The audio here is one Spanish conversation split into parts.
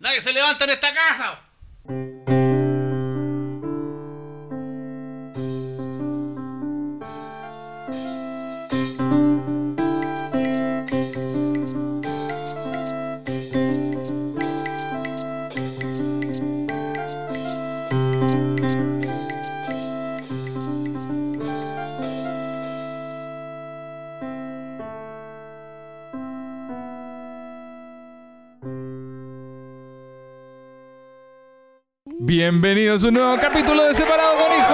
Nadie se levanta en esta casa. Bienvenidos a un nuevo capítulo de Separado con Hijos.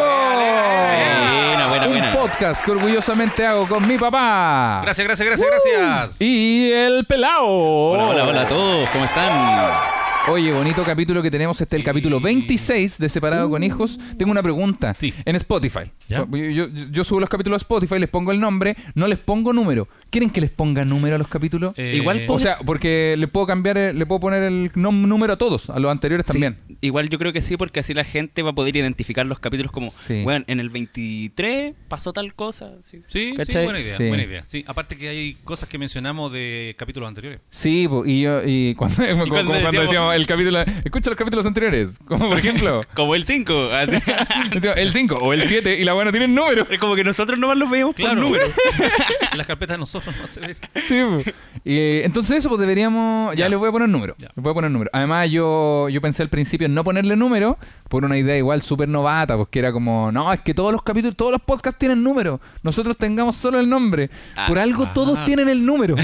Buena, buena, un podcast que orgullosamente hago con mi papá. Gracias, gracias, gracias, gracias. Y el pelao. Hola, hola, hola a todos, ¿cómo están? Oye, bonito capítulo que tenemos. Este es el capítulo 26 de Separado con Hijos. Tengo una pregunta. Sí. En Spotify. ¿Ya? Yo, yo- yo subo los capítulos a Spotify, les pongo el nombre, no les pongo número. ¿Quieren que les ponga número a los capítulos? Eh, Igual o sea, porque le puedo cambiar, le puedo poner el nom- número a todos, a los anteriores también. Sí, igual yo creo que sí, porque así la gente va a poder identificar los capítulos como, Sí. bueno, en el 23 pasó tal cosa. Sí, Sí, sí, ¿Cachai? buena idea, Sí. buena idea. Sí, aparte que hay cosas que mencionamos de capítulos anteriores. Sí, po, y yo, y cuando, como- cuando decíamos- decíamos el capítulo, escucha los capítulos anteriores, como por ejemplo, Como el 5, así. decíamos, el 5 o el 7 y la buena tienen número. es como que nosotros nomás los veíamos Claro. por número. Las carpetas de nosotros no se ven. Sí. Y, entonces eso, pues deberíamos, ya, Ya. le voy a poner número, Ya. le voy a poner número. Además yo, yo pensé al principio en no ponerle número por una idea igual súper novata, porque era como, no, es que todos los capítulos, todos los podcasts tienen número, nosotros tengamos solo el nombre. Ah. por algo todos Ah. tienen el número.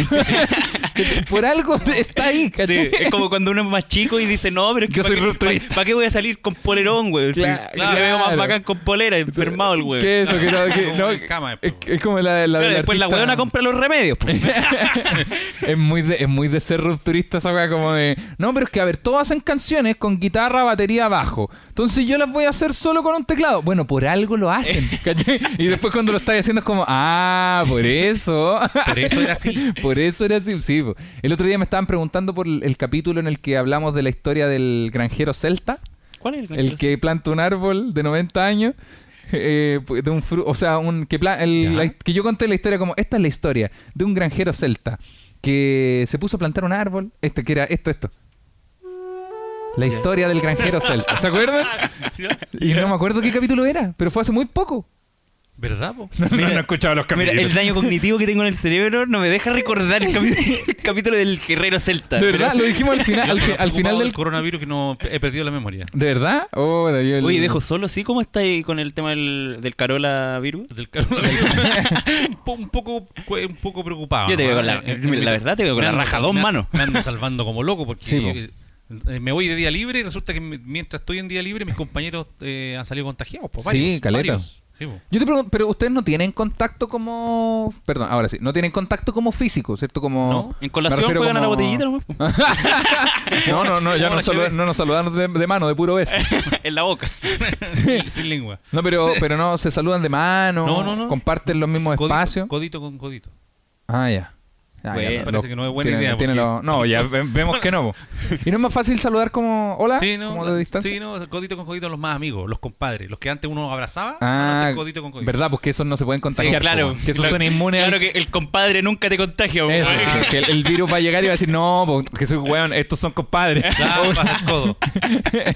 por algo está ahí, Sí, ¿cachai? es como cuando uno es más chico y dice, no, pero es que Yo ¿para soy qué, rupturista. ¿para qué voy a salir con polerón, güey? Sí, Claro, claro, le veo más bacán con polera, enfermado el güey. ¿Qué es eso? Que no, que- Como no, en cama, es, después. es como la, la Pero después la weona compra los remedios. po. es muy de, es muy de ser rupturista esa weá como de no pero es que a ver todos hacen canciones con guitarra batería bajo entonces yo las voy a hacer solo con un teclado bueno por algo lo hacen ¿cachai? y después cuando lo estáis haciendo es como ah por eso Por eso era así. por eso era así sí po. el otro día me estaban preguntando por el, el capítulo en el que hablamos de la historia del granjero celta. ¿Cuál es el que planta un árbol de 90 años eh, de un fru- o sea un que, el- Ya. la- que yo conté la historia como esta es la historia de un granjero celta que se puso a plantar un árbol este que era esto esto. La historia del granjero celta ¿se acuerdan? y no me acuerdo qué capítulo era pero fue hace muy poco ¿Verdad, po? no, Mira, no he escuchado los Mira, capítulos el daño cognitivo que tengo en el cerebro no me deja recordar el, capítulo del guerrero celta. de verdad Pero- lo dijimos al final al, estoy fi- al final del coronavirus que no he perdido la memoria. de verdad oh, bueno, yo el- Oye, dejo solo, ¿sí? ¿Cómo está ahí con el tema del, del Carola virus? Del coronavirus. un, po- un poco un poco preocupado. Yo te veo con la- Eh, mira, la me- verdad te veo con me la ando raja dos me- manos. Me ando salvando como loco porque Sí, po. eh, eh, me voy de día libre y resulta que mientras estoy en día libre mis compañeros eh, han salido contagiados. po, Sí, varios, caleta. varios. Sí. Yo te pregunto, pero ustedes no tienen contacto como. Perdón, ahora sí, no tienen contacto como físico, ¿cierto? Como. No. En colación refiero juegan a la como- botellita nomás. No, no, no, ya Como nos la saludan- GB. no nos saludamos de, de mano, de puro beso. en la boca. sin, sin lengua. No, pero, pero no, se saludan de mano, No, no, no. comparten los mismos Codito, espacios. Codito con codito. Ah, ya. Ah, Bueno, ya, parece lo- que no es buena tiene- idea, tiene porque- lo- no, ya ve- vemos que no. Y no es más fácil saludar como hola, Sí, no, como de distancia. sí, no, codito con codito los más amigos, los compadres, los que antes uno abrazaba, Ah, ahora es codito con codito. verdad, porque esos no se pueden Sí, contagiar. claro. po, que esos Claro, son inmunes. Claro que el compadre nunca te contagia. Eso, que, que el, el virus va a llegar y va a decir, no, po, que soy weón, estos son compadres. El codo.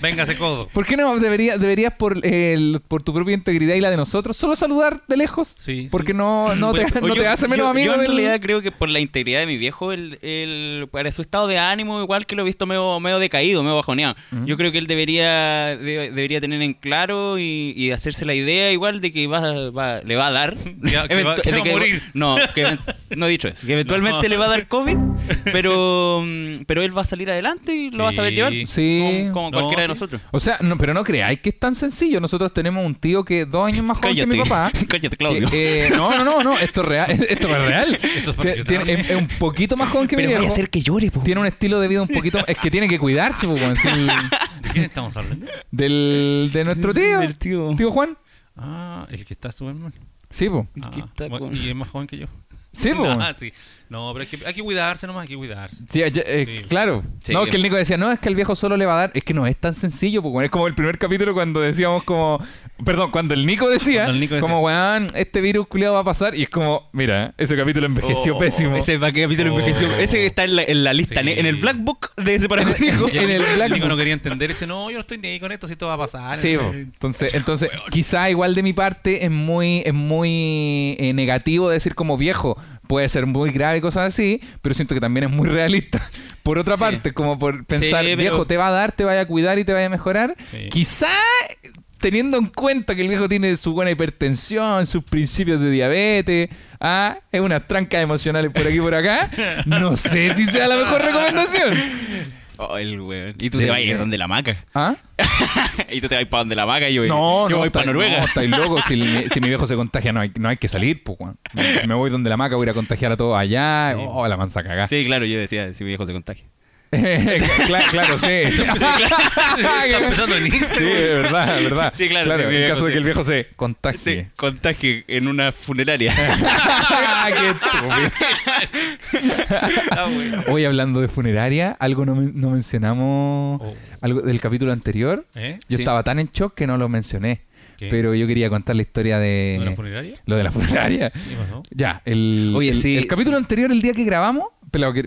Véngase codo. ¿Por qué no debería, deberías, por, el, por tu propia integridad y la de nosotros, solo saludar de lejos? Sí, Porque sí. no, no, te, no te hace menos amigo Yo en realidad creo que por la integridad de mi viejo, el, el- para su estado de ánimo, igual que lo he visto medio, medio decaído, medio bajoneado. Yo creo que él debería de- debería tener en claro y, y hacerse la idea igual de que va, va- le va a dar. Ya, que va- Eventu- que de va a morir. No, que no he dicho eso. Que eventualmente No. le va a dar COVID, pero, mm, pero él va a salir adelante y lo va a saber Sí. llevar. Sí. Como, como No, cualquiera de sí. nosotros. O sea, no, pero no creáis que es tan sencillo. Nosotros tenemos un tío que dos años más joven que mi Cállate. papá. Cállate, Claudio. que, eh, no, no, no, no, esto es real. Esto es real. Esto tiene- es, es un poquito más joven que mi Pero voy a viejo. hacer que llore, po. Tiene un estilo de vida un poquito. Es que tiene que cuidarse, po, weón, sí, ¿De quién estamos hablando? del, de nuestro tío. Del tío. Tío Juan. Ah, el que está su hermano. Sí, po. El Ah, que está bueno, con- Y es más joven que yo. Sí, po. Ah, sí. No, pero hay que, hay que cuidarse nomás, hay que cuidarse. Sí, eh, Sí. claro. Sí. No, que el Nico decía, no, es que el viejo solo le va a dar. Es que no es tan sencillo, porque es como el primer capítulo cuando decíamos como, Perdón, cuando el Nico decía, Cuando el Nico decía. como, weón, este virus culiado va a pasar, y es como, mira, ese capítulo envejeció Oh, pésimo. Ese capítulo Oh. envejeció. Ese está en la, en la lista, Sí. ne- en el black book de ese para Nico. en el Black Nico no quería entender ese, no, yo no estoy ni ahí con esto, si esto va a pasar. Sí, entonces, entonces quizá igual de mi parte es muy, es muy eh, negativo decir como viejo, puede ser muy grave cosas así, pero siento que también es muy realista. Por otra Sí. parte, como por pensar, pero- viejo, te va a dar, te vaya a cuidar y te vaya a mejorar, Sí. quizá teniendo en cuenta que el viejo tiene su buena hipertensión, sus principios de diabetes, ah, es unas trancas emocionales por aquí y por acá, no sé si sea la mejor recomendación. Oh, el weón. Y tú te vas a ir donde la maca. ¿Ah? y tú te vas para donde la maca y yo, No, yo no, voy para Noruega. No, estáis locos. Si, el- si mi viejo se contagia, no hay, no hay que salir, pues, weón. Me, me voy donde la maca, voy a contagiar a todos allá. Oh, la manza cagá. Sí, claro, yo decía, si mi viejo se contagia. claro, claro, sí. Está empezando a venirse. Sí, es verdad, es verdad. Sí, claro, sí, mi en viejo caso de sí. que el viejo se contagie. Se contagie en una funeraria. Ah. Ah. Hoy hablando de funeraria, algo no, no mencionamos Oh. algo del capítulo anterior. ¿Eh? Yo Sí. estaba tan en shock que no lo mencioné. ¿Qué? Pero yo quería contar la historia de... ¿Lo de la funeraria? Lo de la funeraria. ¿Qué pasó? Ya, el, Oye, el, sí. el capítulo anterior, el día que grabamos,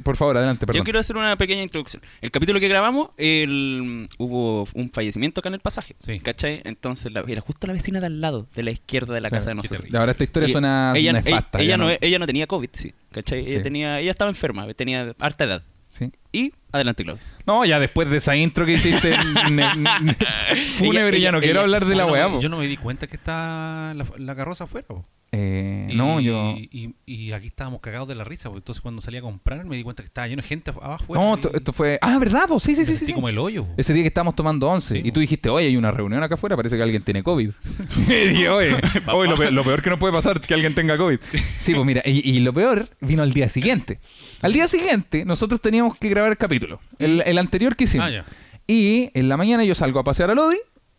por favor, adelante, perdón. Yo quiero hacer una pequeña introducción. El capítulo que grabamos, el, hubo un fallecimiento acá en el pasaje. Sí. ¿Cachai? Entonces la- era justo la vecina de al lado, de la izquierda de la Claro, casa de nosotros. Ahora esta historia Y suena ella, nefasta. ella, no, ella no tenía COVID, sí. ¿Cachai? Sí. Ella, tenía, ella estaba enferma, tenía harta edad. Sí. Y adelante, Claudio. No, ya después de esa intro que hiciste ne- ne- fúnebre, ya no quiero hablar de la weá. Yo no me di cuenta que está la, la carroza afuera. po. Eh, Y, no, yo... Y, y aquí estábamos cagados de la risa. po. Entonces cuando salí a comprar me di cuenta que estaba lleno de gente abajo. No, esto, esto fue... Ah, ¿verdad? po? Sí, sí, sí. sí, como el hoyo. Ese día que estábamos tomando once Sí, y tú dijiste, oye, hay una reunión acá afuera, parece que alguien tiene COVID. y dije, oye, oye, lo, peor, lo peor que nos puede pasar es que alguien tenga COVID. Sí, pues mira, y, y lo peor vino al día siguiente. Al día siguiente nosotros teníamos que grabar el capítulo, el, el anterior que hicimos. Ah, ya. Y en la mañana yo salgo a pasear al Odi,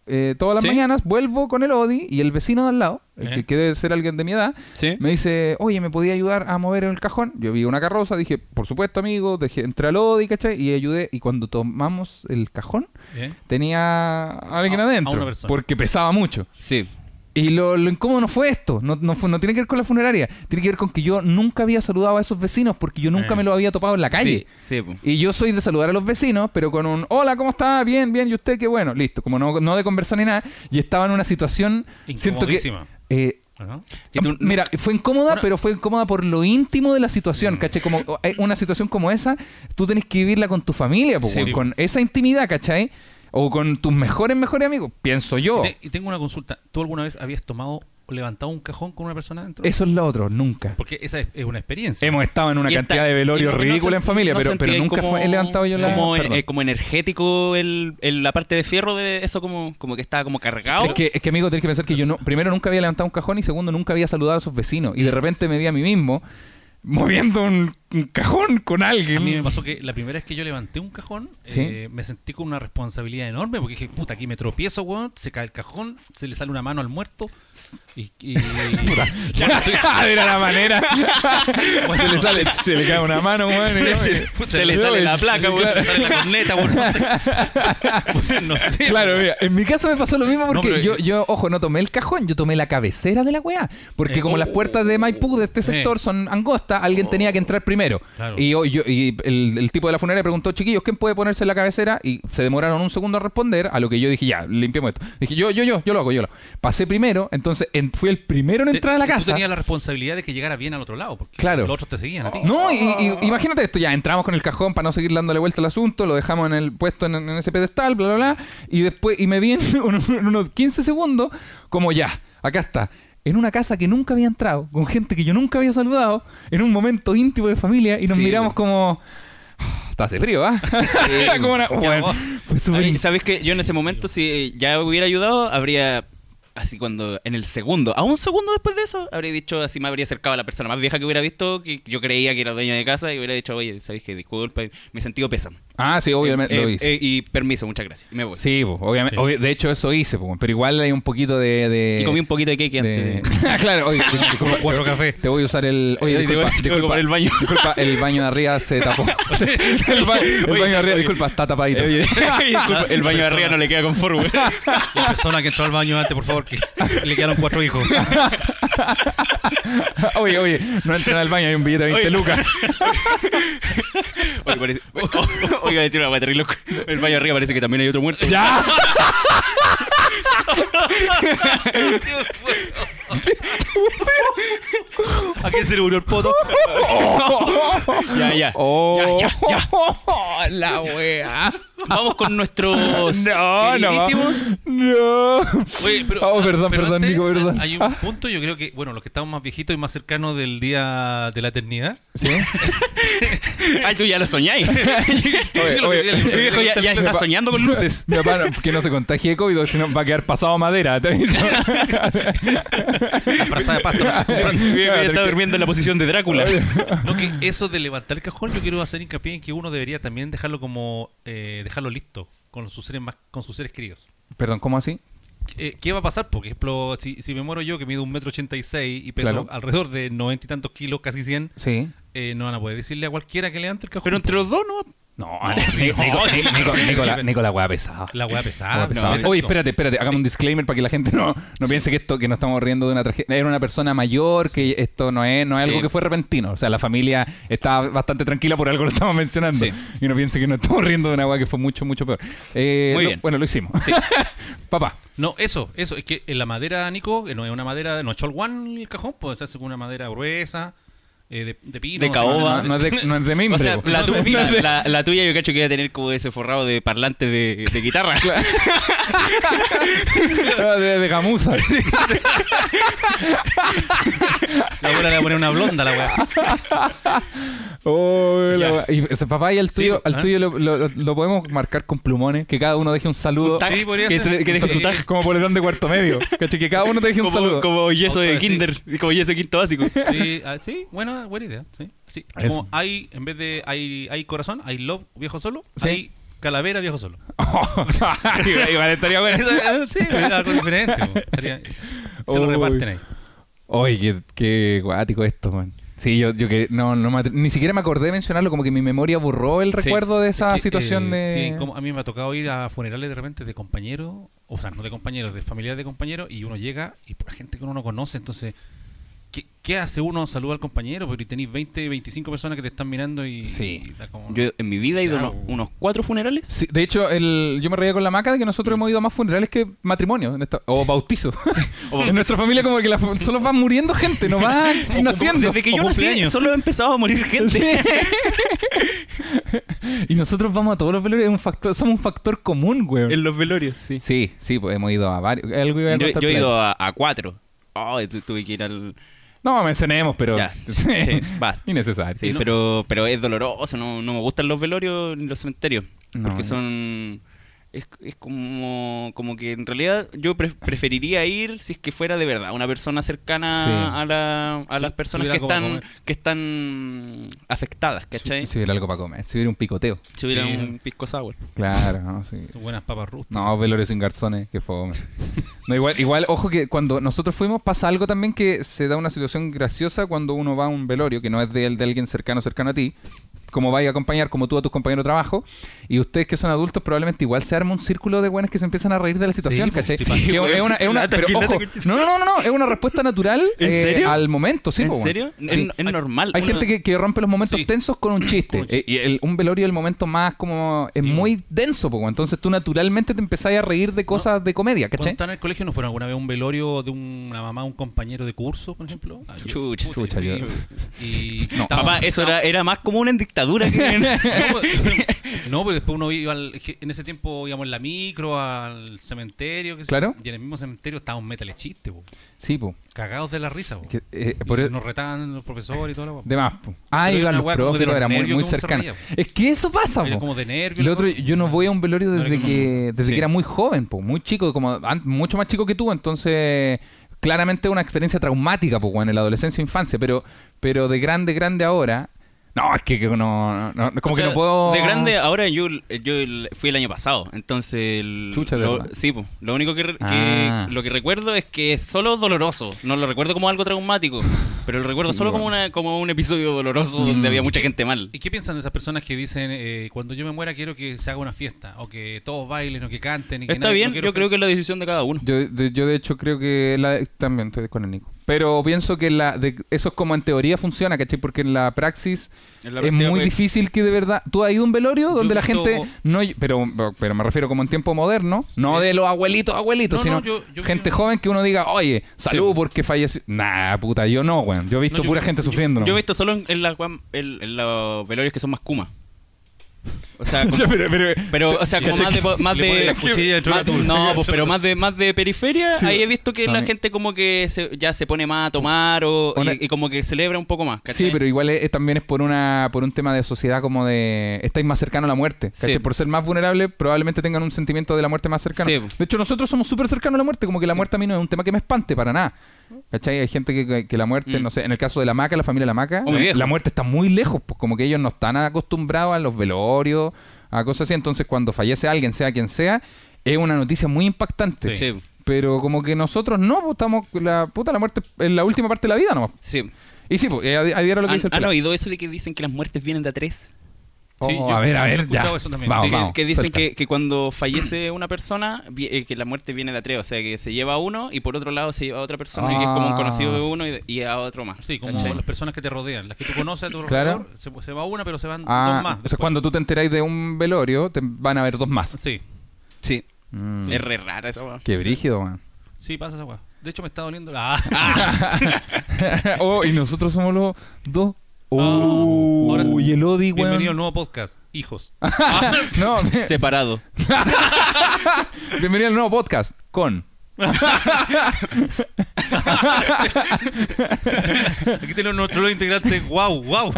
eh, todas las Sí. mañanas vuelvo con el Odi y el vecino de al lado, el Eh. que, que debe ser alguien de mi edad, ¿Sí? me dice, oye, ¿me podía ayudar a mover el cajón? Yo vi una carroza, dije, por supuesto, amigo, dejé, entré al Odi, ¿cachai? Y ayudé. Y cuando tomamos el cajón, ¿Eh? tenía a alguien A- a adentro, una porque pesaba mucho. Sí. Y lo, lo incómodo no fue esto, no, no, fue- no tiene que ver con la funeraria, tiene que ver con que yo nunca había saludado a esos vecinos porque yo nunca Eh. me los había topado en la calle. Sí. Y yo soy de saludar a los vecinos, pero con un hola, ¿cómo está? Bien, bien, ¿y usted qué bueno? Listo, como no, no de conversar ni nada. Y estaba en una situación, siento que... Eh, tú- Mira, fue incómoda, Bueno. pero fue incómoda por lo íntimo de la situación, ¿cachai? Como eh, una situación como esa, tú tenés que vivirla con tu familia, po, Sí. con esa intimidad, ¿cachai? O con tus mejores, mejores amigos, pienso yo. Te- y tengo una consulta. ¿Tú alguna vez habías tomado o levantado un cajón con una persona dentro? Eso es lo otro, nunca. Porque esa es, es una experiencia. Hemos estado en una Y cantidad de velorios no- ridícula en familia, no pero, nunca como- fue- he levantado yo la como, eh, como energético el, el- la parte de fierro de eso como, como que estaba como cargado. Es que, es que, amigo, tenés que pensar que yo no, primero nunca había levantado un cajón y segundo nunca había saludado a sus vecinos. Y de repente me vi a mí mismo moviendo un, un cajón con alguien. A mí me pasó que la primera vez que yo levanté un cajón, ¿Sí? eh, me sentí con una responsabilidad enorme porque dije, puta, aquí me tropiezo, weón, se cae el cajón, se le sale una mano al muerto y... y- Era la manera. se, le sale, se le cae una mano, weón. no, Se le sale la placa, weón. Claro. sale la corneta, weón, no sé. Bueno, no sé. Claro, mira, en mi caso me pasó lo mismo porque No, pero- yo, yo, ojo, no tomé el cajón, yo tomé la cabecera de la weá. Porque Eh, como oh, las puertas de Maipú de este eh. sector son angostas, alguien tenía que entrar primero. Claro. Y, yo, yo- y el, el tipo de la funeraria preguntó, chiquillos, ¿quién puede ponerse en la cabecera? Y se demoraron un segundo a responder, a lo que yo dije, ya, limpiemos esto. Dije, yo, yo, yo, yo lo hago, yo lo hago. Pasé primero, entonces en- fui el primero en entrar a la Tú casa. tenías la responsabilidad de que llegara bien al otro lado, porque Claro. los otros te seguían a ti. No, y, y- imagínate esto, ya entramos con el cajón para no seguir dándole vuelta al asunto, lo dejamos en el puesto en, en ese pedestal, bla, bla, bla, y después, y me vi en unos 15 segundos, como ya, acá está, en una casa que nunca había entrado, con gente que yo nunca había saludado, en un momento íntimo de familia, y nos Sí. miramos como... "Ah, Está hace frío, ¿ah? Como una- ¿Qué bueno, Ay, ¿Sabes que Yo en ese momento, si ya hubiera ayudado, habría. Así cuando. En el segundo, a un segundo después de eso, habría dicho. Así me habría acercado a la persona más vieja que hubiera visto, que yo creía que era dueña de casa, y hubiera dicho, oye, ¿sabes qué? Disculpa, me he sentido pésamo. Ah, sí, obviamente Eh, lo hice. eh, y permiso, muchas gracias. Me voy. Sí, po, obviamente. Sí. obvi- de hecho, eso hice, po, pero igual hay un poquito de. de Y comí un poquito de cake de- antes. de- Ah, claro, oye, Como cuatro cafés. te voy a usar el. Oye, Eh, disculpa, te voy- te voy a disculpa, poner el baño. disculpa, el baño de arriba se tapó. el, ba- el Oye, baño de arriba, oye. disculpa, está tapadito. Eh, disculpa, el baño de arriba no le queda confort, güey. La persona que entró al baño antes, por favor, que le quedaron cuatro hijos. oye, oye, no entren al baño, hay un billete de 20 Oye. lucas. Oye, parece... Oiga, a decir una terrible loco. El baño arriba parece que también hay otro muerto. ¡Ya! ¿A quién se le murió el poto? Ya, ya. Oh, Ya, ya, La wea. Vamos con nuestros No, no. queridísimos. No. Oye, pero, Oh, perdón, pero perdón, antes, Nico, perdón. Hay un punto, yo creo que, bueno, los que estamos más viejitos y más cercanos del día de la eternidad. ¿Sí? Ay, tú ya lo soñáis. Oye, oye, Mi viejo ya, ya está soñando con luces. Mi papá que no se contagie de COVID, si no va a quedar pasado madera. te. La de pasto. estás ya está durmiendo en la posición de Drácula. No, que eso de levantar el cajón, yo quiero hacer hincapié en que uno debería también dejarlo como, eh, dejarlo listo con sus seres más, con sus seres queridos. Perdón, ¿cómo así? Eh, ¿Qué va a pasar? Por ejemplo, si, si me muero yo, que mido un metro ochenta y seis y peso Claro. alrededor de noventa y tantos kilos, casi 100, Sí. eh, no van a poder decirle a cualquiera que levante el cajón. Pero entre los dos, ¿no? No, no, sí, Nico, sí. Nico, la, Nico, la weá pesada. La La pesada. no, pesada. esa- Oye, no. espérate, espérate, hagamos un disclaimer para que la gente no, no piense que esto que nos estamos riendo de una tragedia. Era una persona mayor, que esto no es, no es Sí. algo que fue repentino. O sea, la familia estaba bastante tranquila por algo lo estamos mencionando. Sí. Y no piense que nos estamos riendo de una weá que fue mucho, mucho peor. Eh, Muy lo- bien. Bueno, lo hicimos. Papá. No, eso, eso. Es que en la madera, Nico, que no es una madera, no es one el cajón, puede hacerse con una madera gruesa, eh, de, de pino. De no sé, caoba. No, no es de, no es de mimbre. O sea, la, tu- No, la- no, no. la- la tuya yo cacho que iba a tener como ese forrado de parlante de, de guitarra. Ah, de, de gamuza. La abuela le va a poner una blonda la weá. Oh, la y ese papá y al Sí, tuyo, al ¿ah? tuyo lo, lo- lo podemos marcar con plumones, que cada uno deje un saludo. tag. Sí, que, deje su Sí. tag. Como boletón de cuarto medio. ¿Cachai? Que cada uno te deje un Como, saludo. como yeso de kinder, como yeso de quinto básico. Sí, ah, sí, buena, buena idea. Sí, sí. Como hay, en vez de hay, hay corazón, hay love viejo solo, Sí. hay calavera viejo solo. Igual estaría bueno. sí, es algo diferente. Estaría- se lo Uy. reparten ahí. Oye, qué, qué guático esto, man. Sí, yo, yo que no, no me ni siquiera me acordé de mencionarlo, como que mi memoria borró el Sí. recuerdo de esa Es que, situación eh, de. Sí, como a mí me ha tocado ir a funerales de repente de compañeros, o sea, no de compañeros, de familiares de compañeros, y uno llega y por gente que uno no conoce, entonces, ¿qué, hace uno? Saluda al compañero, pero y tenéis 20, 25 personas que te están mirando y. Sí. y da como- Yo en mi vida he ido a Claro. unos, unos cuatro funerales. Sí, de hecho, el, yo me reía con la maca de que nosotros hemos ido a más funerales que matrimonios en esta- o bautizos. en nuestra familia como que la solo va muriendo gente, no va naciendo. Desde que yo nací, solo ha empezado a morir gente. y nosotros vamos a todos los velorios, es un factor, somos un factor común, güey. en los velorios, sí. Sí, sí, pues hemos ido a varios. Algo iba a Yo, he ido a, a cuatro. Tu- tuve que ir al... No, mencionemos, pero. Ya, sí, sí, va. Innecesario. Sí, no. pero, pero es doloroso, no, no me gustan los velorios ni los cementerios. No, porque no. son... Es, es como, como que en realidad yo pre- preferiría ir si es que fuera de verdad una persona cercana Sí. a, la, a Sí, las personas que están, que están afectadas, ¿cachai? Si hubiera algo para comer, si hubiera un picoteo. Si hubiera Sí. un pisco sour. Claro, no, sí. Son buenas papas rústicas. No, velorios sin garzones, que fome. No, igual, igual, ojo que cuando nosotros fuimos pasa algo también que se da una situación graciosa cuando uno va a un velorio, que no es de, de alguien cercano, cercano a ti, como vais a acompañar, como tú a tus compañeros de trabajo, y ustedes que son adultos probablemente igual se arma un círculo de buenos que se empiezan a reír de la situación, Sí, pues, ¿cachai? sí es una, es pero ojo, no, no, no, no, no, es una respuesta natural ¿En eh, serio? al momento, sí. ¿En bueno. serio? Es, es normal. Hay gente que, que rompe los momentos tensos con un chiste. Eh, y el- un velorio es el momento más como... Es muy denso, po, entonces tú naturalmente te empezás a reír de cosas de comedia, ¿cachai? en el colegio, ¿no fueron alguna vez un velorio de una mamá, un compañero de curso, por ejemplo? Chucha. puta, Chucha, yo- Y, No. estábamos- Papá, eso era, era más común en dictadura en... No, pues, pero después uno iba al- en ese tiempo íbamos en la micro al cementerio, que Claro. y en el mismo cementerio estábamos métale chiste, po, Sí, po. cagados de la risa, po. Que, eh, por nos retaban los profesores y todo lo de más, po. Ah, iban los profes, era muy, muy cercano. Es que eso pasa, po. como de nervios. Lo otro, yo no voy a un velorio No desde que que desde Sí. que era muy joven, po, muy chico, como mucho más chico que tú, entonces claramente una experiencia traumática, pues, en la adolescencia e infancia, pero pero de grande grande ahora, No, es que, que no, no, no, como O sea, que no puedo... De grande, ahora yo, yo fui el año pasado, entonces... el- Chucha, de lo, verdad. sí, po, lo único que, re- que- Ah. lo que recuerdo es que es solo doloroso, no lo recuerdo como algo traumático, pero lo recuerdo Sí, solo bueno. como, una, como un episodio doloroso Mm. donde había mucha gente mal. ¿Y qué piensan de esas personas que dicen, eh, cuando yo me muera quiero que se haga una fiesta? O que todos bailen, o que canten. Y que Está nadie- bien, no yo creo que es la decisión de cada uno. Yo de, yo de hecho creo que la, también estoy con el Nico. Pero pienso que la, de, eso es como en teoría funciona, ¿cachai? Porque en la praxis En la es muy difícil que de verdad... ¿Tú has ido a un velorio donde la gente... no pero, pero me refiero como en tiempo moderno, no de los abuelitos, abuelitos, No, no, sino yo- yo gente joven que uno diga, oye, salud Sí. porque falleció... Nah, puta, yo no, weón. Yo he visto No, pura gente sufriendo. Yo he visto solo en, en la guam- en- en los velorios que son más kuma. O sea, como- pero- pero- Pero, o sea, como ¿Cachai más de... Más de más- ataúd? no, pues, pero más de, más de periferia, Sí, ahí he visto que la gente como que se- ya se pone más a tomar o, y- Una- y, como que celebra un poco más. Sí, ¿cachai? pero igual es- también es por una por un tema de sociedad como de estáis más cercano a la muerte. ¿cachai? Sí. Por ser más vulnerable, probablemente tengan un sentimiento de la muerte más cercano. Sí. De hecho, nosotros somos súper cercanos a la muerte, como que la Sí. muerte a mí no es un tema que me espante para nada. ¿Cachai? Hay gente que, la muerte, Mm. no sé, en el caso de la maca, la familia de la maca, la muerte está muy lejos, pues como que ellos no están acostumbrados a los velorios, a cosas así. Entonces, cuando fallece alguien, sea quien sea, es una noticia muy impactante. Sí, Pero como que nosotros no, pues, estamos, la puta, la muerte en la última parte de la vida nomás. sí. Y sí, pues, a, a diario lo que ¿Han, dice el han oído eso de que dicen que las muertes vienen de a tres? Sí, Oh, yo- a ver, a ver, ya. eso también. Vamos, Sí, que- vamos. que dicen que, que cuando fallece una persona, eh, que la muerte viene de a tres. O sea, que se lleva a uno y por otro lado se lleva a otra persona, que es como un conocido de uno y, y a otro más. Sí, como ¿cachai? las personas que te rodean, las que tú conoces a tu Claro. alrededor, se, se va una, pero se van Ah, dos más. o sea, después. cuando tú te enteráis de un velorio, te van a haber dos más. Sí, Sí, Mm. es re rara esa weá. Qué brígido, man. sí, pasa esa weá. De hecho, me está doliendo. Ah, oh, y nosotros somos los dos. Oh, y el Odi, weón. bienvenido al nuevo podcast, Hijos. No, Separado. bienvenido al nuevo podcast con. Aquí tenemos nuestro nuevo integrante. ¡Wow! ¡Wow!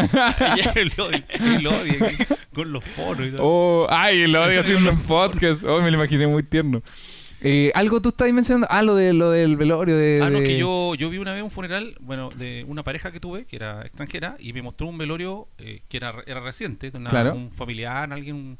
El el aquí, con los foros y todo. Oh, ay, el Odi haciendo un podcast. Oh, me lo imaginé muy tierno. Eh, algo tú estabas mencionando. Ah, lo, de, lo del velorio de. Ah, no, de- que yo, yo vi una vez un funeral, bueno, de una pareja que tuve, que era extranjera, y me mostró un velorio eh, que era, era reciente, de una- Claro. un familiar, alguien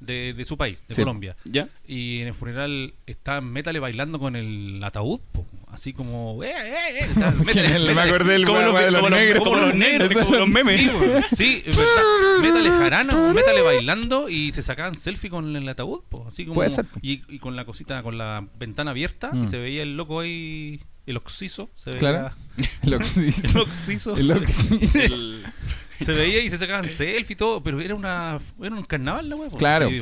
de, de su país, de Sí. Colombia. ¿Ya? Y en el funeral estaban Métale bailando con el ataúd, po, así como... ¡Eh, eh, eh! Estaban, "Métale, me métale". acordé del Como los- de los como negros. como los negros, como los memes. Sí, weón. sí, es verdad. Métale jarana, métale bailando y se sacaban selfie con el ataúd, po, así como... Puede ser, po. Y, y con la cosita, con la ventana abierta, Mm. y se veía el loco ahí, el oxiso, se veía... Claro. El oxiso. El oxiso. El oxiso. El- Se veía y se sacaban selfie y todo, pero era una era un carnaval la wea. po. Claro. Sí,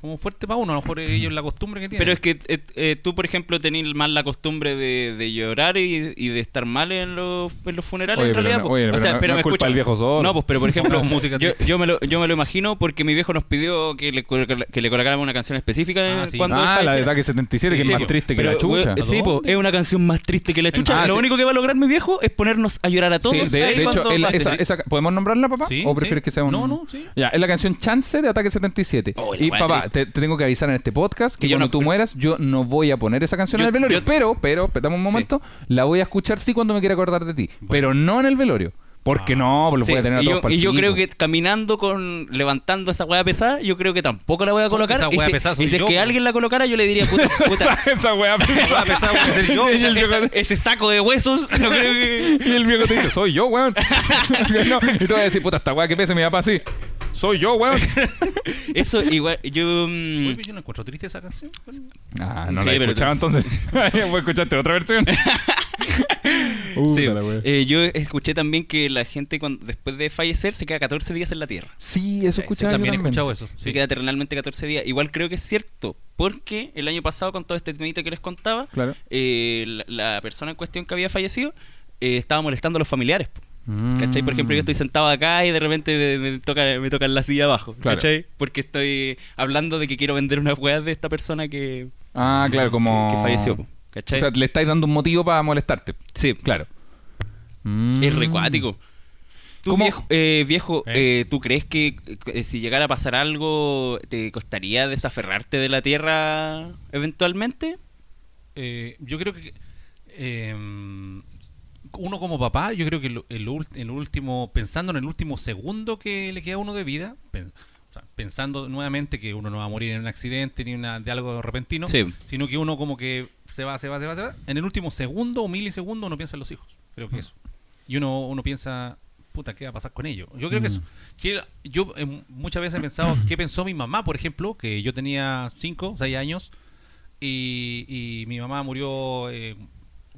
como fuerte para uno, a lo mejor ellos la costumbre que tienen. Pero es que eh, eh, tú, por ejemplo, tenés más la costumbre de, de llorar y, y de estar mal en los, en los funerales, Oye, en pero realidad. oye, o pero sea, no- pero no me es culpa escucha. del viejo solo. No, pues, pero por ejemplo, yo, yo me lo, yo me lo imagino porque mi viejo nos pidió que le, que le colocáramos una canción específica Ah, eh, sí. cuando Ah, la de. Ataque 77, que Sí, es más po. triste que Pero, la chucha. we- Sí, po, es una canción más triste que la chucha. Ah, lo sí. único que va a lograr mi viejo es ponernos a llorar a todos. Sí, de, de hecho, esa- esa- ¿podemos nombrarla, papá? ¿O prefieres que sea un.? No, no, sí. Ya, es la canción Chance de Ataque 77. Oh, la y wea papá, te, te tengo que avisar en este podcast que, Que yo cuando no- tú mueras, yo no voy a poner esa canción Yo- en el velorio. yo- pero, pero, dame un momento, la voy a escuchar sí cuando me quiera acordar de ti. Pero no en el velorio. Porque Ah. no, pues lo Sí, voy a tener a y todos yo, y yo creo que caminando con levantando esa weá pesada, yo creo que tampoco la voy a ¿Cómo que colocar. esa y si, pesada soy y si es que alguien la colocara, yo le diría, puta, puta, esa, esa weá. Va a pensar voy a ser yo. Sí, y el viejo- esa- ese saco de huesos, no creo que... Y el viejo te dice, soy yo, weón. No, y tú vas a decir, puta, esta weá que pese mi papá así. Soy yo, weón. Eso igual, yo... mm, Uy, yo no encuentro triste esa canción. Ah, no Sí, la he pero- escuchado entonces. Escuchaste otra versión. sí, Puta la wea. eh, yo escuché también que la gente cuando, después de fallecer se queda 14 días en la tierra. Sí, eso Sí, escuchaba También he yo también. escuchado eso. Se Sí. queda eternamente 14 días. Igual creo que es cierto, porque el año pasado con todo este temita que les contaba, Claro. eh, la, la persona en cuestión que había fallecido eh, estaba molestando a los familiares. po. Mm. ¿Cachai? Por ejemplo, yo estoy sentado acá y de repente me, me toca, me tocan la silla abajo. Claro. ¿Cachai? Porque estoy hablando de que quiero vender unas weas de esta persona que, Ah, claro, como. que falleció. po, O ¿Cachai? sea, le estáis dando un motivo para molestarte. sí, Claro. es Mm. recuático. ¿Tú, ¿Cómo? viejo, eh, viejo ¿Eh? eh, ¿tú crees que eh, si llegara a pasar algo, te costaría desaferrarte de la tierra eventualmente? Eh, yo creo que eh, uno como papá, yo creo que ult- en lo último, pensando en el último segundo que le queda a uno de vida, pen- o sea, pensando nuevamente que uno no va a morir en un accidente ni una, de algo repentino, Sí. sino que uno como que se va, se va, se va, se va. En el último segundo o milisegundo uno piensa en los hijos. Creo que eso. Y uno, uno piensa, puta, ¿qué va a pasar con ellos? Yo creo que eso. Que yo eh, muchas veces he pensado, ¿qué pensó mi mamá, por ejemplo? Que yo tenía 5, 6 años y, y mi mamá murió eh,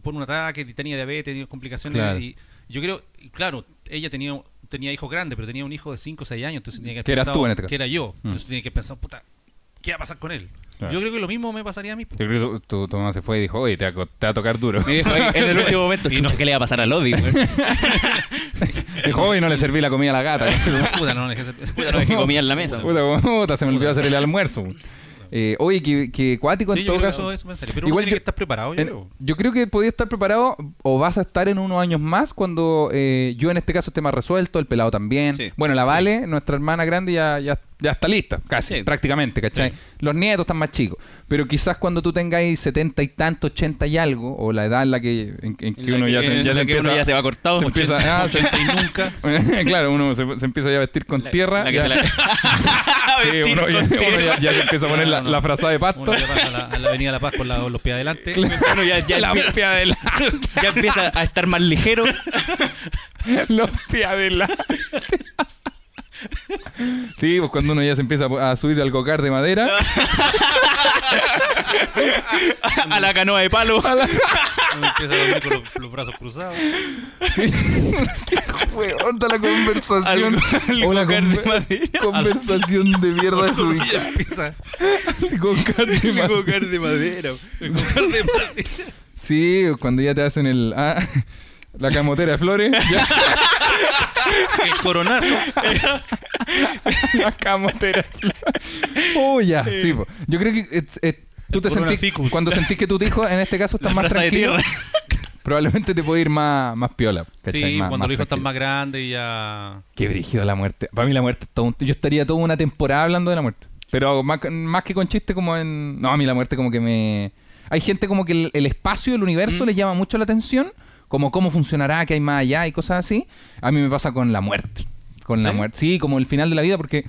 por un ataque, tenía diabetes, tenía complicaciones. Claro. Y yo creo, claro, ella tenía tenía hijos grandes, pero tenía un hijo de 5 o 6 años, entonces tenía que haber Que tú en este caso. Que era yo. Mm. Entonces tenía que pensar, puta, ¿qué va a pasar con él? Claro. Yo creo que lo mismo me pasaría a mí. Yo creo que tu, tu mamá se fue y dijo, oye, te va, a co- te va a tocar duro. En el último momento, Y no- chucha, ¿qué le va a pasar a Lodi? dijo, oye, no le serví la comida a la gata. Puta, no, no dejé Puta, no, que comía en la mesa. Puta, puta, se me olvidó hacer el almuerzo. Eh, oye, que, que cuático Sí, en yo todo creo que caso. eso. Pero Igual uno tiene yo- que estar preparado, yo En- creo. yo creo que podías estar preparado o vas a estar en unos años más cuando eh, yo en este caso esté más resuelto, el pelado también. Sí. Bueno, la Vale, nuestra hermana grande, ya, ya, ya está lista, casi, Sí. prácticamente, ¿cachai? Sí. Los nietos están más chicos. Pero quizás cuando tú tengáis 70 y tanto, 80 y algo, o la edad en la que, en, en que En uno ya se, en ya la se que empieza... uno ya se va cortado. se empieza- ah, se- 80 y nunca. claro, uno se, se empieza ya a vestir con La- tierra. la que ya- se la- Sí, uno, ya, con uno tierra. ya- ya se empieza a poner la, No, no. la frazada de pasto. Uno ya pasa a la, a la Avenida La Paz con los pies adelante. Uno ya, ya empieza a estar más ligero. Los pies adelante. Sí, pues cuando uno ya se empieza a subir al gocar de madera. a la canoa de palo. Uno empieza a dormir con los, los brazos cruzados. Sí. Qué está la conversación. Al- al Una gocar de conver- madera. conversación de mierda de su vida. empieza Gocar de madera. gocar de madera. el gocar de madera. Sí, cuando ya te hacen el. ah, la camotera de flores. ya, El coronazo. la camotera de flores. Oh, ya. Sí, po. Yo creo que. Tú te sentís, coronaficus. cuando sentís que tus hijos en este caso están más frasa de tranquilos, tierra. probablemente te puede ir más, más piola. ¿cachai? Sí, Más- cuando los hijos están tranquilo. más grandes y ya. Qué brígido la muerte. Para mí la muerte es todo un- Yo estaría toda una temporada hablando de la muerte. Pero más, más que con chiste como en... No, a mí la muerte como que me... Hay gente como que el, el espacio, el universo Mm. le llama mucho la atención. Como cómo funcionará, qué hay más allá y cosas así. A mí me pasa con la muerte. Con la muerte. Sí, como el final de la vida porque...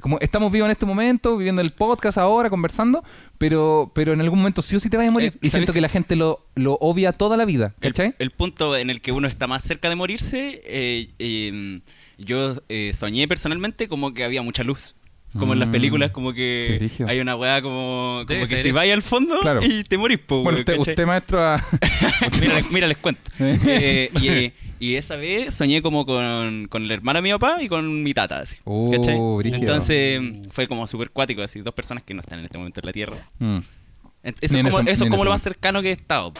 Como estamos vivos en este momento, viviendo el podcast ahora, conversando, pero, pero en algún momento sí o sí te vas a morir. Eh, y ¿sabes siento que la gente lo, lo obvia toda la vida, El, ¿cachai? el punto en el que uno está más cerca de morirse, eh, eh, yo eh, soñé personalmente como que había mucha luz. Como en las Mm. películas, como que hay una weá como, como que eso. vaya al fondo Claro. y te morís, po, Bueno, usted, maestro, a- mira, les, mira, les cuento. Eh. Eh, y, eh, y esa vez soñé como con, con la hermana de mi papá y con mi tata, así. Oh. Entonces fue como súper cuático, así, dos personas que no están en este momento en la Tierra. Mm. Eso es como, eso como lo más cercano que he estado.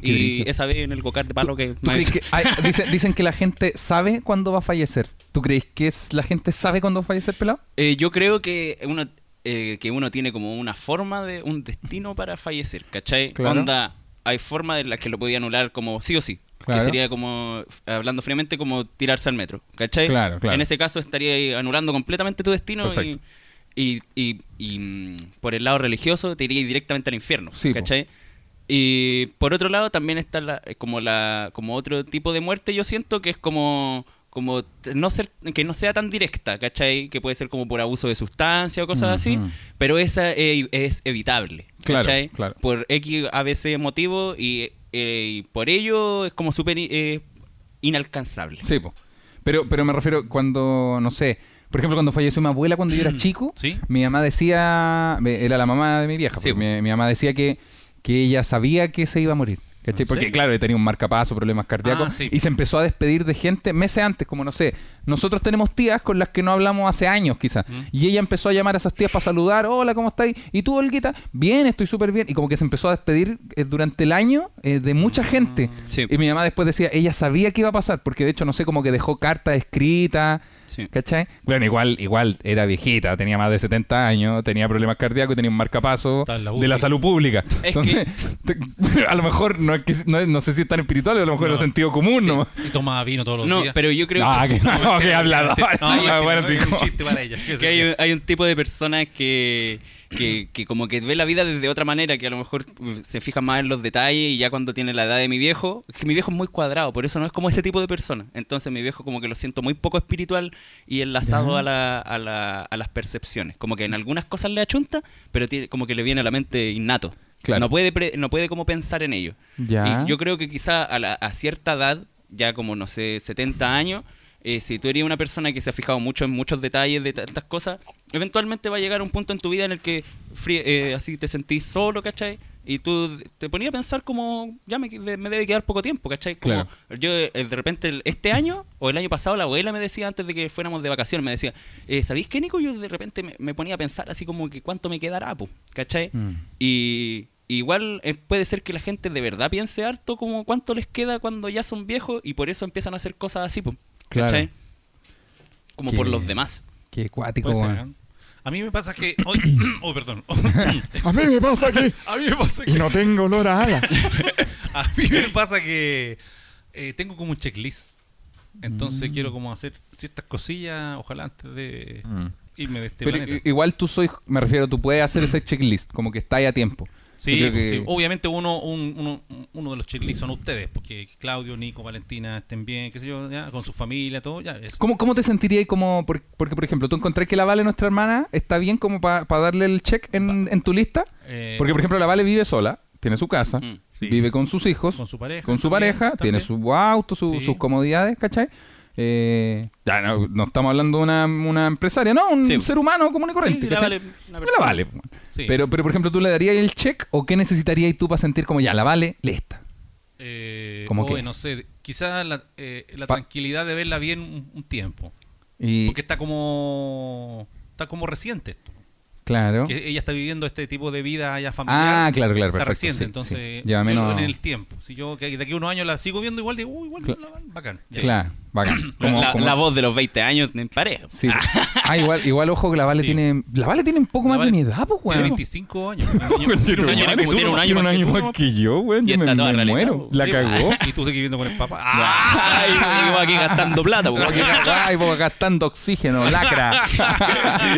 Qué Y esa vez en el cocar de palo que... ¿Tú crees que hay- dicen, dicen que la gente sabe cuándo va a fallecer? ¿Tú crees que es, la gente sabe cuándo va a fallecer, pelado? Eh, yo creo que uno, eh, que uno tiene como una forma de un destino para fallecer, ¿cachai? Claro. Onda, hay formas en las que lo podía anular como sí o sí. Claro. Que sería como, hablando fríamente, como tirarse al metro, ¿cachai? Claro, claro. En ese caso estaría anulando completamente tu destino y, y, y- y, mm, por el lado religioso te iría directamente al infierno, Sí, po. Y por otro lado también está la, eh, como la como otro tipo de muerte yo siento que es como como no ser que no sea tan directa, ¿cachai? Que puede ser como por abuso de sustancia o cosas así, pero esa es evitable, ¿cachai? claro. Por X a veces motivo y, eh, y por ello es como súper eh, inalcanzable. Sí, po. Pero, pero me refiero cuando, no sé, por ejemplo, cuando falleció mi abuela cuando yo era chico, Sí. mi mamá decía, era la mamá de mi vieja, Sí, mi, mi mamá decía que, que ella sabía que se iba a morir. ¿cachai? ¿En Porque claro, tenía un marcapaso, problemas cardíacos, Ah, sí. y se empezó a despedir de gente meses antes, como no sé, nosotros tenemos tías con las que no hablamos hace años quizás, Mm. y ella empezó a llamar a esas tías para saludar, hola, ¿cómo estáis? ¿Y tú, Olguita? Bien, estoy súper bien, y como que se empezó a despedir eh, durante el año eh, de mucha gente. Sí. Y mi mamá después decía, ella sabía que iba a pasar, porque de hecho, no sé, como que dejó cartas escritas, Sí. ¿cachai? Bueno, igual, igual era viejita, tenía más de 70 años, tenía problemas cardíacos y tenía un marcapaso la de la salud pública. Es Entonces, te- a lo mejor, no, es que, no, es- no sé si es tan espiritual, a lo mejor No. es sentido común, Sí. ¿no? Y toma vino todos los No, días. pero yo creo Ah, que... que no, hablador. Bueno, un chiste para que hay, un- hay un tipo de personas que, que, que como que ve la vida desde otra manera, que a lo mejor uh, se fija más en los detalles y ya cuando tiene la edad de mi viejo, es que mi viejo es muy cuadrado, por eso no es como ese tipo de persona. Entonces mi viejo como que lo siento muy poco espiritual y enlazado a, la- a, la- a las percepciones. Como que en algunas cosas le achunta, pero tiene, como que le viene a la mente innato. Claro. No puede pre- no puede como pensar en ello. Ya. Y yo creo que quizá a, la- a cierta edad, ya como, no sé, 70 años, eh, si tú eres una persona que se ha fijado mucho en muchos detalles de tantas cosas, eventualmente va a llegar un punto en tu vida en el que eh, así te sentís solo, ¿cachai? Y tú te ponías a pensar como, ya me, me debe quedar poco tiempo, ¿cachai? Como Claro. yo eh, de repente este año o el año pasado la abuela me decía antes de que fuéramos de vacaciones, me decía, eh, ¿sabéis qué, Nico? Yo de repente me, me ponía a pensar así como que cuánto me quedará, po, ¿cachai? Mm. Y igual eh, puede ser que la gente de verdad piense harto como cuánto les queda cuando ya son viejos y por eso empiezan a hacer cosas así, po, Claro. ¿cachai? Como por los demás. Qué cuático. ¿eh? A mí me pasa que. Oh, oh, perdón. A mí me pasa que. A mí me pasa Y que. no tengo olor a ala. A mí me pasa que. eh, tengo como un checklist. Entonces quiero como hacer ciertas cosillas, ojalá antes de Mm. irme de este Pero planeta. igual tú soy, me refiero, tú puedes hacer ese checklist, como que está ahí a tiempo. Sí, que- sí. obviamente uno, un- uno, uno de los checklists son ustedes, porque Claudio, Nico, Valentina estén bien, qué sé yo, ya, con su familia, todo, ya. Eso. ¿Cómo, ¿Cómo te sentirías como, por- porque por ejemplo, tú encontrás que la Vale, nuestra hermana, está bien como para darle el check en, en tu lista? Eh, Porque por ejemplo, la Vale vive sola, tiene su casa. Sí. vive con sus hijos, con su pareja. con su también, pareja, tiene su auto, su- Sí. sus comodidades, ¿cachai? Eh, ya no, no estamos hablando de una, una empresaria, no, un Sí. ser humano común y corriente. Sí, la vale una La persona. vale. Sí. Pero, pero por ejemplo, ¿tú le darías el check o qué necesitarías tú para sentir como ya, la vale, lista? Eh, ¿Cómo hoy, qué? no sé, quizás la, eh, la tranquilidad de verla bien un, un tiempo. Y, Porque está como está como reciente esto. claro. Que ella está viviendo este tipo de vida ya familiar. Ah, claro, claro, Está perfecto. reciente, sí, entonces sí. Lleva menos... en el tiempo. Si yo que de aquí a unos años la sigo viendo igual, digo, uy, igual, Cla- la- bacán. Ya. Claro, bacán. Como- la, como- la voz de los 20 años en pareja. Sí. Ah, igual, igual ojo que la Vale Sí. tiene. La Vale tiene un poco La más Vale de mi edad, pues, Tiene weón. 25 años. Tiene un año- tiene un año más que ¿no? que yo, weón. Yo me, me muero. La cagó. Y tú sigues viviendo con el papá. ¡Ah! Ay, iba aquí gastando plata, po. Ay, pues gastando oxígeno, lacra.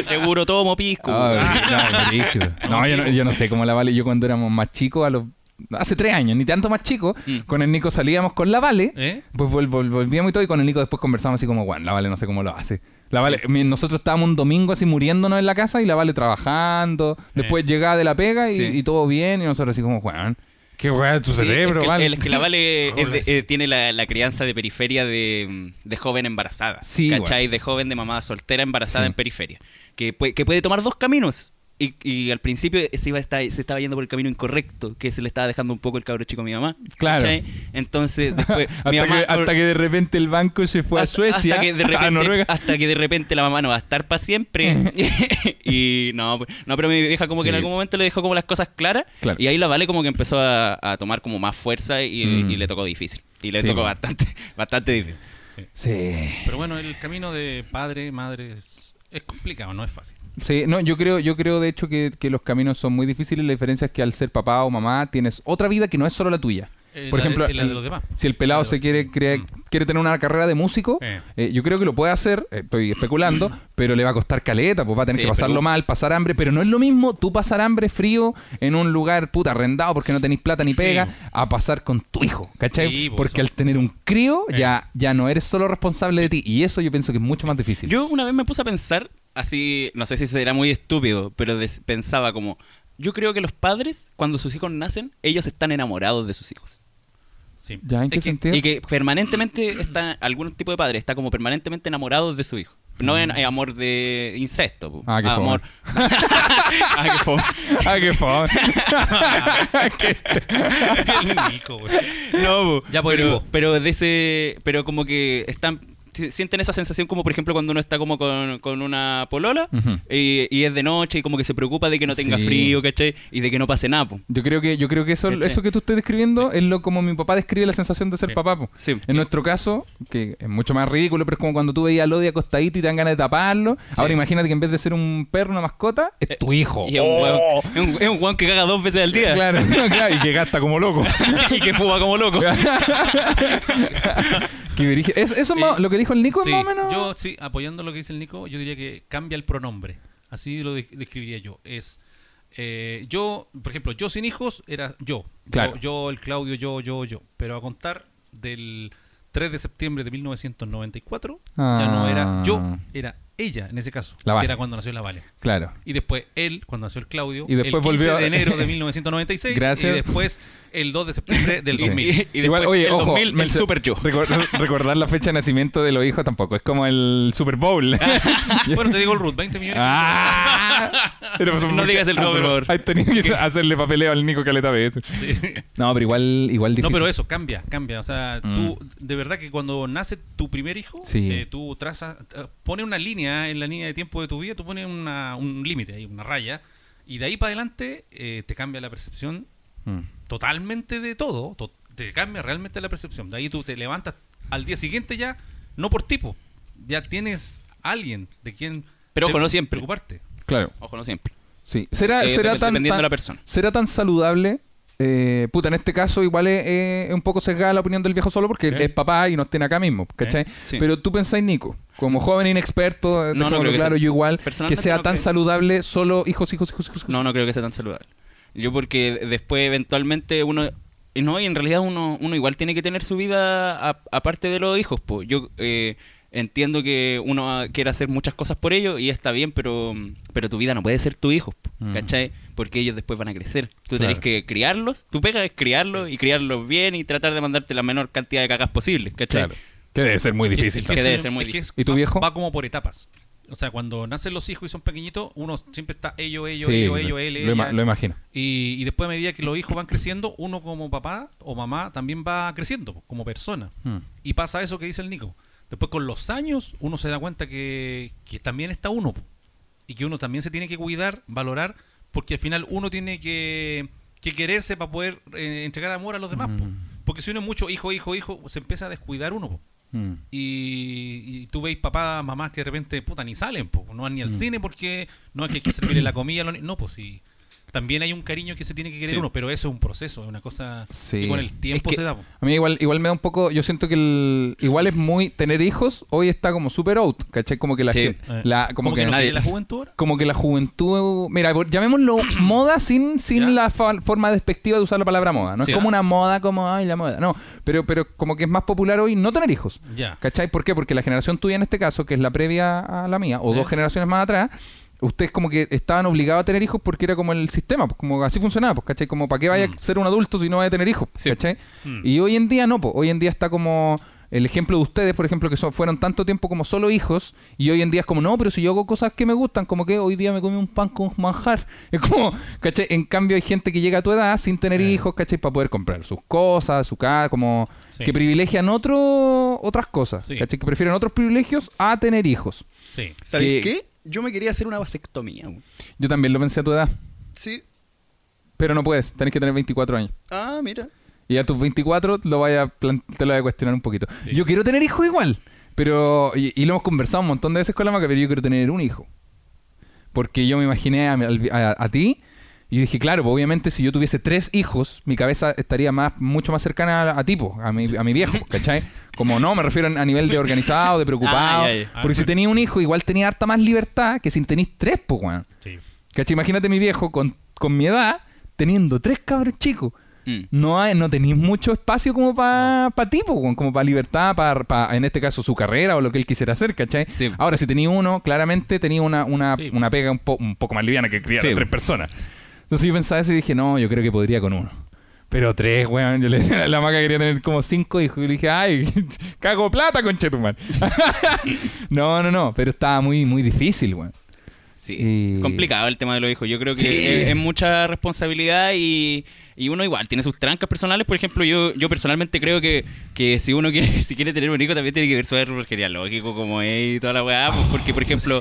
Seguro tomo pisco. Ay. No, yo no, yo no sé cómo la Vale. Yo cuando éramos más chicos, a los. Hace tres años, ni tanto más chicos, Mm. con el Nico salíamos con la Vale. ¿Eh? Pues vol- vol- volvíamos y todo, y con el Nico después conversamos así como, bueno, la Vale no sé cómo lo hace. La Vale, nosotros estábamos un domingo así muriéndonos en la casa y la Vale trabajando. Después llegaba de la pega y, Sí. y todo bien, y nosotros así como, weón, qué es tu Sí, cerebro, es que, Vale. el- es que la Vale es de- Roles. eh, tiene la, la crianza de periferia de, de joven embarazada. Sí, ¿Cachai? De joven de mamá soltera embarazada en periferia. Que, puede- que puede tomar dos caminos. Y, y al principio se, iba a estar- se estaba yendo por el camino incorrecto, que se le estaba dejando un poco el cabro chico a mi mamá. Claro. ¿cachai? Entonces, después. hasta, mi mamá, que, hasta que de repente el banco se fue a Suecia, hasta que, de a repente, Noruega. hasta que de repente la mamá no va a estar para siempre. y no, pues, no, pero mi vieja como que en algún momento le dejó como las cosas claras. Claro. Y ahí la Vale como que empezó a, a tomar como más fuerza y, Mm. y le tocó difícil. Y le Sí, tocó bueno. bastante, bastante difícil. Sí. Pero bueno, el camino de padre, madre es, es complicado, no es fácil. Sí, no, yo creo, yo creo de hecho que, que los caminos son muy difíciles. La diferencia es que al ser papá o mamá tienes otra vida que no es solo la tuya. Eh, Por la ejemplo, eh, la de el- los demás. si el pelado se quiere, crea- Mm. quiere tener una carrera de músico, Eh. eh, yo creo que lo puede hacer, estoy especulando, pero le va a costar caleta, pues va a tener Sí, que pasarlo pero- mal, pasar hambre, pero no es lo mismo tú pasar hambre frío en un lugar puta arrendado porque no tenéis plata ni pega, Sí. a pasar con tu hijo, ¿cachai? Sí, pues, porque al tener un crío ya, ya no eres solo responsable de ti, y eso yo pienso que es mucho más difícil. Yo una vez me puse a pensar, así, no sé si será muy estúpido, pero des- pensaba como, yo creo que los padres, cuando sus hijos nacen, ellos están enamorados de sus hijos. Sí. ¿Ya en qué Es que- sentido? Y que permanentemente está, algún tipo de padre está como permanentemente enamorado de su hijo. No en eh, amor de incesto. po. Mm. Ah, qué fome. amor. ah, qué fome. ah, qué fome. El Nico, güey. No, po. Ya, pues, pero, pero de ese, pero como que están sienten esa sensación como por ejemplo cuando uno está como con, con una polola y, y es de noche y como que se preocupa de que no tenga Sí. frío, ¿cachai? Y de que no pase nada, po. Yo creo que, yo creo que eso, eso que tú estás describiendo es lo como mi papá describe la sensación de ser Sí. papá. po. En nuestro caso, que es mucho más ridículo, pero es como cuando tú veías a Lodi acostadito y te dan ganas de taparlo. Ahora imagínate que en vez de ser un perro, una mascota, es tu hijo. Y es un, Oh. es, un, es un weón que caga dos veces al día Claro, claro, y que gasta como loco. y que fuma como loco. Qué. Es- eso más- Eh, lo que dijo el Nico Sí, es más o menos. Yo, sí, apoyando lo que dice el Nico, yo diría que cambia el pronombre. Así lo de- describiría yo. Es eh, yo, por ejemplo, yo sin hijos era yo. Claro. Yo, yo, el Claudio, yo, yo, yo. Pero a contar del 3 de septiembre de 1994, ya no era yo, Ah. era ella en ese caso. La que Vale. era cuando nació la Vale. Claro. Y después él, cuando nació el Claudio, Y después el 15 volvió- de enero de 1996. Gracias. Y después el 2 de septiembre del Sí. 2000. Y, y después Igual, oye, el ojo, 2000, el super yo. recor- recordar la fecha de nacimiento de los hijos tampoco. Es como el Super Bowl. bueno, te digo el root, 20 millones. ¡Ah! Pero pues, No digas el ah, nombre, pero por favor. Hay tenido que hacerle papeleo al Nico Caleta veces. No, pero igual, igual No, difícil. pero eso, cambia, cambia. O sea, Mm. tú, de verdad que cuando nace tu primer hijo, Sí. eh, tú trazas, pones una línea en la línea de tiempo de tu vida, tú pones una- un límite ahí, una raya, y de ahí para adelante eh, te cambia la percepción Mm. Totalmente de todo, to- te cambia realmente la percepción. De ahí tú te levantas al día siguiente ya, no por tipo, ya tienes alguien de quien Pero te- ojo, no siempre. preocuparte. Claro, Ojo, no siempre. sí. ¿Será, Eh, será tan, dependiendo tan- de la persona. ¿Será tan saludable? Eh, puta, en este caso igual es, es un poco sesgada la opinión del viejo solo porque ¿Eh? es papá y nos tiene acá mismo, ¿cachai? Sí. Pero tú pensáis, Nico, como joven inexperto, No, no que claro, sea- yo igual, que sea no tan creo. saludable solo hijos, hijos, hijos, hijos. No, no creo que sea tan saludable. Yo porque después eventualmente uno... y No, y en realidad uno, uno igual tiene que tener su vida a- aparte de los hijos. Pues. Yo eh, entiendo que uno quiere hacer muchas cosas por ellos y está bien, pero, pero tu vida no puede ser tu hijo, po, Mm. ¿cachai? Porque ellos después van a crecer. Tú Claro. tenés que criarlos, tu pega es criarlos y criarlos bien y tratar de mandarte la menor cantidad de cagas posible, ¿cachai? Claro. Que debe ser muy difícil. que debe ser muy es que es- ¿Y tu va- viejo? Va como por etapas. O sea, cuando nacen los hijos y son pequeñitos, uno siempre está ellos, ellos, Sí, ellos, lo- ellos, él, lo, ella. lo imagino. Y, y después a medida que los hijos van creciendo, uno como papá o mamá también va creciendo po, como persona. Mm. Y pasa eso que dice el Nico. Después con los años uno se da cuenta que, que también está uno. po. Y que uno también se tiene que cuidar, valorar, porque al final uno tiene que, que quererse para poder eh, entregar amor a los demás. po. Mm. Porque si uno es mucho hijo, hijo, hijo, se empieza a descuidar uno. po. Mm. Y, y tú veis papás, mamás que de repente, puta, ni salen, po, no van Mm. ni al cine porque no es que hay que servirle la comida. No, pues sí. También hay un cariño que se tiene que querer Sí. uno, pero eso es un proceso, es una cosa Sí. que con el tiempo Es que- se da. po. A mí igual, igual me da un poco, yo siento que el, igual es muy, tener hijos hoy está como super out, ¿cachai? Como que la Sí. gente, Eh, la, como ¿Cómo que, que no nadie- quiere la juventud ahora? como que la juventud, mira, llamémoslo moda sin, sin Ya. la fa- forma despectiva de usar la palabra moda, no Sí, es como ah. una moda como, ay, la moda, no, pero, pero como que es más popular hoy no tener hijos. Ya. ¿Cachai? ¿Por qué? Porque la generación tuya en este caso, que es la previa a la mía, o Eh. dos generaciones más atrás, ustedes como que estaban obligados a tener hijos porque era como el sistema, pues como así funcionaba, pues, ¿cachai? Como para qué vaya Mm. a ser un adulto si no vaya a tener hijos, Sí. ¿cachai? Mm. Y hoy en día no, pues hoy en día está como el ejemplo de ustedes, por ejemplo, que son, fueron tanto tiempo como solo hijos, y hoy en día es como, no, pero si yo hago cosas que me gustan, como que hoy día me comí un pan con manjar. Es como, ¿cachai? En cambio hay gente que llega a tu edad sin tener Eh. hijos, ¿cachai? Para poder comprar sus cosas, su casa, como Sí. que privilegian otro, otras cosas, Sí. ¿cachai? Que prefieren otros privilegios a tener hijos. Sí. ¿Sabéis Que- qué? Yo me quería hacer una vasectomía. Yo también lo pensé a tu edad, Sí. pero no puedes, tenés que tener 24 años. Ah, mira. Y a tus 24 lo vaya te lo voy a cuestionar un poquito. Sí. Yo quiero tener hijos igual, pero y, y lo hemos conversado un montón de veces con la maca, pero yo quiero tener un hijo. Porque yo me imaginé a, mi- a- a ti y dije, claro, pues, obviamente si yo tuviese tres hijos, mi cabeza estaría más mucho más cercana a, a ti, pues, a mi, a mi viejo, ¿cachai? Como no, me refiero a nivel de organizado, de preocupado. Porque si tenía un hijo, igual tenía harta más libertad que si tenéis tres, pues, weón. Sí. ¿Cachai? Imagínate mi viejo con, con mi edad, teniendo tres cabros chicos Mm. no hay, no tenéis mucho espacio como para pa ti, po, weón, como para libertad, para en este caso su carrera o lo que él quisiera hacer, ¿cachai? Sí. Ahora, si tenía uno, claramente tenía una, una, Sí. una pega un, po- un poco más liviana que criar Sí. a tres personas. Entonces yo pensaba eso y dije, no, yo creo que podría con uno. Pero tres, weón, yo le decía, la maca quería tener como cinco hijos y le dije, ay, cago plata, conchetuman. no, no, no, pero estaba muy, muy difícil, weón. Sí, Y- complicado el tema de los hijos. Yo creo que Sí. es, es mucha responsabilidad y, y uno igual tiene sus trancas personales. Por ejemplo, yo, yo personalmente creo que, que si uno quiere, si quiere tener un hijo también tiene que ver su árbol genealógico como es y toda la weá. pues, porque, por ejemplo,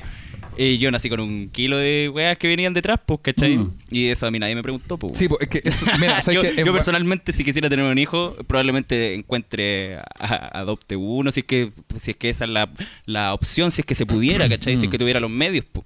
eh, yo nací con un kilo de weas que venían detrás, pues, ¿cachai? Mm. Y eso a mí nadie me preguntó, pues. Sí, pues, es que eso, mira, ¿sabes yo, personalmente si quisiera tener un hijo probablemente encuentre a- adopte uno si es que si es que esa es la, la opción si es que se pudiera ¿cachai? si es que tuviera los medios po.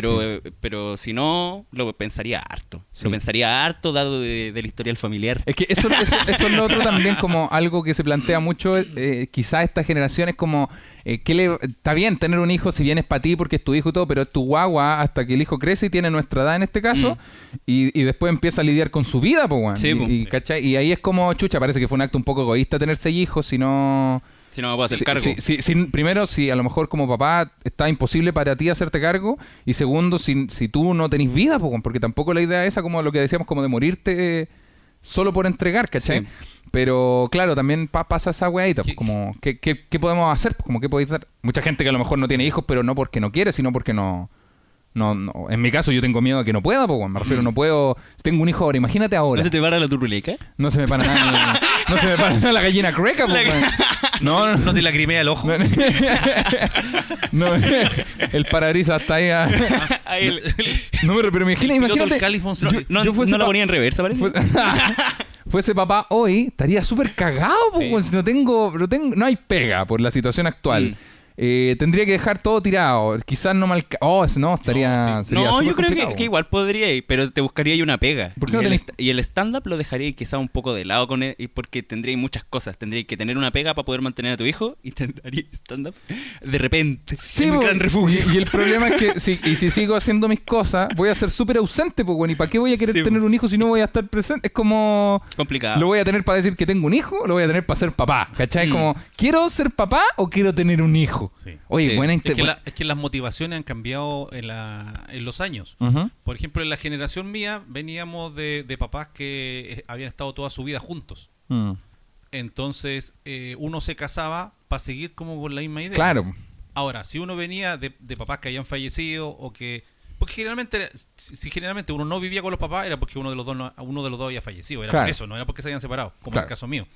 Pero, eh, pero si no, lo pensaría harto. Sí. Lo pensaría harto dado de, del historial familiar. Es que eso, eso, eso es lo otro también como algo que se plantea mucho, eh, quizás esta generación es como, eh, que le, está bien tener un hijo si bien es para ti porque es tu hijo y todo, pero es tu guagua hasta que el hijo crece y tiene nuestra edad en este caso, y, y después empieza a lidiar con su vida, pues, Mm. Sí, y, y, y ahí es como, chucha, parece que fue un acto un poco egoísta tener seis hijos, si no... Si no me puedo hacer cargo. sí, primero, si a lo mejor como papá está imposible para ti hacerte cargo. Y segundo, si, si tú no tenés vida, po, porque tampoco la idea esa, como lo que decíamos, como de morirte eh, solo por entregar, ¿cachai? Sí. Pero claro, también pa- pasa esa weadita, pues, ¿Qué- como, ¿qué, qué, qué podemos hacer? Pues, como, ¿qué podéis dar? Mucha gente que a lo mejor no tiene hijos, pero no porque no quiere, sino porque no... No, no. En mi caso yo tengo miedo a que no pueda, pues, me refiero, no puedo... Tengo un hijo ahora, imagínate ahora. ¿No se te para la? No se me para nada. no se me para la gallina creca, pues, weón. No, no, No te lagrimea el ojo. no, el parabrisas está ahí. a- Ahí el- No, pero, pero imagina, imagínate. Califón se- no yo fuese no la pa- ponía en reversa, parece. fuese, fuese papá hoy, estaría súper cagado, po, Sí. weón, si no tengo, no tengo, no hay pega por la situación actual. Eh, tendría que dejar todo tirado. Quizás no mal. Oh, no, estaría. No, sí. sería no, súper yo creo que, igual podría ir, pero te buscaría ahí una pega. ¿Por qué y, no el, tenés- est- y el stand-up lo dejaría quizá un poco de lado con él, y porque tendría muchas cosas. Tendría que tener una pega para poder mantener a tu hijo y tendría stand-up de repente. Sí, un gran refugio. Y, y el problema es que si, y si sigo haciendo mis cosas, voy a ser súper ausente, pues, bueno, ¿y para qué voy a querer Sí, tener un hijo si no voy a estar presente? Es como. Complicado. Lo voy a tener para decir que tengo un hijo, o lo voy a tener para ser papá. ¿Cachai? Mm. Como, ¿quiero ser papá o quiero tener un hijo? Sí. Oye, Sí. buena Es que, la- es que las motivaciones han cambiado en, la, en los años. Por ejemplo, en la generación mía veníamos de, de papás que eh, habían estado toda su vida juntos. Mm. Entonces, eh, uno se casaba para seguir como con la misma idea. Claro. Ahora, si uno venía de, de papás que habían fallecido o que... Porque generalmente, si si generalmente uno no vivía con los papás, era porque uno de los dos, no- uno de los dos había fallecido. Era Claro. por eso, no era porque se habían separado, como en el caso mío.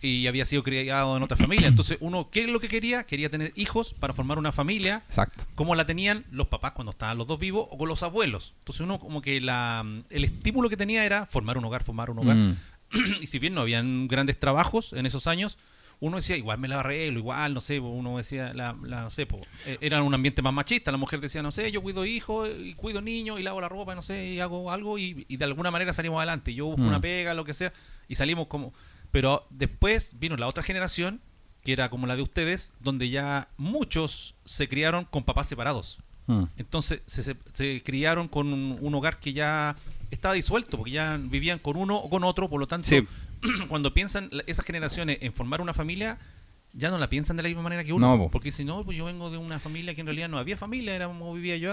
Y había sido criado en otra familia. Entonces, uno, ¿qué es lo que quería? Quería tener hijos para formar una familia Exacto. como la tenían los papás cuando estaban los dos vivos o con los abuelos. Entonces uno como que la, el estímulo que tenía era formar un hogar, formar un hogar. Mm. y si bien no habían grandes trabajos en esos años, uno decía, igual me la arreglo, igual, no sé, uno decía, la, la- no sé, po, eh, era un ambiente más machista, la mujer decía, no sé, yo cuido hijos, y cuido niños, y lavo la ropa, no sé, y hago algo, y, y de alguna manera salimos adelante, yo busco Mm. una pega, lo que sea, y salimos como... Pero después vino la otra generación, que era como la de ustedes, donde ya muchos se criaron con papás separados. Mm. Entonces se, se- se criaron con un, un hogar que ya estaba disuelto, porque ya vivían con uno o con otro, por lo tanto, Sí. cuando piensan esas generaciones en formar una familia, ya no la piensan de la misma manera que uno. No, po. porque si no, pues yo vengo de una familia que en realidad no había familia, éramos, vivía yo,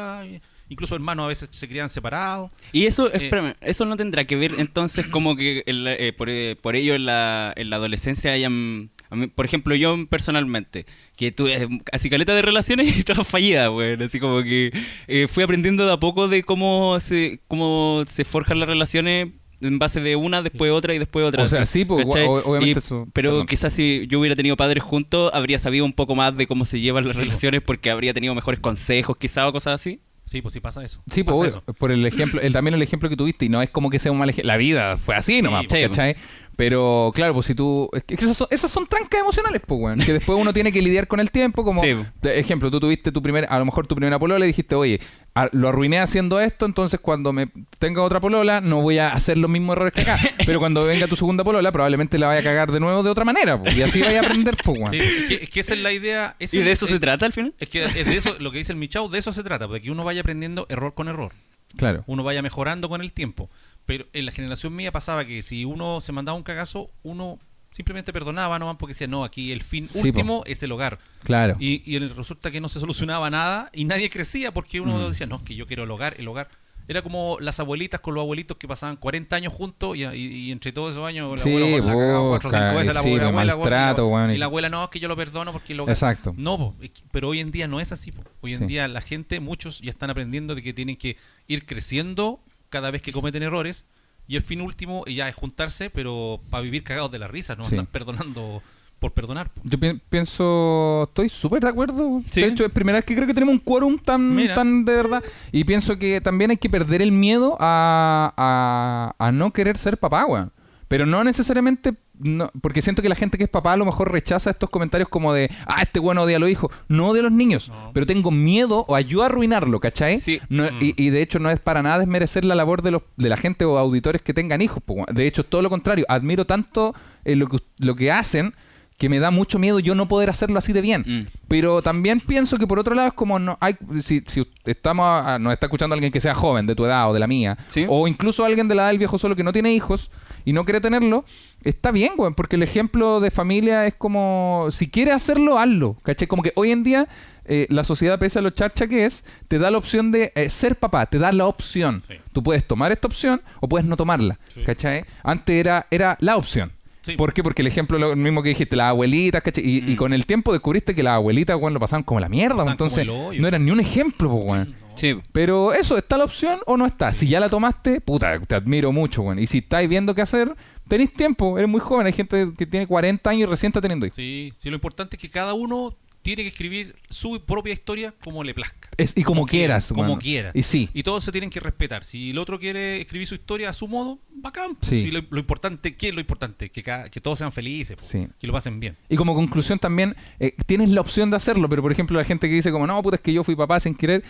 incluso hermanos a veces se criaban separados. Y eso, Eh, espérame, eso no tendrá que ver entonces como que el- eh, por, eh, por ello en la, en la adolescencia hayan... a mí, por ejemplo, yo personalmente, que tuve así caleta de relaciones y todas fallidas, güey. Así como que eh, fui aprendiendo de a poco de cómo se, cómo se forjan las relaciones en base de una, después otra y después otra. O sea, sí, pues, obviamente Y- eso- Pero perdón. quizás si yo hubiera tenido padres juntos, habría sabido un poco más de cómo se llevan las po. relaciones porque habría tenido mejores consejos quizás o cosas así. Sí, pues sí pasa eso. Sí, pasa pues, eso. por el ejemplo, el, también el ejemplo que tuviste, y no es como que sea un mal ejemplo. La vida fue así nomás, Sí, pues, ¿cachai? Pero claro, pues si tú. Es que esas son, esas son trancas emocionales, pues, weón. Que después uno tiene que lidiar con el tiempo. Como, Sí. de ejemplo, tú tuviste tu primer. A lo mejor tu primera polola y dijiste, oye, a- lo arruiné haciendo esto, entonces cuando me tenga otra polola, no voy a hacer los mismos errores que acá. Pero cuando venga tu segunda polola, probablemente la vaya a cagar de nuevo de otra manera, pues. Y así vaya a aprender, pues, weón. Sí, es, que, es que esa es la idea. ¿Y de es- eso es- se trata al final? Es que es de eso, lo que dice el Michao, de eso se trata, de que uno vaya aprendiendo error con error. Claro. uno vaya mejorando con el tiempo. Pero en la generación mía pasaba que si uno se mandaba un cagazo, uno simplemente perdonaba nomás porque decía, no, aquí el fin Sí, último es el hogar. Claro. Y, y resulta que no se solucionaba nada y nadie crecía porque uno Mm. decía, no, es que yo quiero el hogar, el hogar. Era como las abuelitas con los abuelitos que pasaban 40 años juntos y, y- y entre todos esos años la Sí, abuela la cagaba vos, cuatro o cinco caray, veces la sí, abuela, maltrato, y, la, weón, y- la abuela no, es que yo lo perdono porque el hogar. Exacto. No, po, pero hoy en día no es así. po. Hoy en día la gente, muchos ya están aprendiendo de que tienen que ir creciendo cada vez que cometen errores y el fin último ya es juntarse, pero para vivir cagados de la risa, no Sí. andar perdonando por perdonar. Yo pi- pienso, estoy súper de acuerdo. Sí. De hecho, es primera vez que creo que tenemos un quórum tan, Mira. tan de verdad. Y pienso que también hay que perder el miedo a, a, a no querer ser papá, weón. Pero no necesariamente, no, porque siento que la gente que es papá a lo mejor rechaza estos comentarios como de, ah, este bueno odia a los hijos. No odia a los niños, No. pero tengo miedo o ayuda a arruinarlo, ¿cachai? Sí. No- Mm. y, y de hecho no es para nada desmerecer la labor de, los, de la gente o auditores que tengan hijos. De hecho, todo lo contrario, admiro tanto eh, lo, que, lo que hacen que me da mucho miedo yo no poder hacerlo así de bien. Mm. Pero también pienso que por otro lado es como no hay si, si estamos a- nos está escuchando alguien que sea joven de tu edad o de la mía Sí. o incluso alguien de la edad del viejo solo que no tiene hijos y no quiere tenerlo, está bien, güey, porque el ejemplo de familia es como si quiere hacerlo, hazlo, ¿cachai? Como que hoy en día eh, la sociedad, pese a lo charcha que es, te da la opción de eh, ser papá, te da la opción. Sí. Tú puedes tomar esta opción o puedes no tomarla, Sí. ¿cachai? Antes era, era la opción. Sí. ¿Por qué? Porque el ejemplo lo mismo que dijiste, las abuelitas, ¿cachai? Y, y con el tiempo descubriste que las abuelitas, weón, lo pasaban como la mierda. Pasaban Entonces, como no eran ni un ejemplo, weón. Sí. Pero eso, ¿está la opción o no está? Si ya la tomaste, puta, te admiro mucho, weón. Y si estáis viendo qué hacer, tenéis tiempo, eres muy joven. Hay gente que tiene 40 años y recién está teniendo hijos. Sí, sí, lo importante es que cada uno tiene que escribir su propia historia como le plazca. Es- y como, quiera, quieras, Como weón. quiera. Y sí. Y todos se tienen que respetar. Si el otro quiere escribir su historia a su modo, bacán. pues. Sí. Lo, lo importante, ¿qué es lo importante? Que, cada- que todos sean felices, pues, Sí. que lo pasen bien. Y como conclusión también, eh, tienes la opción de hacerlo, pero por ejemplo la gente que dice como, no, puta, es que yo fui papá sin querer,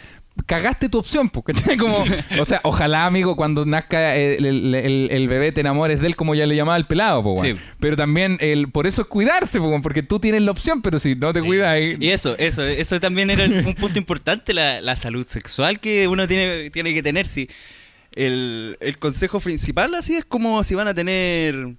cagaste tu opción, porque como, o sea, ojalá, amigo, cuando nazca eh, el, el- el- el bebé te enamores de él como ya le llamaba el pelado, weón. Sí. Pero también, el, por eso es cuidarse, weón, porque tú tienes la opción, pero si no te Sí. cuidas ahí... Y eso, eso, eso también era un punto importante, la, la salud sexual que uno tiene, tiene que tener. Si El, el consejo principal así es como si van a tener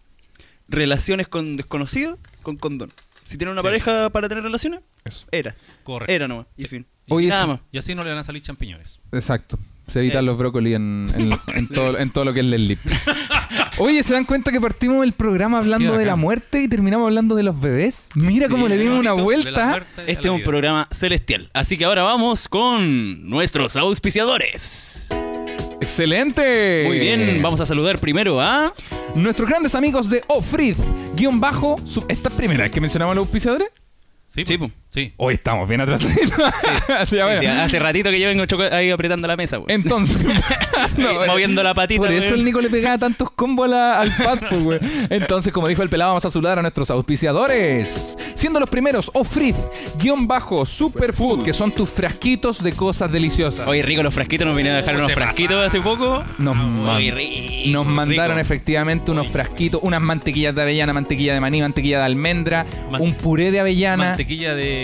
relaciones con desconocidos, con condón. Si tienen una Sí. pareja para tener relaciones, Eso. era. Correcto. Era nomás. Y fin. Oye, Nada es- más. Y así no le van a salir champiñones. Exacto. Se evitan los brócolis en, en- en todo, en todo lo que es el lip. Oye, ¿se dan cuenta que partimos el programa hablando de la muerte y terminamos hablando de los bebés? Mira cómo le dimos una vuelta. este es un programa celestial. Así que ahora vamos con nuestros auspiciadores. ¡Excelente! Muy bien, vamos a saludar primero a... Nuestros grandes amigos de Ofrid, guion bajo. su- ¿Esta es primera vez que mencionamos los auspiciadores? Sí, Sí, pues. po. Sí. Hoy estamos bien atrasados. Ya, bueno. Sí, hace ratito que yo vengo ahí apretando la mesa. güey. Entonces, no, moviendo la patita. Por eso el Nico le pegaba tantos combos la- al pad, pues, güey. Entonces, como dijo el pelado, vamos a saludar a nuestros auspiciadores. Siendo los primeros, Ofrid, guion bajo, Superfood, que son tus frasquitos de cosas deliciosas. Oye, rico, los frasquitos nos vinieron a dejar Oh, unos frasquitos hace poco. Nos, man- rico, nos mandaron rico. efectivamente unos frasquitos, unas mantequillas de avellana, mantequilla de maní, mantequilla de almendra, Man- un puré de avellana, Mantequilla de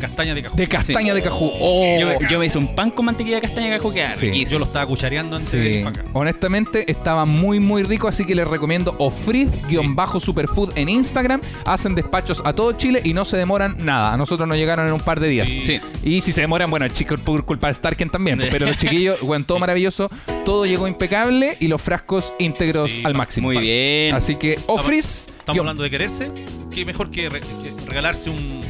castaña de cajú. de castaña Sí. de cajú. Oh, Yo, yo me hice un pan con mantequilla de castaña de cajú que Sí. Yo lo estaba cuchareando antes de ir para acá. Honestamente, estaba muy, muy rico, así que les recomiendo Ofrid-superfood en Instagram. Hacen despachos a todo Chile y no se demoran nada. A nosotros nos llegaron en un par de días. Sí. Sí. Y si se demoran, bueno, el chico por culpa de Starken también. Pero los chiquillos, bueno, todo maravilloso. Todo llegó impecable y los frascos íntegros Sí, al máximo. Muy bien. Así que Ofris. Estamos hablando de quererse. Qué mejor que, re- que regalarse un,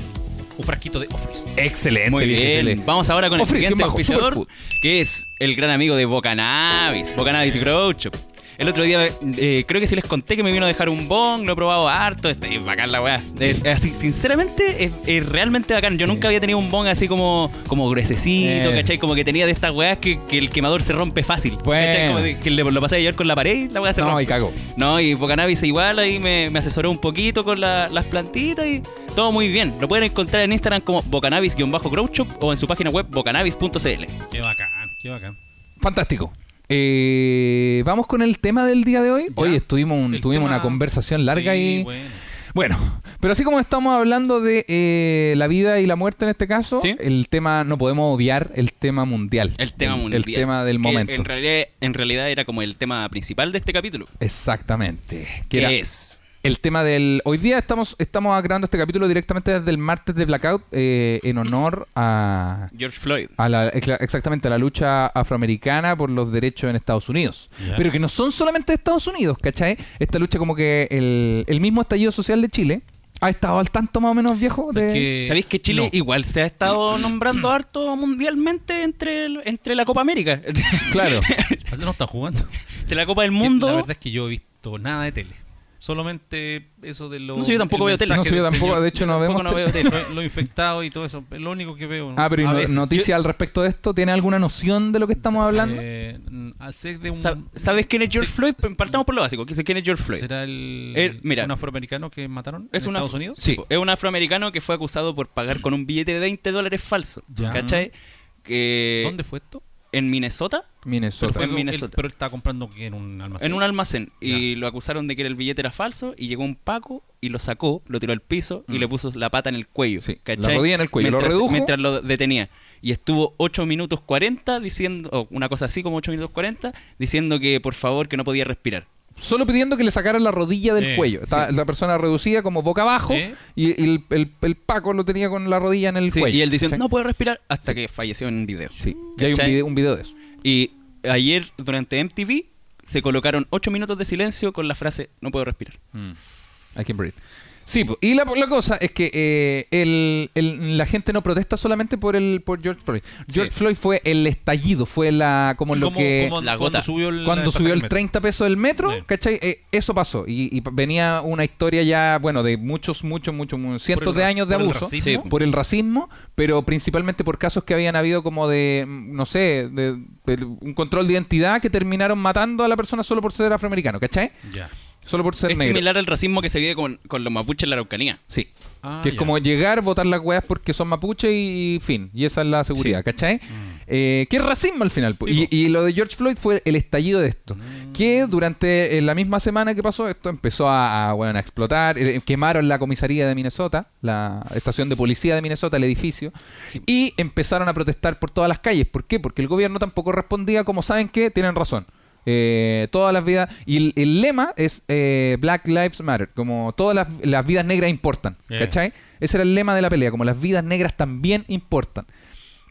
un frasquito de Office. Excelente. Muy bien. Vamos ahora con el siguiente auspiciador, que es el gran amigo de Bocanabis, Bocanabis Grow Shop. El otro día, eh, creo que sí les conté que me vino a dejar un bong, lo he probado harto, este, es bacán la weá. Eh, así, sinceramente, es, es realmente bacán. Yo nunca había tenido un bong así como, como gruesecito, Eh. ¿cachai? Como que tenía de estas weas que, que el quemador se rompe fácil. Bueno. ¿Cachai? Como de- que le- lo pasé a llevar con la pared y la weá se No, rompe. y cago. No, y Bocanabis igual ahí me, me asesoró un poquito con la- las plantitas y todo muy bien. Lo pueden encontrar en Instagram como bocanabis-grow shop o en su página web bocanabis.cl. Qué bacán, qué bacán. Fantástico. Eh, Vamos con el tema del día de hoy. Ya. Hoy estuvimos un- tuvimos tema- una conversación larga Sí, y bueno. Bueno, pero así como estamos hablando de eh, la vida y la muerte en este caso, Sí. el tema, no podemos obviar el tema mundial. El tema mundial. El tema del momento. En realidad, en realidad era como el tema principal de este capítulo. Exactamente. Que era es? El tema del... Hoy día estamos, estamos grabando este capítulo directamente desde el martes de Blackout eh, en honor a... George Floyd. a la- ex- exactamente a la lucha afroamericana por los derechos en Estados Unidos. Pero que no son solamente de Estados Unidos, ¿cachai? Esta lucha como que el, el mismo estallido social de Chile ha estado al tanto más o menos viejo de... que- ¿Sabéis que Chile no. igual se ha estado nombrando harto mundialmente entre, el- entre la Copa América? Claro. No están jugando. entre la Copa del La Mundo. verdad es que yo he visto nada de tele. Solamente eso de los. No sé, yo tampoco veo tele. No sé, yo tampoco, señor. de hecho no Tampoco vemos... no veo te- tele. Lo, lo infectado y todo eso. Es lo único que veo. Ah, pero ¿y A no- al respecto de esto? ¿Tiene alguna noción de lo que estamos hablando? Eh, al ser de un. Sa- ¿Sabes quién es George Sí. Floyd? Partamos por lo básico. ¿Quién es George Floyd? ¿Será el, mira. un afroamericano que mataron Es en una- Estados Unidos? Sí. Es un afroamericano que fue acusado por pagar con un billete de 20 dólares falso. Ya. ¿Cachai? Que ¿Dónde fue esto? En Minnesota. Pero, Minnesota. fue en él- Minnesota. pero él estaba comprando en un almacén. En un almacén. Y lo acusaron de que el billete era falso. Y llegó un Paco y lo sacó, lo tiró al piso y Mm. le puso la pata en el cuello. Sí, ¿cachai? la rodilla en el cuello, lo Mientras, redujo. Mientras lo detenía. Y estuvo 8 minutos 40 diciendo, o una cosa así como 8 minutos 40, diciendo que por favor que no podía respirar. Solo pidiendo que le sacaran la rodilla del Eh, cuello. La persona reducida como boca abajo Eh. y, y el, el- el Paco lo tenía con la rodilla en el Sí, cuello. y él diciendo, ¿cachai? no puedo respirar, hasta que falleció en video. Sí, y hay un video, un video de eso. Y ayer, durante MTV, se colocaron 8 minutos de silencio con la frase, no puedo respirar. I can breathe. Sí, y la, la cosa es que eh, el- el- la gente no protesta solamente por el por George Floyd. George Floyd fue el estallido, fue la como lo Como- que como la cuando gota. subió el, cuando el subió el pasaje 30 pesos del metro, Sí. ¿cachai? Eh, eso pasó. Y, y venía una historia ya, bueno, de muchos, muchos, muchos, mu- cientos de años de por el abuso. racismo. Sí. por el racismo, pero principalmente por casos que habían habido como de, no sé, de, de un control de identidad que terminaron matando a la persona solo por ser afroamericano, ¿cachai? Ya. Solo por ser es negro. similar al racismo que se vive con, con los mapuches en la Araucanía. Sí. Ah, que es ya. como llegar, votar las weas porque son mapuche y, fin. Y esa es la seguridad, ¿cachai? Eh, que es racismo al final. Mm. Sí, y, y lo de George Floyd fue el estallido de esto. Mm. Que durante eh, la misma semana que pasó esto empezó a, a, bueno, a explotar. Eh, quemaron la comisaría de Minnesota, la estación de policía de Minnesota, el edificio. Y empezaron a protestar por todas las calles. ¿Por qué? Porque el gobierno tampoco respondía como saben que tienen razón. Eh, todas las vidas y el, el lema es eh, Black Lives Matter como todas las, las vidas negras importan Yeah. ¿cachai? ese era el lema de la pelea como las vidas negras también importan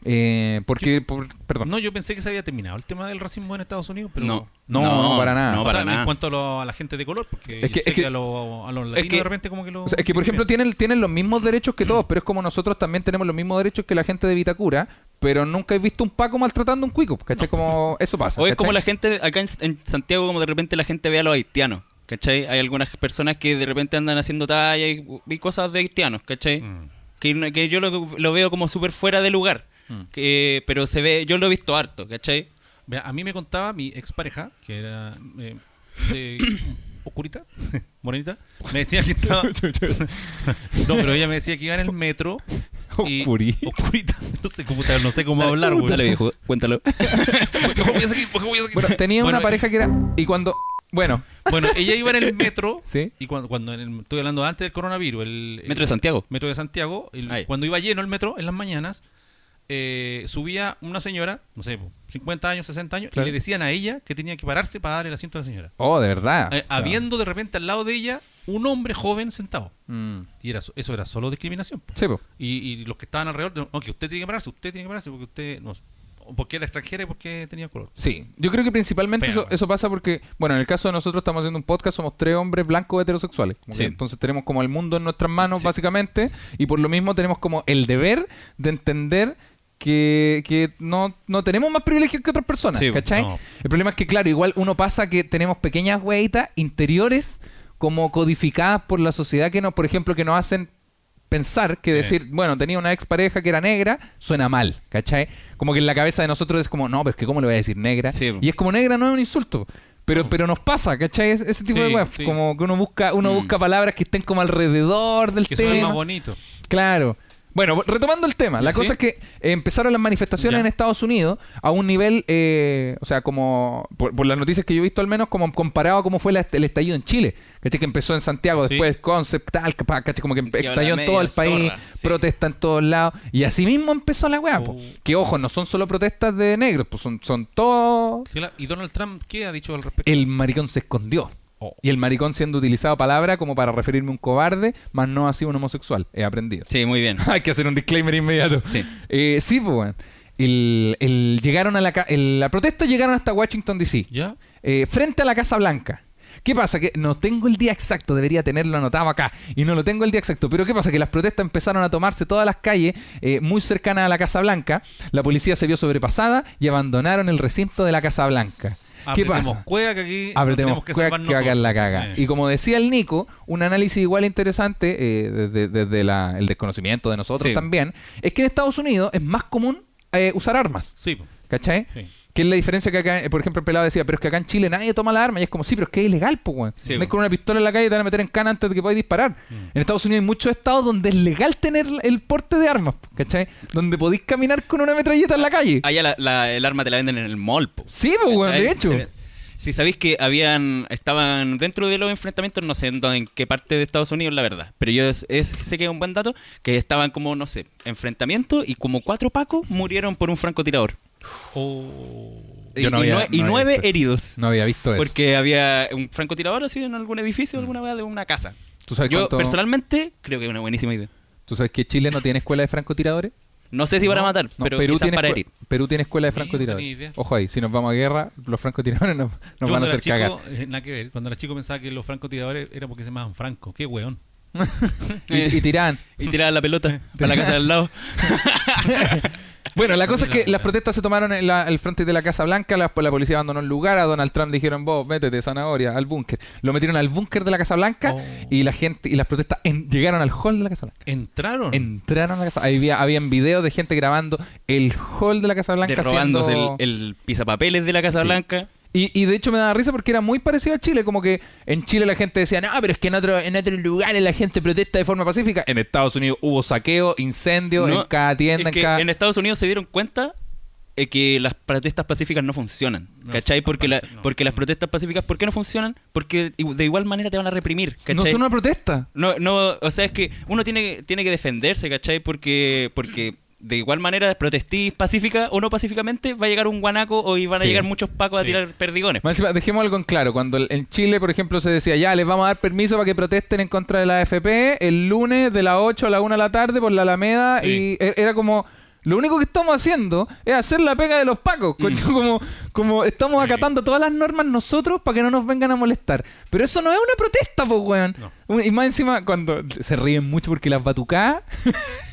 Eh, porque por- perdón No, yo pensé que se había terminado el tema del racismo en Estados Unidos, pero No. No, no, para nada. No, O para sea, nada. en cuanto a, lo- a la gente de color, porque Es que- es que- que a, los- a los latinos que- de repente como que lo... O sea, es que, por ejemplo, tienen, tienen los mismos derechos que todos, pero es como nosotros también tenemos los mismos derechos que la gente de Vitacura, pero nunca he visto un Paco maltratando a un cuico, ¿cachai? Como eso pasa. O es ¿cachai? como la gente, acá en, en Santiago, como de repente la gente ve a los haitianos. ¿Cachai? Hay algunas personas que de repente andan haciendo talla y, y cosas de haitianos, ¿cachai? Mm. Que, que yo lo, lo veo como súper fuera de lugar. Mm. Que, pero se ve, yo lo he visto harto, ¿cachai? A mí me contaba mi expareja, que era eh, de oscurita, morenita, me decía que estaba... no, pero ella me decía que iba en el metro y... Oscurita. No sé cómo, no sé cómo hablar, güey. Dale, viejo, cuéntalo. Mejor voy a seguir, mejor voy a seguir. Bueno, tenía Bueno, una pareja que era... Y cuando... Bueno, Bueno, ella iba en el metro ¿sí? y cuando, cuando en el- estoy hablando antes del coronavirus, el, Metro de Santiago. Metro de Santiago, el- cuando iba lleno el metro en las mañanas, eh, subía una señora, no sé, 50 años, 60 años, Claro. y le decían a ella que tenía que pararse para dar el asiento a la señora. Oh, de verdad. Eh, habiendo de repente al lado de ella un hombre joven sentado. Mm. Y era, so- eso era solo discriminación. po. Sí, po. Y, y los que estaban alrededor, no, que usted tiene que pararse, usted tiene que pararse porque usted, no porque era extranjera y porque tenía color. Sí, yo creo que principalmente eso, eso pasa porque, bueno, en el caso de nosotros estamos haciendo un podcast, somos tres hombres blancos heterosexuales. Sí. entonces tenemos como el mundo en nuestras manos, básicamente, y por lo mismo tenemos como el deber de entender que, que no, no tenemos más privilegios que otras personas, Sí, ¿cachai? no. El problema es que, claro, igual uno pasa que tenemos pequeñas hueitas interiores como codificadas por la sociedad que nos, por ejemplo, que nos hacen pensar que decir, bueno, tenía una expareja que era negra, suena mal, ¿cachai? Como que en la cabeza de nosotros es como, no, pero es que ¿cómo le voy a decir negra? Sí. Y es como negra no es un insulto. Pero, pero nos pasa, ¿cachai? Ese, ese tipo Sí, de weas. Como que uno busca, uno Mm. busca palabras que estén como alrededor del Que tema. más bonito. Claro. Bueno, retomando el tema, la ¿Sí? cosa es que empezaron las manifestaciones Ya. en Estados Unidos a un nivel, eh, o sea, como, por, por las noticias que yo he visto al menos, como comparado a cómo fue la- el estallido en Chile. ¿Cachai? Que empezó en Santiago, Sí. después Concept, tal, ¿cachai? Como que estalló en todo el país, sí. protesta en todos lados. Y así mismo empezó la weá. Oh. Que ojo, no son solo protestas de negros, pues son, son todos... ¿Y Donald Trump qué ha dicho al respecto? El maricón se escondió. Oh. Y el maricón siendo utilizado palabra como para referirme a un cobarde, más no así un homosexual. He aprendido. Sí, muy bien. Hay que hacer un disclaimer inmediato. Sí. Eh, sí, pues. El, el- llegaron a la, ca- el- la protesta llegaron hasta Washington DC, ¿Ya? eh, frente a la Casa Blanca. ¿Qué pasa? Que no tengo el día exacto, debería tenerlo anotado acá, y no lo tengo el día exacto. Pero ¿qué pasa? Que las protestas empezaron a tomarse todas las calles eh, muy cercanas a la Casa Blanca. La policía se vio sobrepasada y abandonaron el recinto de la Casa Blanca. ¿Qué pasa? cueva que aquí Apretemos tenemos que salvar que va a quedar la caga. Eh. Y como decía el Nico, un análisis igual interesante eh, desde, desde la- el desconocimiento de nosotros Sí. también, es que en Estados Unidos es más común eh, usar armas. Sí, ¿Cachai? sí. Que es la diferencia que acá, eh, por ejemplo, el pelado decía, pero es que acá en Chile nadie toma la arma. Y es como, sí, pero es que es ilegal, pues, weón. Sí, si con una pistola en la calle te van a meter en cana antes de que podáis disparar. Mm. En Estados Unidos hay muchos estados donde es legal tener el porte de armas, ¿cachai? Donde podéis caminar con una metralleta en la calle. Allá la- la- el arma te la venden en el mall, po. Sí, pues, weón, de hecho. Si sabéis que habían estaban dentro de los enfrentamientos, no sé en, qué parte de Estados Unidos, la verdad, pero yo es- es- sé que es un buen dato, que estaban como, no sé, enfrentamientos y como cuatro pacos murieron por un francotirador. Oh. Y, no había- no nueve heridos. No había visto eso. Porque había un francotirador así en algún edificio, alguna weá de una casa. ¿Tú sabes, Yo cuánto- personalmente creo que es una buenísima idea. ¿Tú sabes que Chile no tiene escuela de francotiradores? No sé si para No, matar, No, pero Perú, quizás tiene para herir. Perú tiene escuela de francotiradores. Ojo ahí, si nos vamos a guerra, los francotiradores nos, van a hacer cagar. eh, nada que ver. Cuando era chico pensaba que los francotiradores era porque se llamaban Franco. Qué weón. Y, y tiraban. Y tirar la pelota para la casa del lado. Bueno, la cosa es que la- las protestas se tomaron en la- el frente de la Casa Blanca, la, la policía abandonó el lugar, a Donald Trump dijeron, vos, métete, zanahoria, al búnker. Lo metieron al búnker de la Casa Blanca Oh. y la gente y las protestas en- llegaron al hall de la Casa Blanca. Entraron. Entraron a la Casa Había, habían videos de gente grabando el hall de la Casa Blanca. Haciendo- el, el pisapapeles de la Casa Sí. Blanca. Y, y de hecho me daba risa porque era muy parecido a Chile, como que en Chile la gente decía, no, pero es que en, otro, en otros lugares la gente protesta de forma pacífica. En Estados Unidos hubo saqueo, incendio No, en cada tienda, es que en cada... en Estados Unidos se dieron cuenta eh, que las protestas pacíficas no funcionan. No, ¿Cachai? no Porque, la- no. porque las protestas pacíficas, ¿por qué no funcionan? Porque de igual manera te van a reprimir. ¿cachai? no son una protesta. No, no, o sea, es que uno tiene, tiene que defenderse, ¿cachai? Porque, porque de igual manera, protestís pacífica o no pacíficamente, va a llegar un guanaco o van a Sí. llegar muchos pacos a tirar perdigones. Dejemos algo en claro. Cuando en Chile, por ejemplo, se decía, ya, les vamos a dar permiso para que protesten en contra de la AFP el lunes de las 8 a la 1 de la tarde por la Alameda. Sí. Y e- era como, lo único que estamos haciendo es hacer la pega de los pacos. Mm. como, como estamos acatando todas las normas nosotros para que no nos vengan a molestar. Pero eso no es una protesta, pues, weón. No. Y más encima, cuando se ríen mucho porque las batucadas...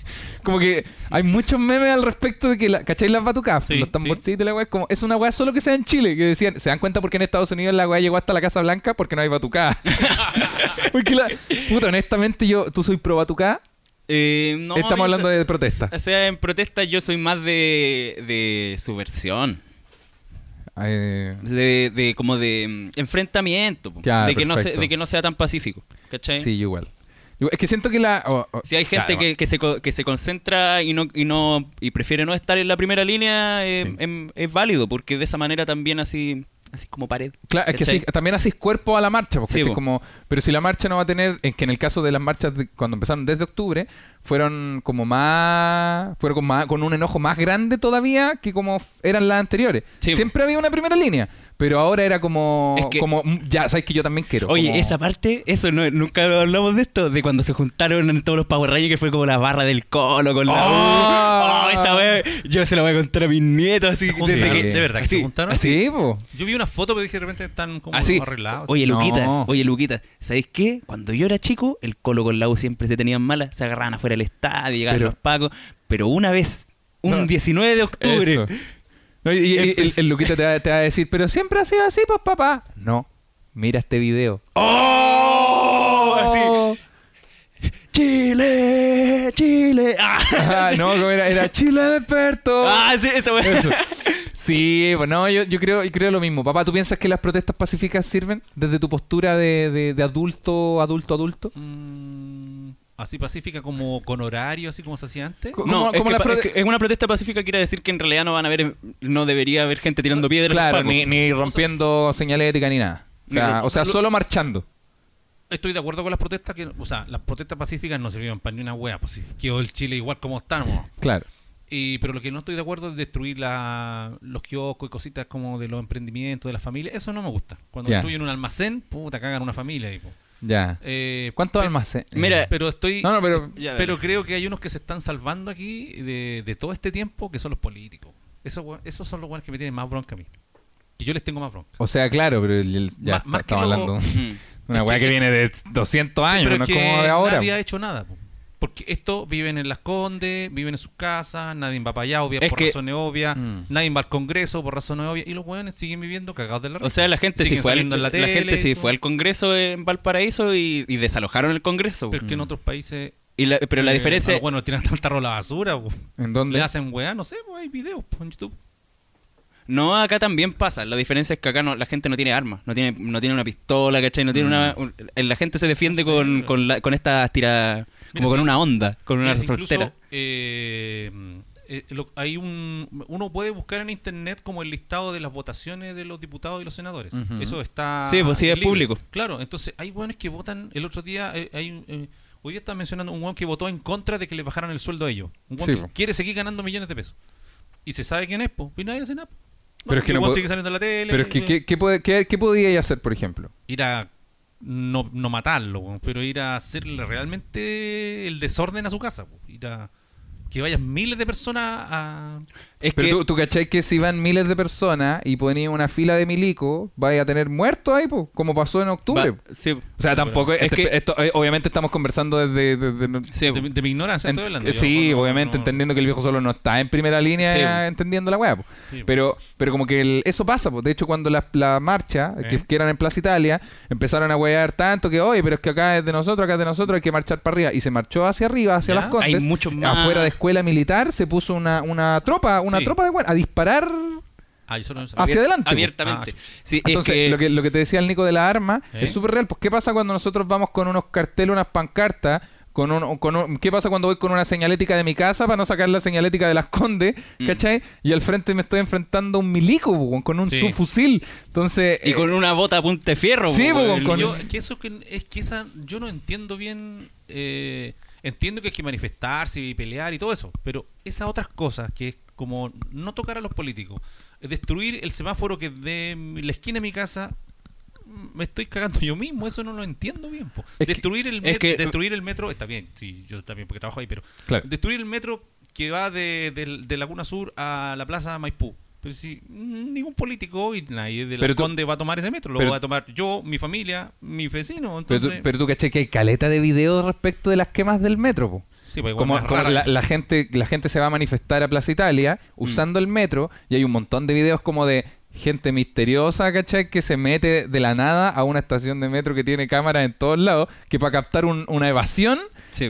Como que hay muchos memes al respecto de que, la, ¿cacháis las batucadas? Sí, los tamborcitos y la weá, es como, es una weá solo que sea en Chile, que decían, ¿se dan cuenta por qué en Estados Unidos la weá llegó hasta la Casa Blanca? Porque no hay batucada. porque la, puta, honestamente yo, ¿tú soy pro batucada? Eh, no, Estamos amigo, hablando de protesta. O sea, en protesta yo soy más de, de subversión. Eh, De, de como de mm, enfrentamiento. Ya, de, que no se- de que no sea tan pacífico. ¿Cachai? sí, yo igual. Es que siento que la... Si hay gente Claro, que, que se, co- que se concentra y no, y no y prefiere no estar en la primera línea, eh, Sí. em- es válido, porque de esa manera también así, así como pared. Claro, es que sí, también haces cuerpo a la marcha, porque Sí, ¿cachai? po. como, pero si la marcha no va a tener, es que en el caso de las marchas de- cuando empezaron desde octubre, fueron como más, fueron con, más- con un enojo más grande todavía que como eran las anteriores. Sí. Siempre había una primera línea, pero ahora era como, Es que- como mm, ya sabes que yo también quiero. Oye, como- esa parte, eso no, nunca hablamos de esto, de cuando se juntaron en todos los Power Rangers, que fue como la barra del colo con la U. ¡Ah! Oh, esa wea, yo se la voy a contar a mis nietos así. Desde que- ¿De verdad que así, se juntaron? Sí, po. Yo vi una foto, pero dije de repente están como Así. arreglados. Oye, No. Luquita, oye, Luquita, ¿sabéis qué? Cuando yo era chico, el Colo con la U siempre se tenían malas, se agarraban afuera del estadio, llegaban Pero- los pacos, pero una vez, un No. 19 de octubre, Eso. No, y, el, el Luquita te va, te va a decir, pero siempre ha sido así, pues papá. No, mira este video. ¡Oh! Así, Chile, Chile. Ah, Ah, no, como era, era Chile desperto. ah, sí, esa wea. Eso. Sí, bueno, yo, yo creo, yo creo lo mismo. Papá, ¿tú piensas que las protestas pacíficas sirven desde tu postura de, de- de adulto, adulto, adulto? Mm, así pacífica como con horario, así como se hacía antes. No, ¿Cómo- es, que, que una protesta pacífica quiere decir que en realidad no van a haber, no debería haber gente tirando piedras. Claro, ni, ni rompiendo señalética ni nada. O Ni sea, o sea, lo- solo marchando. Estoy de acuerdo con las protestas, que, o sea, las protestas pacíficas no sirvieron para ni una wea, pues si quedó el Chile igual como estamos. Claro. Y, pero lo que no estoy de acuerdo es destruir la, los kioscos y cositas como de los emprendimientos, de las familias. Eso no me gusta. Cuando Ya. destruyen un almacén, puta, cagan una familia. ahí, po. Ya. Eh, ¿Cuántos pe- almacenes? Mira, Pero estoy... No, no, pero... Ya, pero creo que hay unos que se están salvando aquí de, de todo este tiempo, que son los políticos. Esos, we- esos son los buenos que me tienen más bronca a mí. Que yo les tengo más bronca. O sea, claro, pero el- ya más estamos que lo- hablando una Es weá que- que viene de 200 Sí, años, pero no es es como que de ahora. nadie ha hecho nada. po. Porque estos viven en las Condes, viven en sus casas, nadie va para allá, obvia, Es por que- razones obvias, Mm. nadie va al Congreso por razones obvias, y los hueones siguen viviendo cagados de la O sea, la gente Siguen fue al, la la tele gente todo. fue al Congreso en Valparaíso y, y desalojaron el Congreso. Pero es que en Mm. otros países. Y la- pero la eh, diferencia a los buenos tiran hasta el tarro a la basura, po. ¿En dónde? le hacen weá, no sé, hay videos po, en YouTube. No, acá también pasa. La diferencia es que acá no, la gente no tiene armas, no tiene, no tiene una pistola, ¿cachai? No tiene Mm. una. un- la gente se defiende con, pero- con, la- con estas Como con una onda, con una soltera. eh, eh, lo- hay un uno puede buscar en internet como el listado de las votaciones de los diputados y los senadores. Eso está Sí, pues sí, es libre. público. Claro, entonces hay hueones que votan. El otro día eh, hay eh, hoy día están mencionando un hueón que votó en contra de que le bajaran el sueldo a ellos. Un hueón Sí, que po. quiere seguir ganando millones de pesos. Y se sabe quién es, pues. Y nadie hace nada. po. Pero es que no sigue saliendo en la tele. Pero es que, eh, ¿qué, qué, qué- qué podía hacer, por ejemplo? ir a no, no matarlo, weón, pero ir a hacerle realmente el desorden a su casa. Ir a que vayan miles de personas a... Es Pero que. tú, tú cachai que si van miles de personas y ponen una fila de milico, vaya a tener muertos ahí, po, como pasó en octubre. va- sí, O sea, tampoco. es este- que- esto, eh, obviamente estamos conversando desde. desde- sí, De, de mi ignorancia en- estoy hablando. eh, yo, sí, no- obviamente no- entendiendo que el viejo solo no está en primera línea Sí. eh, entendiendo la weá. Sí. Pero, pero como que el- eso pasa, po. de hecho cuando la, la marcha, ¿Eh? que, que eran en Plaza Italia, empezaron a wear tanto que, oye, pero es que acá es de nosotros, acá es de nosotros, hay que marchar para arriba. Y se marchó hacia arriba, hacia Ya, las Condes. hay muchos más- Afuera de escuela militar se puso una, una tropa, una Sí. tropa de weón, a disparar Ah, no sabía. hacia adelante. abiertamente. Ah, Sí, es Entonces, que- lo, que, lo que te decía el Nico de la arma ¿Eh? es súper real. Pues, ¿qué pasa cuando nosotros vamos con unos carteles, unas pancartas? Con un, con un- ¿Qué pasa cuando voy con una señalética de mi casa para no sacar la señalética de las condes? Mm. ¿Cachai? Y al frente me estoy enfrentando a un milico, con un Sí. subfusil. Entonces. y eh, con una bota a punta de fierro. Sí, con- Yo, que eso que es que esa yo no entiendo bien eh, entiendo que hay que manifestarse y pelear y todo eso pero esas otras cosas que es como no tocar a los políticos eh, destruir el semáforo que de mi- la esquina de mi casa me estoy cagando yo mismo eso no lo entiendo bien po. Que- destruir el es met- que- destruir el metro está bien sí yo también porque trabajo ahí pero Claro. destruir el metro que va de, de- de Laguna Sur a la Plaza Maipú pero si mm, ningún político y nadie de la Pero tú- Conde va a tomar ese metro, lo pero- va a tomar yo, mi familia, mi vecino. Pero, Entonces, tú, pero tú cachai que hay caleta de videos respecto de las quemas del metro, po. sí, pues, igual Como, la, la gente la gente se va a manifestar a Plaza Italia Mm. usando el metro y hay un montón de videos como de gente misteriosa, ¿cachai? Que se mete de la nada a una estación de metro que tiene cámaras en todos lados, que para captar un- una evasión,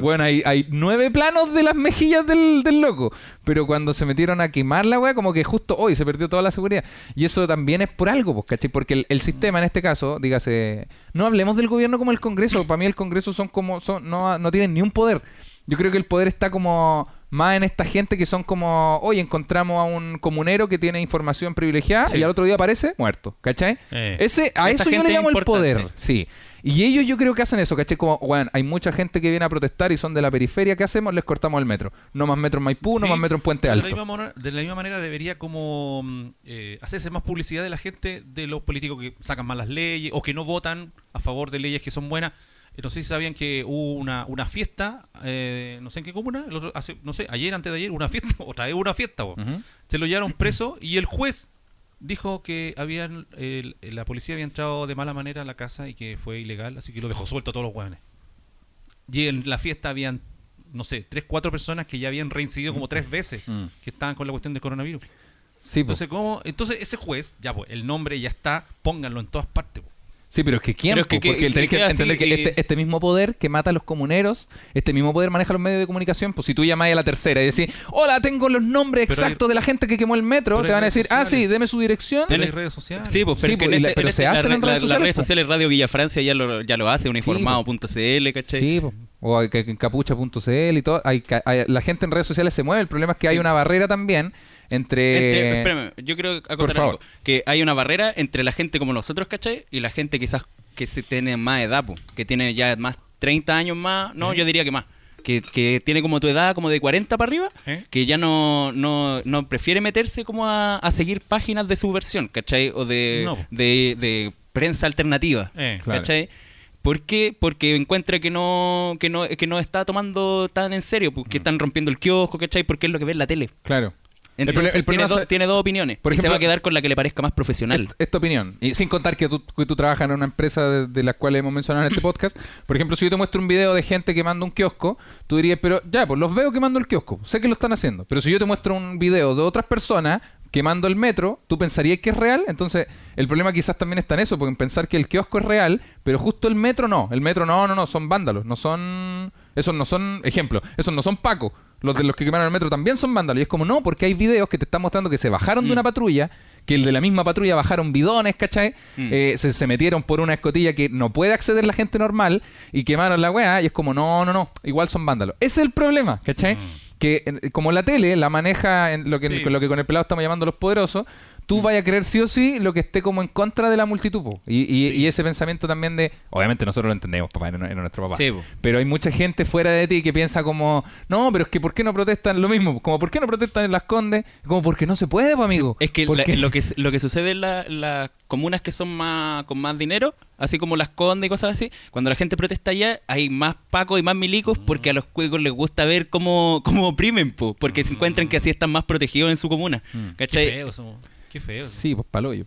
Bueno, hay, hay nueve planos de las mejillas del, del loco. Pero cuando se metieron a quemar la weá, como que justo hoy se perdió toda la seguridad. Y eso también es por algo, pues, ¿cachai? Porque el, el sistema en este caso, dígase, no hablemos del gobierno como el Congreso. Para mí el Congreso son como, son, no, no tienen ni un poder. Yo creo que el poder está como más en esta gente que son como, oye, encontramos a un comunero que tiene información privilegiada Sí. y al otro día aparece muerto, ¿cachai? Eh. Ese, a Esa eso yo le llamo el poder, sí. Y ellos yo creo que hacen eso, ¿cachai? Como, bueno, hay mucha gente que viene a protestar y son de la periferia, ¿qué hacemos? Les cortamos el metro. No más metro en Maipú, no más metro en Puente de la Alto. misma de la misma manera debería como mm, eh, hacerse más publicidad de la gente, de los políticos que sacan malas leyes o que no votan a favor de leyes que son buenas. No sé si sabían que hubo una, una fiesta, eh, no sé en qué comuna, el otro- hace, no sé, ayer, antes de ayer, una fiesta, otra vez una fiesta. Se lo llevaron preso y el juez dijo que habían el- la policía había entrado de mala manera a la casa y que fue ilegal, así que lo dejó suelto a todos los hueones. Y en la fiesta habían, no sé, tres, cuatro personas que ya habían reincidido como tres veces, Mm. que estaban con la cuestión del coronavirus. Sí, po. Entonces, ¿cómo? Entonces ese juez, ya pues, el nombre ya está, pónganlo en todas partes. po. Sí, pero es que quién, es que- po? que- porque que tenés que así entender que y- este, este mismo poder que mata a los comuneros, este mismo poder maneja los medios de comunicación, pues si tú llamas a la tercera y decís, hola, tengo los nombres Pero hay- exactos de la gente que quemó el metro, pero te van a decir, ah, sí, deme su dirección. Pero hay redes sociales. Sí, pues, pero, Sí, que pues, en este- pero en se este- la hacen en re- redes la- sociales, Las redes sociales Radio Villa Francia ya lo, ya lo hace, uniformado.cl, ¿cachai? Sí, po. o hay que- en capucha.cl y todo. Hay, ca- hay- la gente en redes sociales se mueve. El problema es que hay una barrera también entre. Entre- espérame, yo creo favor. algo. Que hay una barrera entre la gente como nosotros, ¿cachai? Y la gente quizás que se tiene más edad, po, que tiene ya más 30 años más, no, yo diría que más. Que, que tiene como tu edad, como de 40 para arriba, ¿Eh? que ya no, no, no prefiere meterse como a, a seguir páginas de subversión, ¿cachai? O de, No. de, de prensa alternativa, Eh, Claro. ¿cachai? ¿Por qué? Porque encuentra que no, que no, que no está tomando tan en serio, porque están rompiendo el kiosco, ¿cachai? Porque es lo que ve en la tele. Claro. Entonces, el problema tiene, es- do- tiene dos opiniones. Por y se ejemplo- va a quedar con la que le parezca más profesional. Es- Esta opinión. Y sin contar que tú, que tú trabajas en una empresa de, de las cuales hemos mencionado en este podcast. Por ejemplo, si yo te muestro un video de gente quemando un kiosco, tú dirías, pero ya, pues los veo quemando el kiosco. Sé que lo están haciendo. Pero si yo te muestro un video de otras personas quemando el metro, tú pensarías que es real. Entonces, el problema quizás también está en eso, porque en pensar que el kiosco es real, pero justo el metro no. El metro no, no, no, son vándalos. No son. Esos no son. Ejemplo, esos no son Paco. Los de los que quemaron el metro también son vándalos. Y es como, no, porque hay videos que te están mostrando que se bajaron de una patrulla, que el de la misma patrulla bajaron bidones, ¿cachai? Mm. Eh, se, se metieron por una escotilla que no puede acceder la gente normal y quemaron la weá. Y es como, no, no, no, igual son vándalos. Ese es el problema, ¿cachai? Que eh, como la tele la maneja en lo que, Sí. lo que con el pelado estamos llamando los poderosos, tú vayas a creer sí o sí lo que esté como en contra de la multitud. po. Y, y- y ese pensamiento también de, obviamente nosotros lo entendemos, papá, era, era nuestro papá. Sí. Pero hay mucha gente fuera de ti que piensa como, no, pero es que ¿por qué no protestan lo mismo? Como, ¿por qué no protestan en las Condes? Como, porque no se puede, po, amigo. Es que lo que lo que sucede en la- las comunas que son más con más dinero, así como las Condes y cosas así, cuando la gente protesta allá, hay más pacos y más milicos porque a los cuicos les gusta ver cómo, cómo oprimen, po, porque se encuentran que así están más protegidos en su comuna. Mm. Qué ¿Cachai? feo, eso. Qué feo. Sí, pues paloyo.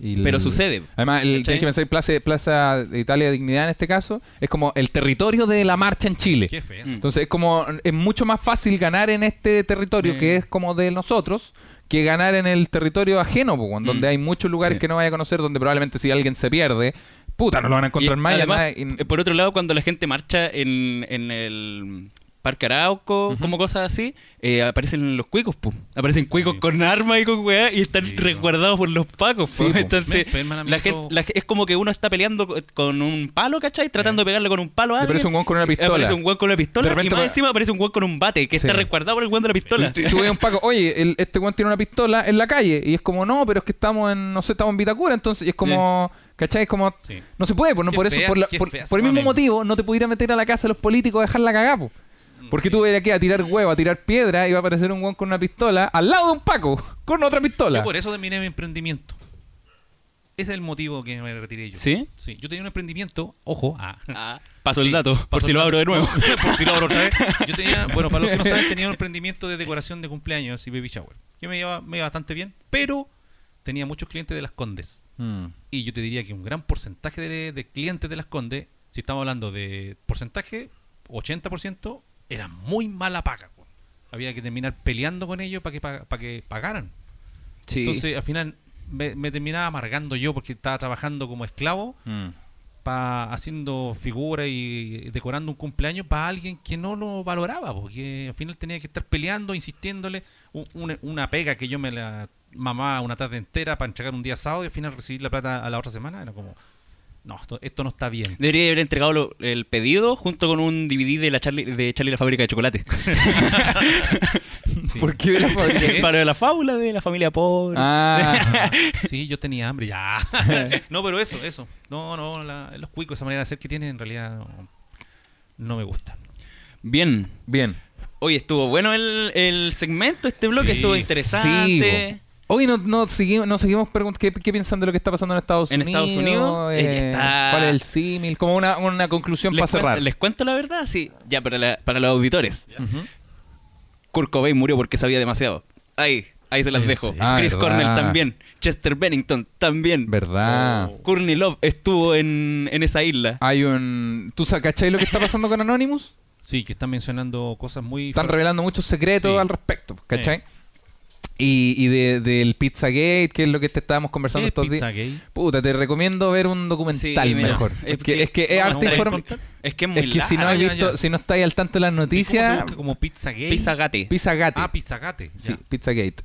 Y el- Pero sucede. Además, el, tienes que pensar Plaza, Plaza de Italia de Dignidad en este caso, es como el territorio de la marcha en Chile. Qué feo. Mm. Entonces es como, es mucho más fácil ganar en este territorio Mm. que es como de nosotros que ganar en el territorio ajeno, po, donde Mm. hay muchos lugares Sí. que no vaya a conocer, donde probablemente si alguien se pierde, puta, no lo van a encontrar Y más. y además, y- por otro lado, cuando la gente marcha en, en el Parque Arauco, como cosas así, eh, aparecen los cuicos, po. Aparecen cuicos Sí. con armas y con weá y están Sí, resguardados por los pacos. Sí. Me Entonces, la gente, la ge- es como que uno está peleando co- con un palo, ¿cachai? Tratando de pegarle con un palo a alguien. aparece un weón con una pistola. Aparece un weón con una pistola y más encima aparece un weón con un bate que está resguardado por el weón de la pistola. Y tú ves un Paco, oye, el- este weón tiene una pistola en la calle. Y es como, no, pero es que estamos en, no sé, estamos en Vitacura. Entonces, y es como, ¿cachai? Es como, no se puede, pues no por eso, por, la- por, por el mismo motivo, no te pudieras meter a la casa de los políticos a dejarla cagar, po. Porque tú ir aquí a tirar huevo, a tirar piedra y va a aparecer un weón con una pistola al lado de un Paco, con otra pistola. Yo por eso terminé mi emprendimiento. Ese es el motivo que me retiré yo. ¿Sí? Sí, yo tenía un emprendimiento, ojo, ah, Ah, paso el dato, por si lo abro de nuevo. por si lo abro otra vez. Yo tenía, bueno, para los que no saben, tenía un emprendimiento de decoración de cumpleaños y baby shower. Yo me iba, me iba bastante bien, pero tenía muchos clientes de las Condes. Mm. Y yo te diría que un gran porcentaje de, de clientes de las Condes, si estamos hablando de porcentaje, 80%, era muy mala paga. po. Había que terminar peleando con ellos para que, pa- para que pagaran. Sí. Entonces, al final, me, me terminaba amargando yo porque estaba trabajando como esclavo, Mm. pa, haciendo figuras y decorando un cumpleaños para alguien que no lo valoraba, porque al final tenía que estar peleando, insistiéndole, una, una pega que yo me la mamaba una tarde entera para entregar un día sábado y al final recibir la plata a la otra semana, era como, no, esto, esto no está bien. Debería haber entregado lo- el pedido junto con un DVD de la Charlie, de Charlie la fábrica de chocolate. Sí. ¿Por qué la fábrica? ¿Qué? Para la fábula de la familia pobre. Ah, Sí, yo tenía hambre, ya. no, pero eso, eso. No, no, la- los cuicos, esa manera de hacer que tienen, en realidad no, no me gusta. Bien. bien. Oye, estuvo bueno el, el segmento, este bloque Sí, estuvo sí, interesante. Hoy no, no seguimos, no seguimos preguntando qué, qué piensan de lo que está pasando en Estados En Unidos. Estados Unidos, eh, está- ¿Cuál es el símil? Como una, una conclusión para cerrar. les cuento la verdad, sí. Ya, para, la- para los auditores. Kurt Cobain murió porque sabía demasiado. Ahí, ahí se las ¿En dejo. Ah, Chris verdad. Cornell también. Chester Bennington también. ¿Verdad? Oh. Courtney Love estuvo en, en esa isla. Hay un... ¿Tú cachai lo que está pasando con Anonymous? Sí, que están mencionando cosas muy... Están revelando muchos secretos Sí. al respecto, ¿cachai? Y, y de, del Pizzagate, que es lo que te estábamos conversando ¿Qué es estos días. gay? Puta, te recomiendo ver un documental Sí, mira, mejor. es Es que, es, que es no, harta no, ¿puedes información. contar? Es que es muy Es que si no has ya, visto, ya. si no estáis al tanto de las ¿Y cómo se noticias, como pizza gay? Pizzagate. Pizzagate. Ah, pizzagate. Sí, ya. Pizzagate.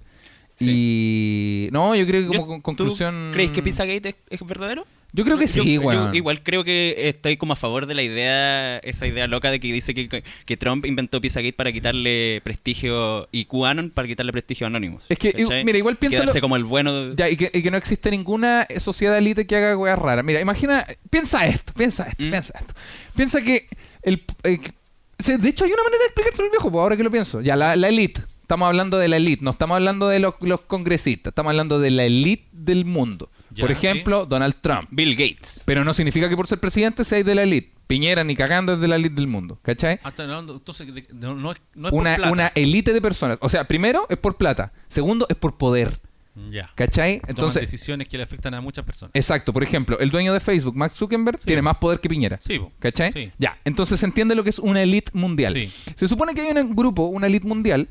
Sí. Y no, yo creo que Yo- como con- ¿tú conclusión. ¿Crees que Pizzagate es, es verdadero? Yo creo que Yo- sí, yo weón. igual creo que estoy como a favor de la idea, esa idea loca de que dice que, que Trump inventó Pizzagate para quitarle prestigio y QAnon para quitarle prestigio a Anonymous. Es que, ¿cachai? mira, igual piénsalo- Quedarse como el bueno. de- Ya, y que, y que no existe ninguna sociedad élite que haga weas raras. Mira, imagina, piensa esto, piensa esto, ¿Mm? piensa esto. Piensa que el. eh, que- de hecho, hay una manera de explicárselo al viejo, pues, ahora que lo pienso. Ya, la, la elite. Estamos hablando de la elite, no estamos hablando de los, los congresistas, estamos hablando de la elite del mundo. Ya, por sí. ejemplo, Donald Trump. Bill Gates. Pero no significa que por ser presidente seáis de la elite. Piñera ni cagando es de la elite del mundo. ¿Cachai? Ah, entonces, de- de- no, no es, no es Una, por plata. una elite de personas. O sea, primero es por plata. Segundo es por poder. Ya. ¿Cachai? Toman Entonces, decisiones que le afectan a muchas personas. exacto. Por ejemplo, el dueño de Facebook, Mark Zuckerberg, tiene más poder que Piñera. Sí, po. ¿Cachai? Sí. Ya, entonces se entiende lo que es una elite mundial. Sí. Se supone que hay un grupo, una elite mundial,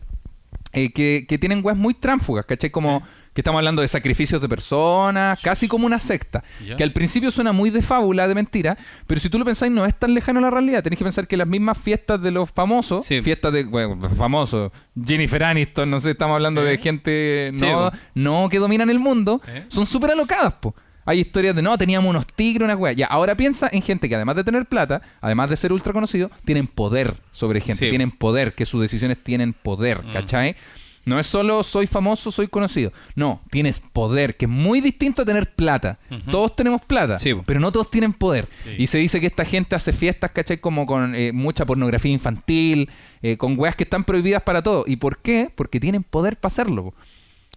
eh, que, que tienen weas muy tránfugas, ¿cachai? Como que estamos hablando de sacrificios de personas, casi como una secta. Que al principio suena muy de fábula, de mentira, pero si tú lo pensáis no es tan lejano a la realidad. Tenéis que pensar que las mismas fiestas de los famosos, Sí. fiestas de, bueno, famosos, Jennifer Aniston, no sé, estamos hablando de gente Sí, no, no que dominan el mundo, ¿Eh? son súper alocadas, po. Hay historias de no, teníamos unos tigres, unas weas. Ya, ahora piensa en gente que además de tener plata, además de ser ultra conocido, tienen poder sobre gente, Sí. tienen poder, que sus decisiones tienen poder, Mm. ¿cachai? No es solo soy famoso, soy conocido. No, tienes poder, que es muy distinto a tener plata. Todos tenemos plata, Sí, pero no todos tienen poder. Sí. Y se dice que esta gente hace fiestas, ¿cachai? Como con eh, mucha pornografía infantil, eh, con weas que están prohibidas para todo. ¿Y por qué? Porque tienen poder para hacerlo.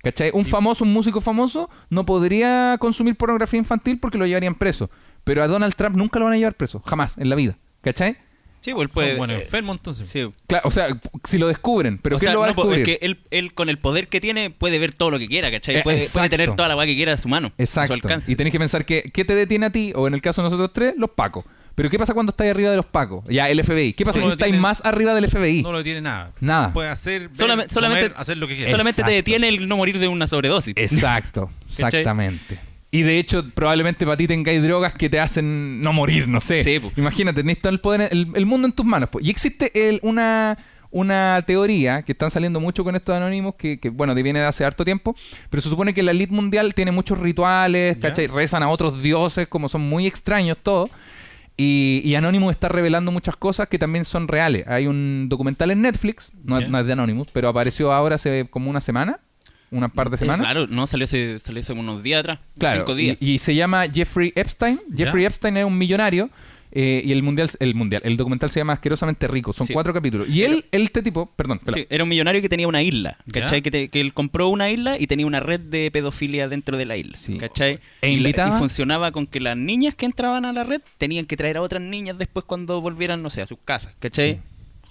¿Cachai? Un famoso, un músico famoso, no podría consumir pornografía infantil porque lo llevarían preso. Pero a Donald Trump nunca lo van a llevar preso, jamás, en la vida. ¿Cachai? Sí, pues él puede. un buen eh, enfermo entonces. sí. Claro, o sea, si lo descubren, pero o ¿quién sea, lo va a no, pues, descubrir? es que él, él con el poder que tiene puede ver todo lo que quiera, ¿cachai? Eh, puede, puede exacto. tener toda la weá que quiera a su mano. A su Exacto. alcance. Y tenés que pensar que, ¿qué te detiene a ti? O en el caso de nosotros tres, los pacos. Pero ¿qué pasa cuando estáis arriba de los pacos? Ya, el FBI. ¿Qué pasa No si estáis detienen- más arriba del FBI? No lo tiene nada. Nada. Puede hacer, ver, Solamente- solamente- comer, hacer lo que quiera. Solamente Exacto. te detiene el no morir de una sobredosis. Exacto, exactamente. Y de hecho, probablemente para ti tengáis drogas que te hacen no morir, no sé. Sí. Imagínate, tenés todo el poder, el, el mundo en tus manos. po. Y existe el- una, una teoría que están saliendo mucho con estos anónimos, que, que, bueno, viene de hace harto tiempo, pero se supone que la elite mundial tiene muchos rituales, Ya. ¿cachai? Rezan a otros dioses, como son muy extraños todos. Y, y Anonymous está revelando muchas cosas que también son reales. Hay un documental en Netflix, no, no es de Anonymous, pero apareció ahora hace como una semana, una par de Es semanas. Claro, no salió hace, salió hace unos días atrás. Claro, Cinco días. Y, y se llama Jeffrey Epstein. Ya. Jeffrey Epstein es un millonario eh, y el mundial, el mundial, el documental se llama Asquerosamente Rico. Son Sí. cuatro capítulos. Y él, él, este tipo, perdón, Sí, era un millonario que tenía una isla. ¿cachai? Que, te- que él compró una isla y tenía una red de pedofilia dentro de la isla, Sí. ¿cachai? E y, la- y funcionaba con que las niñas que entraban a la red tenían que traer a otras niñas después cuando volvieran, no sé, a sus casas, ¿cachai?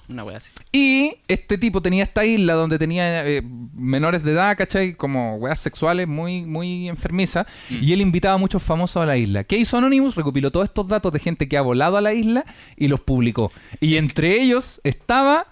Una wea así. Y este tipo tenía esta isla donde tenía eh, menores de edad, ¿cachai? Como weas sexuales muy, muy enfermizas. Mm. Y él invitaba a muchos famosos a la isla. ¿Qué hizo Anonymous? Recopiló todos estos datos de gente que ha volado a la isla y los publicó. Y entre ellos estaba...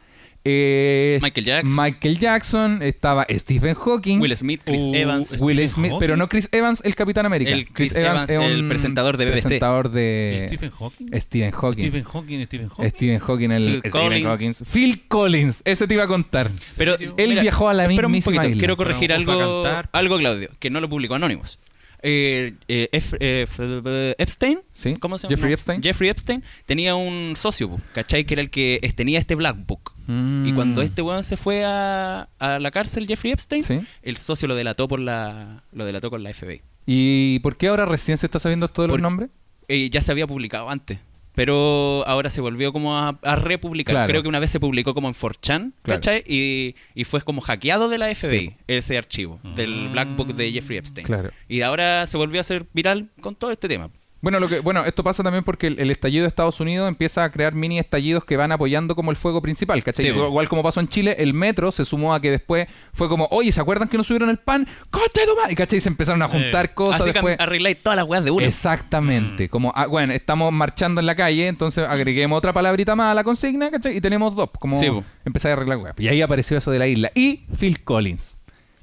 eh, Michael Jackson. Michael Jackson, estaba Stephen Hawking. Will Smith, Chris Uh, Evans. Will Smith, Hawking. pero no Chris Evans, el Capitán América. El Chris Evans, el presentador de BBC. presentador de Stephen Hawking. Stephen Hawking. Stephen Hawking, Stephen Hawking. Stephen Hawking, el Phil Stephen Collins. Hawking. Phil Collins, ese te iba a contar. Pero? Él viajó a la espera un poquito, isla. Quiero corregir algo, cantar. algo, Claudio, que no lo publicó Anonymous. Eh, eh, Ef- eh, F- Epstein, Sí, ¿cómo se llama? Jeffrey No, Epstein. Jeffrey Epstein tenía un socio, ¿cachai? Que era el que tenía este Black Book. Y Mm. cuando este weón se fue a, a la cárcel, Jeffrey Epstein, Sí. el socio lo delató por la lo delató con la FBI. ¿Y por qué ahora recién se está sabiendo todos los nombres? Eh, ya se había publicado antes. Pero ahora se volvió como a, a republicar. Claro. Creo que una vez se publicó como en 4chan, Claro. ¿cachai? Y, y fue como hackeado de la FBI, Sí. ese archivo, del Black Book de Jeffrey Epstein. Claro. Y ahora se volvió a hacer viral con todo este tema. Bueno, lo que, bueno, esto pasa también porque el, el estallido de Estados Unidos empieza a crear mini estallidos que van apoyando como el fuego principal, ¿cachai? Sí. Igual como pasó en Chile, el metro se sumó a que después fue como, oye, ¿se acuerdan que no subieron el pan? ¡Coste tu madre! Y ¿cachai? Se empezaron a juntar Eh, cosas Así después. que arregláis todas las weas de una. Exactamente. Como, ah, bueno, estamos marchando en la calle, entonces agreguemos otra palabrita más a la consigna, ¿cachai? Y tenemos dos, como Sí, po. empezar a arreglar weas. Y ahí apareció eso de la isla. Y Phil Collins.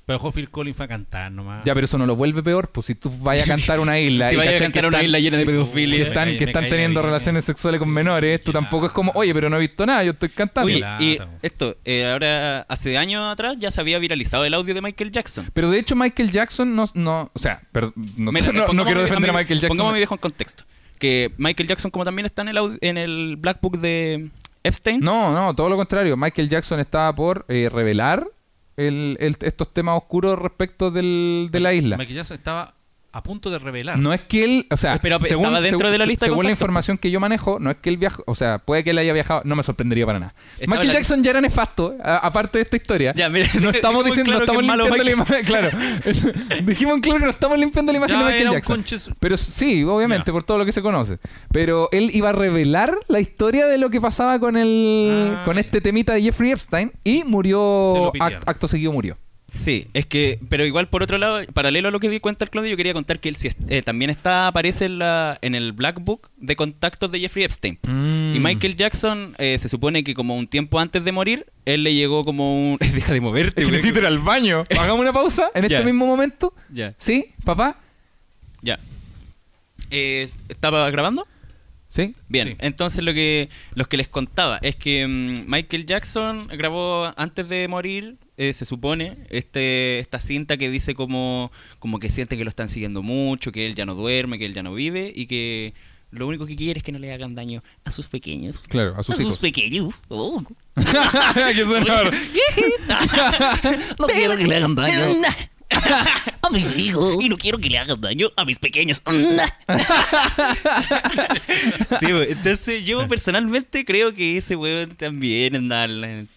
Pero ojo, Phil Collins fue a cantar nomás. Ya, pero eso no lo vuelve peor, pues si tú vayas a cantar una isla Si y vaya a cantar que una están- isla llena de que pedofilia. están, Me que están teniendo bien. relaciones sexuales con menores, tú tampoco es como, oye, pero no he visto nada, yo estoy cantando. Oye, y esto, eh, ahora, hace años atrás ya se había viralizado el audio de Michael Jackson. Pero de hecho Michael Jackson no, no o sea, no, Mira, no- no pongamos quiero defender a mi- Michael Jackson. Pongamos mi viejo en contexto. Que Michael Jackson, como también está en el, audi- en el Black Book de Epstein, No, no, todo lo contrario. Michael Jackson estaba por eh, revelar el- el- estos temas oscuros respecto del, de la isla. Jackson estaba a punto de revelar. No es que él, o sea, Pero, ¿estaba dentro de la lista de según la información que yo manejo, no es que él viajó, o sea, puede que él haya viajado, no me sorprendería para nada. Estaba Michael la- Jackson ya era nefasto, a- aparte de esta historia. Ya, mira, no estamos diciendo, no claro estamos limpiando la imagen, claro. Dijimos claro que no estamos limpiando la imagen Ya de Michael Jackson. conches- Pero sí, obviamente, Ya. por todo lo que se conoce. Pero él iba a revelar la historia de lo que pasaba con el Ah, con Eh. este temita de Jeffrey Epstein y murió act- acto seguido murió. Sí, es que, pero igual por otro lado, paralelo a lo que di cuenta el Claudio, yo quería contar que él sí eh, también está, aparece en, la, en el Black Book de contactos de Jeffrey Epstein. Mm. Y Michael Jackson eh, se supone que como un tiempo antes de morir, él le llegó como un... Deja de moverte. Es que necesito ir al baño. Hagamos una pausa en este mismo momento. Ya, ¿Sí, papá? ya. Eh, ¿Estaba grabando? ¿Sí? Bien, Sí. entonces lo que, los que les contaba es que mm, Michael Jackson grabó antes de morir, eh, se supone, este, esta cinta que dice como, como que siente que lo están siguiendo mucho, que él ya no duerme, que él ya no vive y que lo único que quiere es que no le hagan daño a sus pequeños. Claro, a sus hijos. pequeños. Oh. Qué. No quiero que le hagan daño a mis hijos. Y no quiero que le hagan daño a mis pequeños. Sí, entonces yo personalmente creo que ese weón también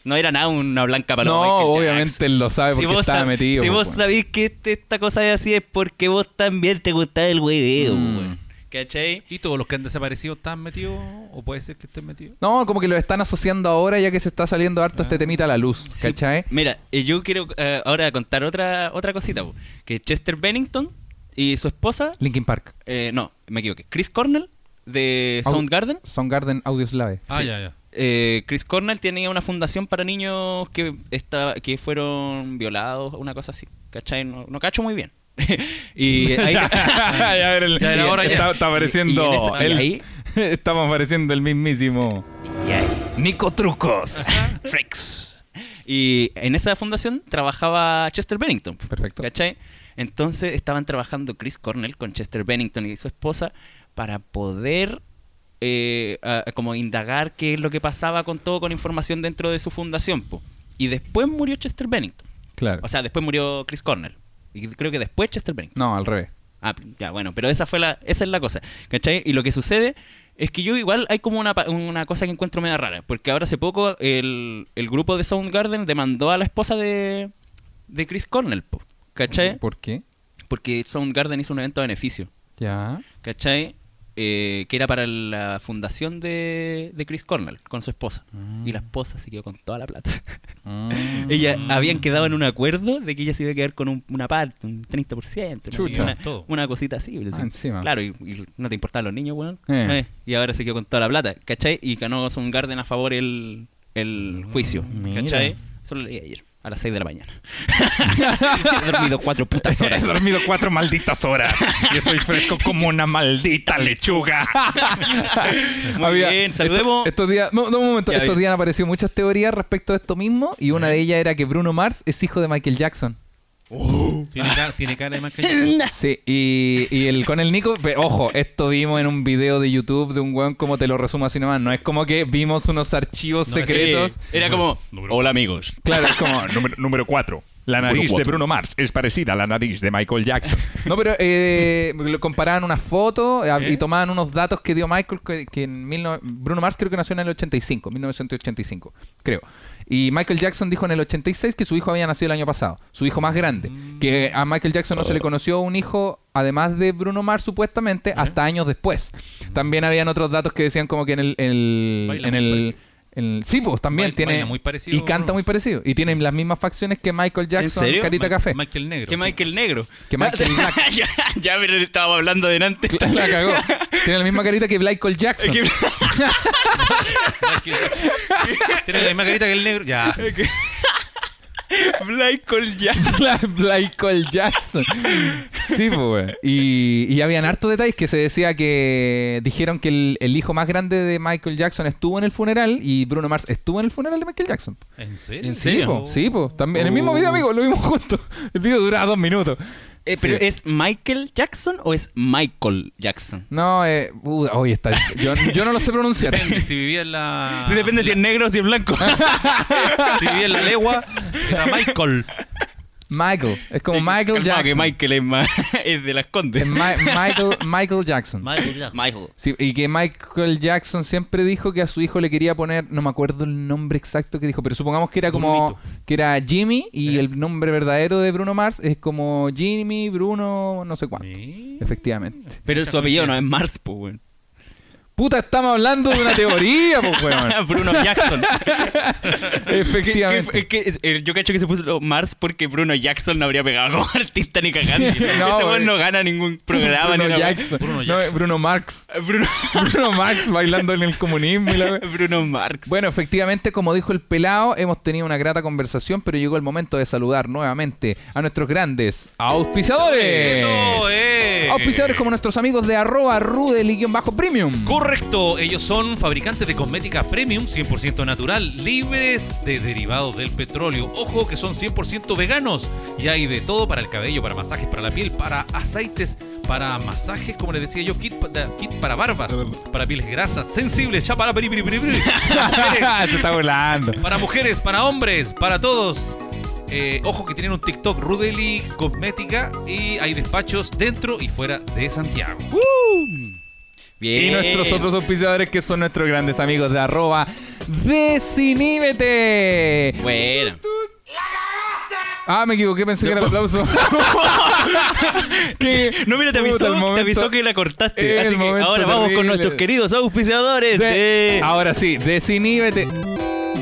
no era nada una blanca paloma. No, Michael Jackson. obviamente él lo sabe porque vos estaba sab- metido. Si vos weón. sabés que este- esta cosa es así es porque vos también te gusta el hueveo, Mm. weón. ¿Cachai? ¿Y todos los que han desaparecido están metidos? ¿O puede ser que estén metidos? No, como que lo están asociando ahora ya que se está saliendo harto este temita a la luz, Sí, ¿cachai? Mira, eh, yo quiero eh, ahora contar otra otra cosita, po. que Chester Bennington y su esposa, Linkin Park. eh, no, me equivoqué, Chris Cornell de Au- Soundgarden. Soundgarden Audioslave. Ah, Sí. ya, ya. Eh, Chris Cornell tenía una fundación para niños que está, que fueron violados, una cosa así. ¿Cachai? No, no cacho muy bien. y ahí, ya, ya, ver el- Ya era hora, ya. Está, está apareciendo Y- y el- ahí- Estamos apareciendo el mismísimo y ahí, Nico Trucos. Freaks. Y en esa fundación trabajaba Chester Bennington. Perfecto. ¿Cachai? Entonces estaban trabajando Chris Cornell con Chester Bennington y su esposa para poder eh, a- a como indagar qué es lo que pasaba con todo, con información dentro de su fundación. po. Y después murió Chester Bennington. Claro. O sea, después murió Chris Cornell. Y creo que después Chester Bennington. no, al revés. Ah, ya, bueno, pero esa fue la, esa es la cosa. ¿Cachai? Y lo que sucede es que yo igual hay como una, una cosa que encuentro media rara. Porque ahora hace poco el, el grupo de Soundgarden demandó a la esposa de, de Chris Cornell, ¿cachai? ¿Por qué? Porque Soundgarden hizo un evento de beneficio, Ya. ¿cachai? Eh, que era para la fundación de, de Chris Cornell con su esposa. Y la esposa se quedó con toda la plata. Mm. ella habían quedado en un acuerdo de que ella se iba a quedar con un- una parte, un 30%, no sé, Chucha. una, Todo. una cosita así. Ah, encima. Claro, y, y no te importaban los niños, weón. Eh. Eh, y ahora se quedó con toda la plata, ¿cachai? Y ganó Soundgarden a favor el, el juicio, Mira. ¿cachai? Solo leí ayer, a las 6 de la mañana. He dormido cuatro putas He horas. dormido cuatro malditas horas y estoy fresco como una maldita lechuga. Muy bien, saludemos. Estos días, no, no, un momento, Ya, estos bien. días han aparecido muchas teorías respecto a esto mismo y una de ellas era que Bruno Mars es hijo de Michael Jackson. Tiene cara, tiene cara de más que. Sí, y, y el, con el Nico, pe- ojo, esto vimos en un video de YouTube de un weón como te lo resumo así nomás, no es como que vimos unos archivos No, secretos. Sí, Era como, hola amigos. Claro, es como, número, número cuatro. La Número nariz de. Bruno Mars es parecida a la nariz de Michael Jackson. No, pero eh, lo comparaban unas fotos eh, ¿Eh? y tomaban unos datos que dio Michael, que, que en mil no- Bruno Mars creo que nació en el 85, 1985, creo. Y Michael Jackson dijo en el 86 que su hijo había nacido el año pasado, su hijo más grande. Que a Michael Jackson no se le conoció un hijo, además de Bruno Mars supuestamente, hasta años después. También habían otros datos que decían como que en el... en el el- sí, pues también tiene... baila muy parecido y canta muy parecido. Y tienen las mismas facciones que Michael Jackson, serio? Carita Ma- Café. Michael Negro. Que sí. Michael Negro. Que Michael Black. ya, ya, pero estábamos hablando delante. La cagó. Tiene la misma carita que Michael Jackson. Que- Michael Jackson. Tiene la misma carita que el negro. Ya. Michael Jackson. Michael Jackson. Sí, pues. Y, y habían hartos detalles que se decía que dijeron que el, el hijo más grande de Michael Jackson estuvo en el funeral y Bruno Mars estuvo en el funeral de Michael Jackson. ¿En serio? ¿En Sí, po. También, en el mismo video, amigo, lo vimos juntos. El video duraba dos minutos. Eh, ¿Pero Sí. es Michael Jackson o es Michael Jackson? No, eh. Uh, hoy está. Yo, yo no lo sé pronunciar. Depende, si vivía en la. Sí, depende si es negro o si es blanco. Si vivía en la legua, era Michael. Michael. Es como Michael Jackson. que Michael es, de las condes. Es Ma- Michael, Michael Jackson. Michael. Sí, y que Michael Jackson siempre dijo que a su hijo le quería poner, no me acuerdo el nombre exacto que dijo, pero supongamos que era como que era Jimmy y el nombre verdadero de Bruno Mars es como Jimmy, Bruno, no sé cuánto. Sí. Efectivamente. Pero su apellido no es Mars, pues, weón. Puta, estamos hablando de una teoría, pues, weón. Bruno Jackson. Efectivamente. Que- que- yo cacho que se puso Mars porque Bruno Jackson no habría pegado como artista ni cagando. No, Ese weón no gana ningún programa Bruno ni Jackson. Bruno No, Jackson. Bruno Marx. Bruno, Bruno Marx bailando en el comunismo y la wea. Bruno Marx. Bueno, efectivamente, como dijo el pelado, hemos tenido una grata conversación, pero llegó el momento de saludar nuevamente a nuestros grandes auspiciadores. Eso. Auspiciadores como nuestros amigos de arroba rudel-premium. Correcto, ellos son fabricantes de cosmética premium 100% natural, libres de derivados del petróleo. Ojo que son 100% veganos y hay de todo para el cabello, para masajes para la piel, para aceites, para masajes, como les decía yo, kit, pa- kit para barbas, para pieles grasas, sensibles, ya para. Mujeres, Se está volando. para mujeres, para hombres, para todos. Eh, ojo que tienen un TikTok Rudely Cosmética y hay despachos dentro y fuera de Santiago. Bien. Y nuestros otros auspiciadores que son nuestros grandes amigos de arroba Desiníbete. Bueno. Ah, me equivoqué, pensé que era el aplauso. Que- No, mira, te avisó, te avisó que la cortaste. Así que ahora vamos con nuestros queridos auspiciadores De- de... Ahora sí, desiníbete.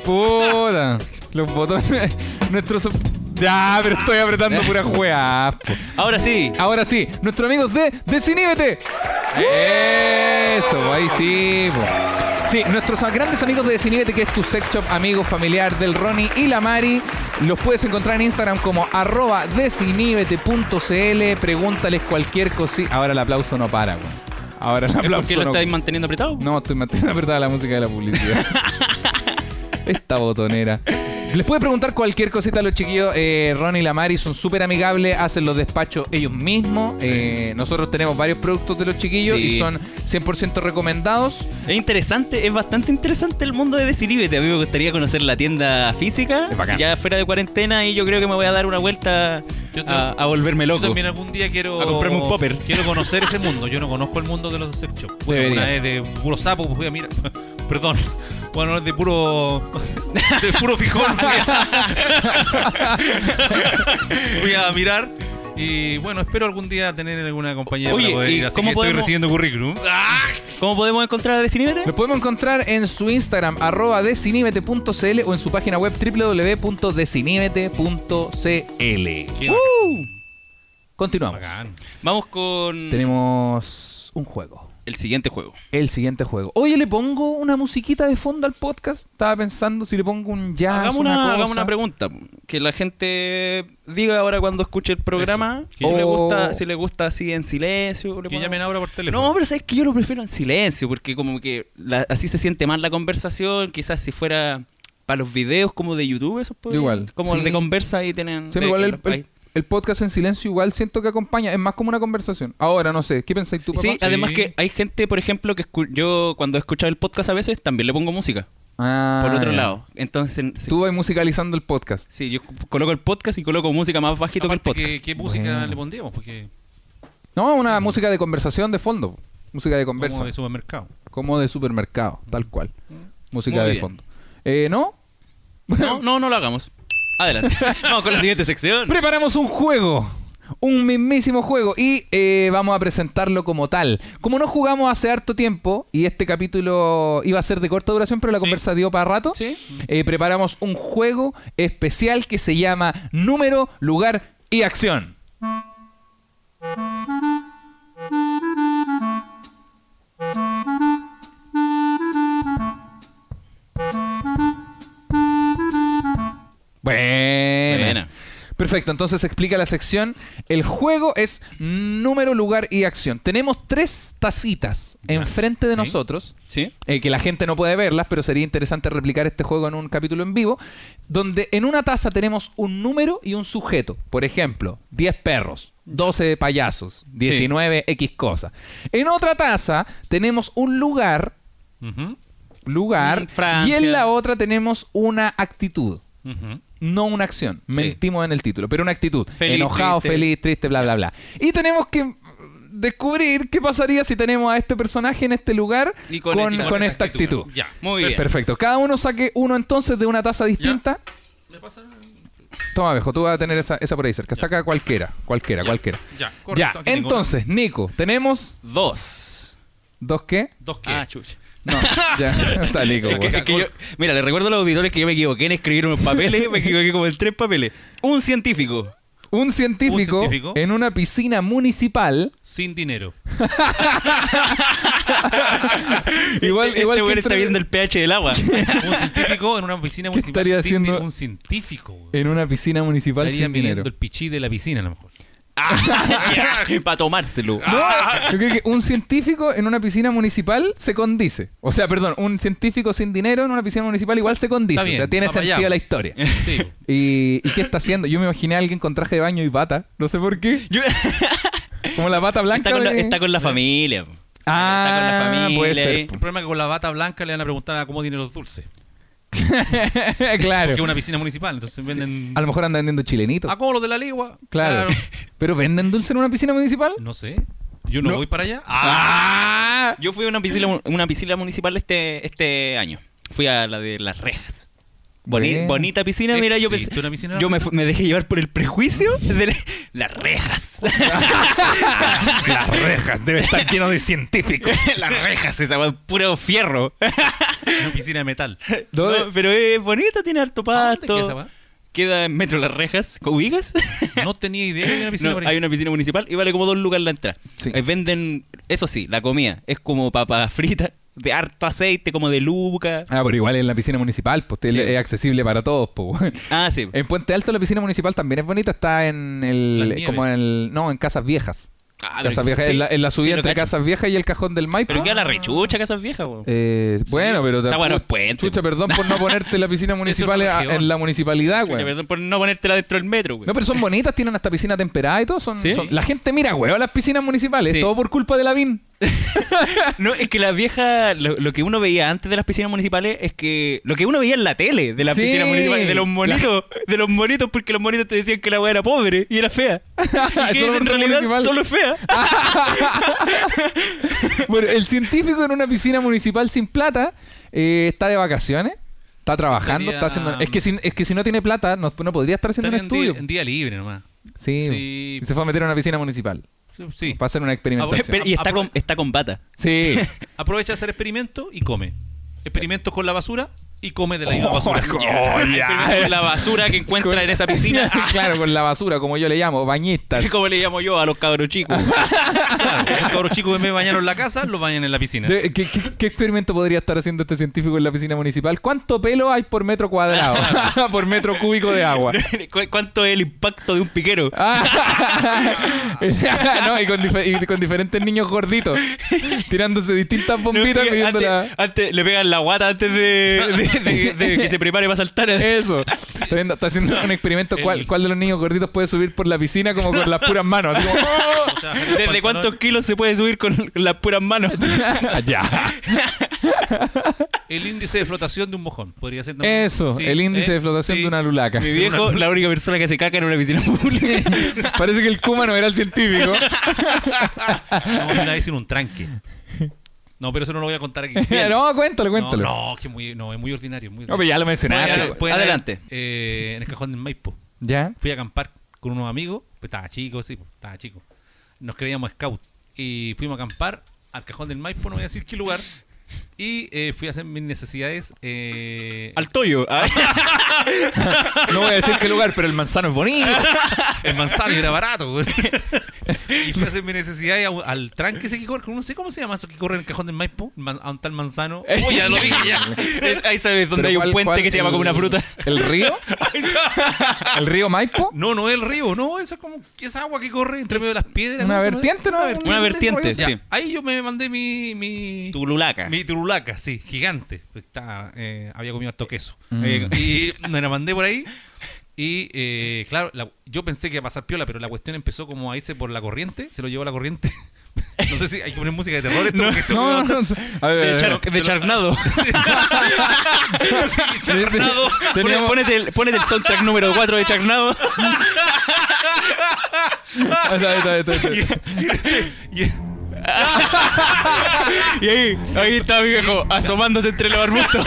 Puta. Los botones. Nuestros. Ya, pero estoy apretando pura juega. Ahora sí. Ahora sí, nuestros amigos de Desiníbete. Eso, ahí sí. po. Sí, nuestros grandes amigos de Desiníbete, que es tu sex shop amigo familiar del Ronnie y la Mari, los puedes encontrar en Instagram como arroba desiníbete.cl. Pregúntales cualquier cosita. Ahora el aplauso no para, weón. Ahora el ¿Es aplauso porque lo no estáis manteniendo apretado? no, estoy manteniendo apretada la música de la publicidad. Esta botonera. Les puede preguntar cualquier cosita a los chiquillos. Eh, Ron y la Mari son súper amigables, hacen los despachos ellos mismos. Eh, nosotros tenemos varios productos de los chiquillos Sí. y son 100% recomendados. Es interesante, es bastante interesante el mundo de Desilíbete. A mí me gustaría conocer la tienda física, Es bacán. ya fuera de cuarentena, y yo creo que me voy a dar una vuelta Yo te- a, a volverme Yo loco. también algún día quiero A comprarme un popper. Quiero conocer ese mundo. Yo no conozco el mundo de los sex shops. Bueno, una vez de puro sapo, pues, fui a mirar. Perdón. Bueno, de puro. De puro fijón. Fui a, fui a mirar. Y bueno, espero algún día tener alguna compañía Oye, para poder ¿y ir. Así cómo que estoy podemos- recibiendo currículum. ¡Ah! ¿Cómo podemos encontrar a Desilíbete? Los podemos encontrar en su Instagram, arroba desiníbete.cl o en su página web www.desiníbete.cl. Qué Continuamos. bacán. Vamos con Tenemos un juego. el siguiente juego. El siguiente juego. Oye, ¿le pongo una musiquita de fondo al podcast? Estaba pensando si le pongo un jazz, hagamos, una, una, hagamos una pregunta. Que la gente diga ahora cuando escuche el programa si, le O- gusta, si le gusta así en silencio. le Que llamen ahora por teléfono. No, pero sabes que yo lo prefiero en silencio, porque como que la- así se siente más la conversación. Quizás si fuera para los videos como de YouTube, esos podrían- Igual, Como sí. de conversa ahí tienen. Sí, de- igual el, ahí. el- el podcast en silencio igual siento que acompaña. Es más como una conversación. Ahora, no sé. ¿Qué pensáis tú, papá? Sí, además Sí. que hay gente, por ejemplo, que escu- yo cuando he escuchado el podcast a veces también le pongo música. Ah, por otro lado. Entonces, sí, Tú vas musicalizando el podcast. sí, yo coloco el podcast y coloco música más bajito que el Aparte, podcast. ¿qué, qué música Bueno. le pondríamos? Porque No, una música de conversación de fondo. Música de conversa. como de supermercado. Como de supermercado, tal cual. Música Muy de bien. fondo. Eh, ¿No? No, no, no lo hagamos. Adelante. Vamos con la siguiente sección. Preparamos un juego. Un mismísimo juego y eh, vamos a presentarlo como tal. Como no jugamos hace harto tiempo y este capítulo iba a ser de corta duración, pero la conversa dio para rato, Sí. eh, preparamos un juego especial que se llama Número, Lugar y Acción. Buena. Buena. Perfecto, entonces explica la sección. El juego es número, lugar y acción. Tenemos tres tacitas enfrente de Sí. nosotros, ¿Sí? eh, que la gente no puede verlas, pero sería interesante replicar este juego en un capítulo en vivo, donde en una taza tenemos un número y un sujeto. Por ejemplo, 10 perros, 12 payasos, 19 X cosas. En otra taza tenemos un lugar, lugar, Francia. y en la otra tenemos una actitud. No una acción. Sí. Mentimos en el título, pero una actitud. Feliz, Enojado, triste. feliz, triste, bla, bla, bla. Y tenemos que descubrir qué pasaría si tenemos a este personaje en este lugar Y con, con- y con con esta actitud. Ya. Muy bien. Perfecto. Cada uno saque uno entonces de una taza distinta. ¿Me pasa? Toma, viejo, tú vas a tener esa, esa por ahí cerca. Saca cualquiera, cualquiera, cualquiera. Ya, Ya, correcto. tengo entonces, Nico, tenemos Dos. dos qué? ¿Dos qué? Ah, chucha. No, ya está Nico. Es que- es que yo- mira, le recuerdo a los auditores que yo me equivoqué en escribir unos papeles, me equivoqué como en tres papeles. Un científico. Un científico, Un científico. en una piscina municipal. Sin dinero. igual este igual este que está viendo el pH del agua. Un científico en una piscina ¿Qué municipal. estaría sin haciendo? Un científico. güey. en una piscina municipal Estaría sin dinero. el pichí de la piscina, a lo mejor. Para tomárselo. No, yo creo que un científico en una piscina municipal se condice. O sea, perdón, un científico sin dinero en una piscina municipal igual se condice. Bien, o sea, tiene sentido allá. la historia. Sí. ¿Y, ¿Y qué está haciendo? Yo me imaginé a alguien con traje de baño y bata. No sé por qué. Yo- Como la bata blanca. está, con la, de- está con la familia. Ah, está con la familia. puede ser. ahí. El problema es que con la bata blanca le van a preguntar a cómo tiene los dulces. claro. Porque es una piscina municipal, entonces venden. A lo mejor anda vendiendo chilenitos. Ah, como los de la ligua. Claro. Pero venden dulce en una piscina municipal. No sé. Yo no, No. voy para allá. Ah. Yo fui a una piscina, una piscina municipal este, este año. Fui a la de las rejas. Boni- bonita piscina, mira, yo ¿Existe pensé. una piscina? Yo me, dejé llevar por el prejuicio de la- las rejas. Las rejas, debe estar lleno de científicos. las rejas, esa puro fierro. Una piscina de metal. ¿Dónde- No, pero es bonita, tiene harto ¿A dónde queda pasto. weá? Queda en Metro Las Rejas. ¿Ubicas? No tenía idea que había una piscina No, hay una piscina municipal y vale como dos lucas la entrada. Sí. Ahí venden, eso sí, la comida. Es como papas fritas, de harto aceite, como de luca. Ah, pero igual en la piscina municipal, pues Sí. es accesible para todos, pues. Ah, sí. En Puente Alto la piscina municipal también es bonita, está en el Nieves. como en el no, en Casas Viejas. Ah, Casas Viejas sí, en, la, en la subida sí, entre. Casas Viejas y el cajón del Maipo. Pero queda la rechucha Casas Viejas. Eh, bueno, pero Está bueno, puente. Chucha, perdón por no ponerte la piscina municipal a- en la municipalidad, güey. Perdón por no ponértela dentro del metro, güey. No, pero son bonitas, tienen hasta piscina temperada y todo. Son, la gente mira, güey, las piscinas municipales. Todo por culpa de la VIN. No, es que la vieja, lo, lo que uno veía antes de las piscinas municipales es que lo que uno veía en la tele de las Sí. piscinas municipales, de los monitos, de los monitos, porque los monitos te decían que la weá era pobre y era fea. Y que en realidad municipal. solo es fea. Bueno, el científico en una piscina municipal sin plata eh, está de vacaciones, está trabajando, Estaría- está haciendo. Es que si, es que si no tiene plata, no, no podría estar haciendo un en día, estudio. en día libre nomás. Sí. Sí. Y se fue a meter en una piscina municipal Sí. para hacer una experimentación. Pero- y está con, está con bata. Sí. Aprovecha de hacer experimentos y come. Experimentos con la basura y come de la misma basura. Experimento con la basura que encuentra en esa piscina. claro, con la basura, como yo le llamo, bañistas. como le llamo yo a los cabros chicos. Claro, esos cabros chicos que de bañaron la casa, los bañan en la piscina. ¿qué, qué, qué experimento podría estar haciendo este científico en la piscina municipal? ¿Cuánto pelo hay por metro cuadrado? por metro cúbico de agua. ¿Cu- ¿Cuánto es el impacto de un piquero? Ah. no, y con, dife- y con diferentes niños gorditos tirándose distintas bombitas No, antes, la- antes le pegan la guata antes de, de- de- de que se prepare para saltar. Eso. Está, viendo- está haciendo un experimento. ¿Cuál, cuál de los niños gorditos puede subir por la piscina como con las puras manos? Así como, O sea, el ¿Desde cuántos kilos se puede subir con las puras manos? Ya. El índice de flotación de un mojón. Podría ser también. Eso, Sí, el índice eh, de flotación sí. de una lulaca. Mi viejo, la única persona que se caca en una piscina pública. Parece que el Kuma no era el científico. Una vez en un tranque. No, pero eso no lo voy a contar aquí. no, cuéntalo, cuéntalo. No, no, que muy, no, es muy ordinario. Muy No, pero ya lo mencionaste. Pueden- pueden- Adelante. eh, en el cajón del Maipo. ¿Ya? Fui a acampar con unos amigos. Pues estaba chico, sí, pues, estaba chico. Nos creíamos scout. Y fuimos a acampar al cajón del Maipo, no voy a decir qué lugar. Y eh, fui a hacer mis necesidades. Eh, Al toyo. Ah, No voy a decir qué lugar, pero el manzano es bonito. El manzano era barato. güey. y fui a hacer mis necesidades a- al tranque ese que corre. No sé cómo se llama eso que corre en el cajón del Maipo. Man- a un tal manzano. Uy, ya lo dije ya. Es- Ahí sabes dónde hay un ¿cuál- puente cuál? que se llama como una El- fruta. ¿El río? ¿El río Maipo? No, no es el río, no, esa es como esa agua que corre entre medio de las piedras. Una ¿no? vertiente, ¿no? Una vertiente, Ya, sí. Ahí yo me mandé mi mi Tululaca. mi turulaca, sí, gigante. Estaba, eh, había comido harto queso. Mm. Eh, Y me la mandé por ahí. Y eh, claro, la- yo pensé que iba a pasar piola, pero la cuestión empezó como a irse por la corriente, se lo llevó la corriente. no sé si hay que poner música de terror esto, porque esto No, no, no. A ver, a De, char- de charnado. Charnado. Teníamos- Ponete el, ponete el soundtrack número 4 de Charnado. Está, está, está, está. Y- Y ahí, ahí está mi viejo, asomándose entre los arbustos.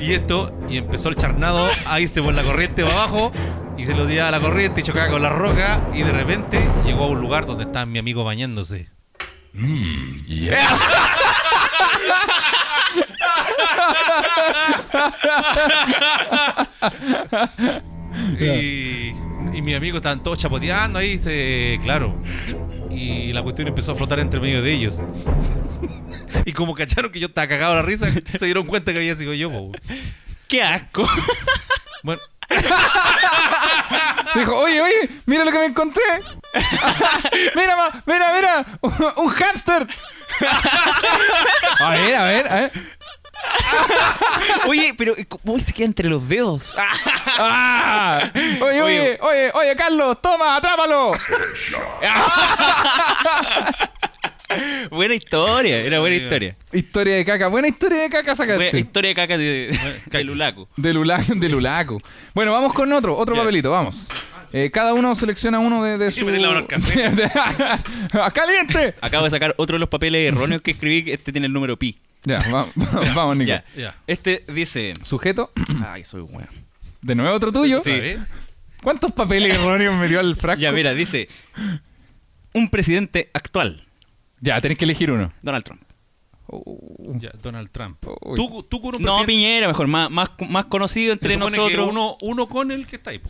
Y esto, y empezó el charnado a irse por la corriente para abajo, y se lo llevaba a la corriente y chocaba con la roca, y de repente llegó a un lugar donde estaba mi amigo bañándose. y, y mi amigo estaban todos chapoteando ahí, se, claro. Y la cuestión empezó a flotar entre medio de ellos. Y como cacharon que yo estaba cagado a la risa, se dieron cuenta que había sido yo, po. Qué asco. Bueno, Dijo, oye, oye, mira lo que me encontré. mira, ma, mira, mira, un hámster. a ver, a ver, a ver. Oye, pero ¿cómo se queda entre los dedos? Ah. Oye, oye, oye, oye, Carlos, toma, atrápalo. buena historia, era buena historia. Historia de caca, buena historia de caca Buena sacaste. historia de caca de, de Lulaco. De Lulaco, de Lulaco. Bueno, vamos con otro, otro Ya. papelito, vamos. Eh, cada uno selecciona uno de, de su... me la mano al café. ¡Ah, ¡Caliente! Acabo de sacar otro de los papeles erróneos que escribí. que Este tiene el número pi. Ya, va- vamos, Nico. Ya. ya. Este dice. Sujeto, Ay, soy weón. de nuevo otro tuyo. Sí. ¿Cuántos papeles erróneos me dio al frasco? Ya, mira, dice. Un presidente actual, Ya, tenés que elegir uno. Donald Trump. Uh, Ya, Donald Trump. Tú, tú con un No, Piñera, mejor, más, más, más conocido entre que nosotros. Uno, uno con el que está ahí.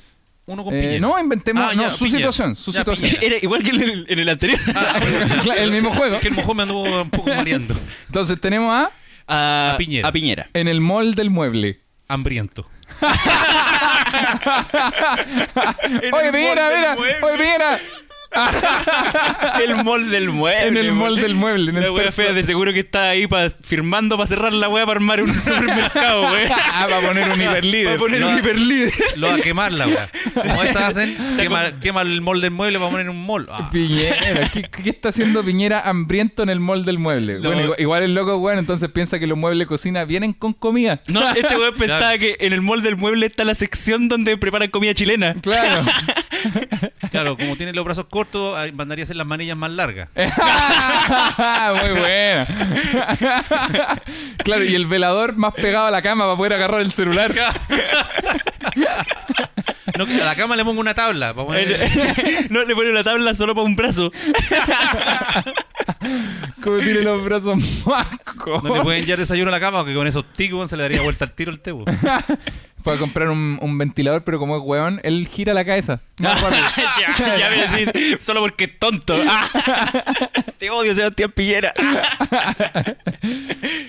Uno con eh, Piñera. no, inventemos Ah, no, ya, su Piñera. situación, su Ya, situación. Era igual que en el, en el anterior. Ah, Claro, el mismo juego. Es que el mojón me anduvo un poco mareando. Entonces tenemos a A, A Piñera. A Piñera. en el mall del mueble. Hambriento. Oye, Piñera, mira, oye, Piñera. el mall del mueble. En el mall weón. del mueble, en el wea fea de seguro que está ahí pa- firmando para cerrar la wea para armar un supermercado, wey. Ah, va a poner un hiperlíder. Para poner No. un hiperlíder. Lo va a quemar la weá. Como esas hacen, quema, quema el mall del mueble para poner un mall. Ah, Piñera, ¿qué, qué está haciendo Piñera hambriento en el mall del mueble? No. Bueno, igual, igual el loco, bueno, entonces piensa que los muebles de cocina vienen con comida. No, este weón pensaba que en el mall del mueble está la sección donde preparan comida chilena. Claro. claro, como tiene los brazos cortos, ah, mandaría a hacer las manillas más largas. Muy buena. claro, y el velador más pegado a la cama para poder agarrar el celular. No, a la cama le pongo una tabla para poner. no le pone la tabla solo para un brazo. Como tiene los brazos más No le pueden ya desayuno a la cama porque con esos ticos se le daría vuelta al tiro el tebo. Fue a comprar un, un ventilador, pero como es weón, él gira la cabeza. Más ya, ya me decís, solo porque es tonto. Te odio, Sebastián Piñera.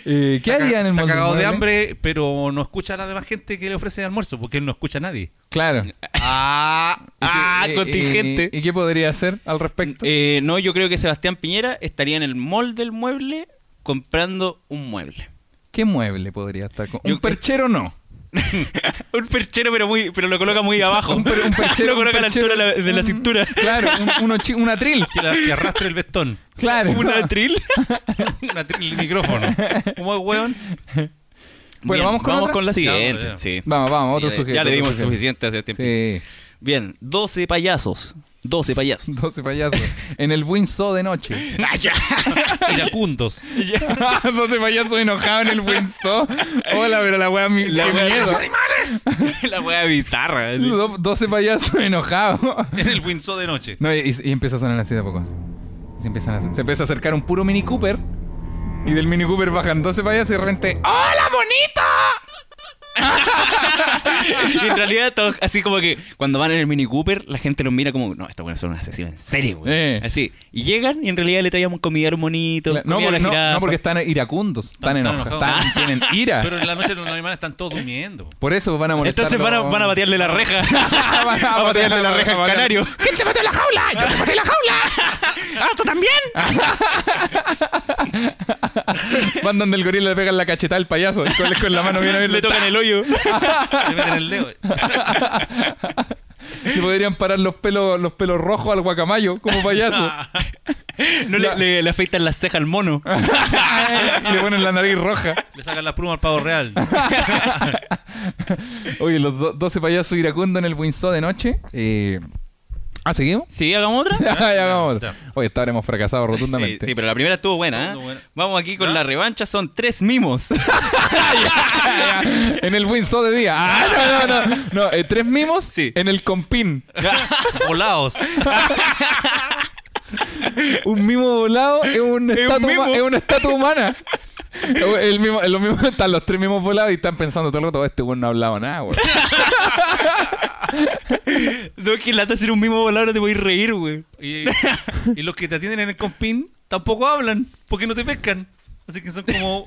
Eh, ¿Qué haría en el Está mall del cagado de hambre, pero no escucha a la demás gente que le ofrece almuerzo porque él no escucha a nadie. Claro. Ah, ah, ¿Y qué- contingente. ¿Y, y qué podría hacer al respecto? Eh, no, yo creo que Sebastián Piñera estaría en el mall del mueble comprando un mueble. ¿Qué mueble podría estar? con- Yo Un perchero no. un perchero, pero muy pero lo coloca muy abajo. Un per- un perchero- lo coloca un a la altura de la, de la un- cintura. Claro, un, chi- un atril. Que, la- que arrastre el vestón. Claro. ¿Un atril? Un atril el micrófono. ¿Cómo es, weón? Bueno, vamos con otra. la Ya, siguiente. Sí. Vamos, vamos, Sí, otro ya- sujeto. Ya le dimos sujeto. suficiente hace tiempo. Sí. Bien, 12 payasos. 12 payasos. 12 payasos. En el Windsor de noche. Ah, ya. Iracundos. 12 payasos enojados en el Windsor. Hola, pero la wea mi La wea- miedo. la wea bizarra. así. Do- 12 payasos enojados. En el Windsor de noche. No, y, y empieza a sonar así de a poco. Se, empiezan a- se empieza a acercar un puro Mini Cooper. Y del Mini Cooper bajan 12 payasos y de repente. ¡Hola, bonito! y en realidad, todos, así como que cuando van en el Mini Cooper, la gente los mira como, no, estos buenos son un asesino en serio, güey. Eh. Así. Y llegan y en realidad le traíamos comida a un monito. No, a no, no, porque están iracundos. Están, Están- enojados. están- tienen ira. Pero en la noche los animales están todos durmiendo. Por eso van a molestar. Entonces van a, van a batearle la reja. van a batearle la reja al canario. ¿Quién te metió en la jaula? ¡Yo te metí en la jaula! ¡Ah, tú también! Van donde el gorila le pegan la cachetada al payaso. Con, con la mano bien abierta. Le tocan el hoyo hoyo. Le meten el dedo. Le podrían parar los pelos, los pelos rojos al guacamayo, como payaso. No le, le, le afeitan las cejas al mono. y le ponen la nariz roja. Le sacan la pluma al pavo real. Oye, los do- 12 payasos iracundos en el Winsor de noche. Eh... Ah, ¿seguimos? ¿Sí? ¿Hagamos otra? ya, ya, hagamos. Ya. Oye, esta hemos fracasado Sí, rotundamente. sí, pero la primera estuvo buena, ¿eh? Estuvo buena. Vamos aquí con ¿Ya? la revancha, son tres mimos. en el Winsor de día. Ah, no, no, no. No, eh, tres mimos Sí. en el compín. Volados. Un mimo volado es un Es un estatua es una estatua humana. El mismo, los mismos están los tres mismos volados y están pensando todo el rato, "Oh, este weón no ha hablado nada, weón. no, es que lata hacer un volador, no te voy a reír, güey. Y, y los que te atienden en el compín tampoco hablan porque no te pescan. Así que son como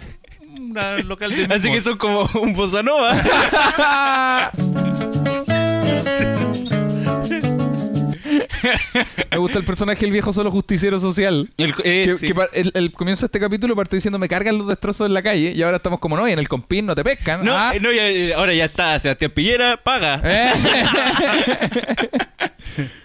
una local de Así que son como un bossa nova. Me gusta el personaje el viejo solo justiciero social. El- eh, que, sí. que pa- el, el comienzo de este capítulo partió diciendo me cargan los destrozos en la calle y ahora estamos como no, y en el compín no te pescan. No, Ah. eh, no, ya, eh, ahora ya está. Sebastián Pillera paga. Eh.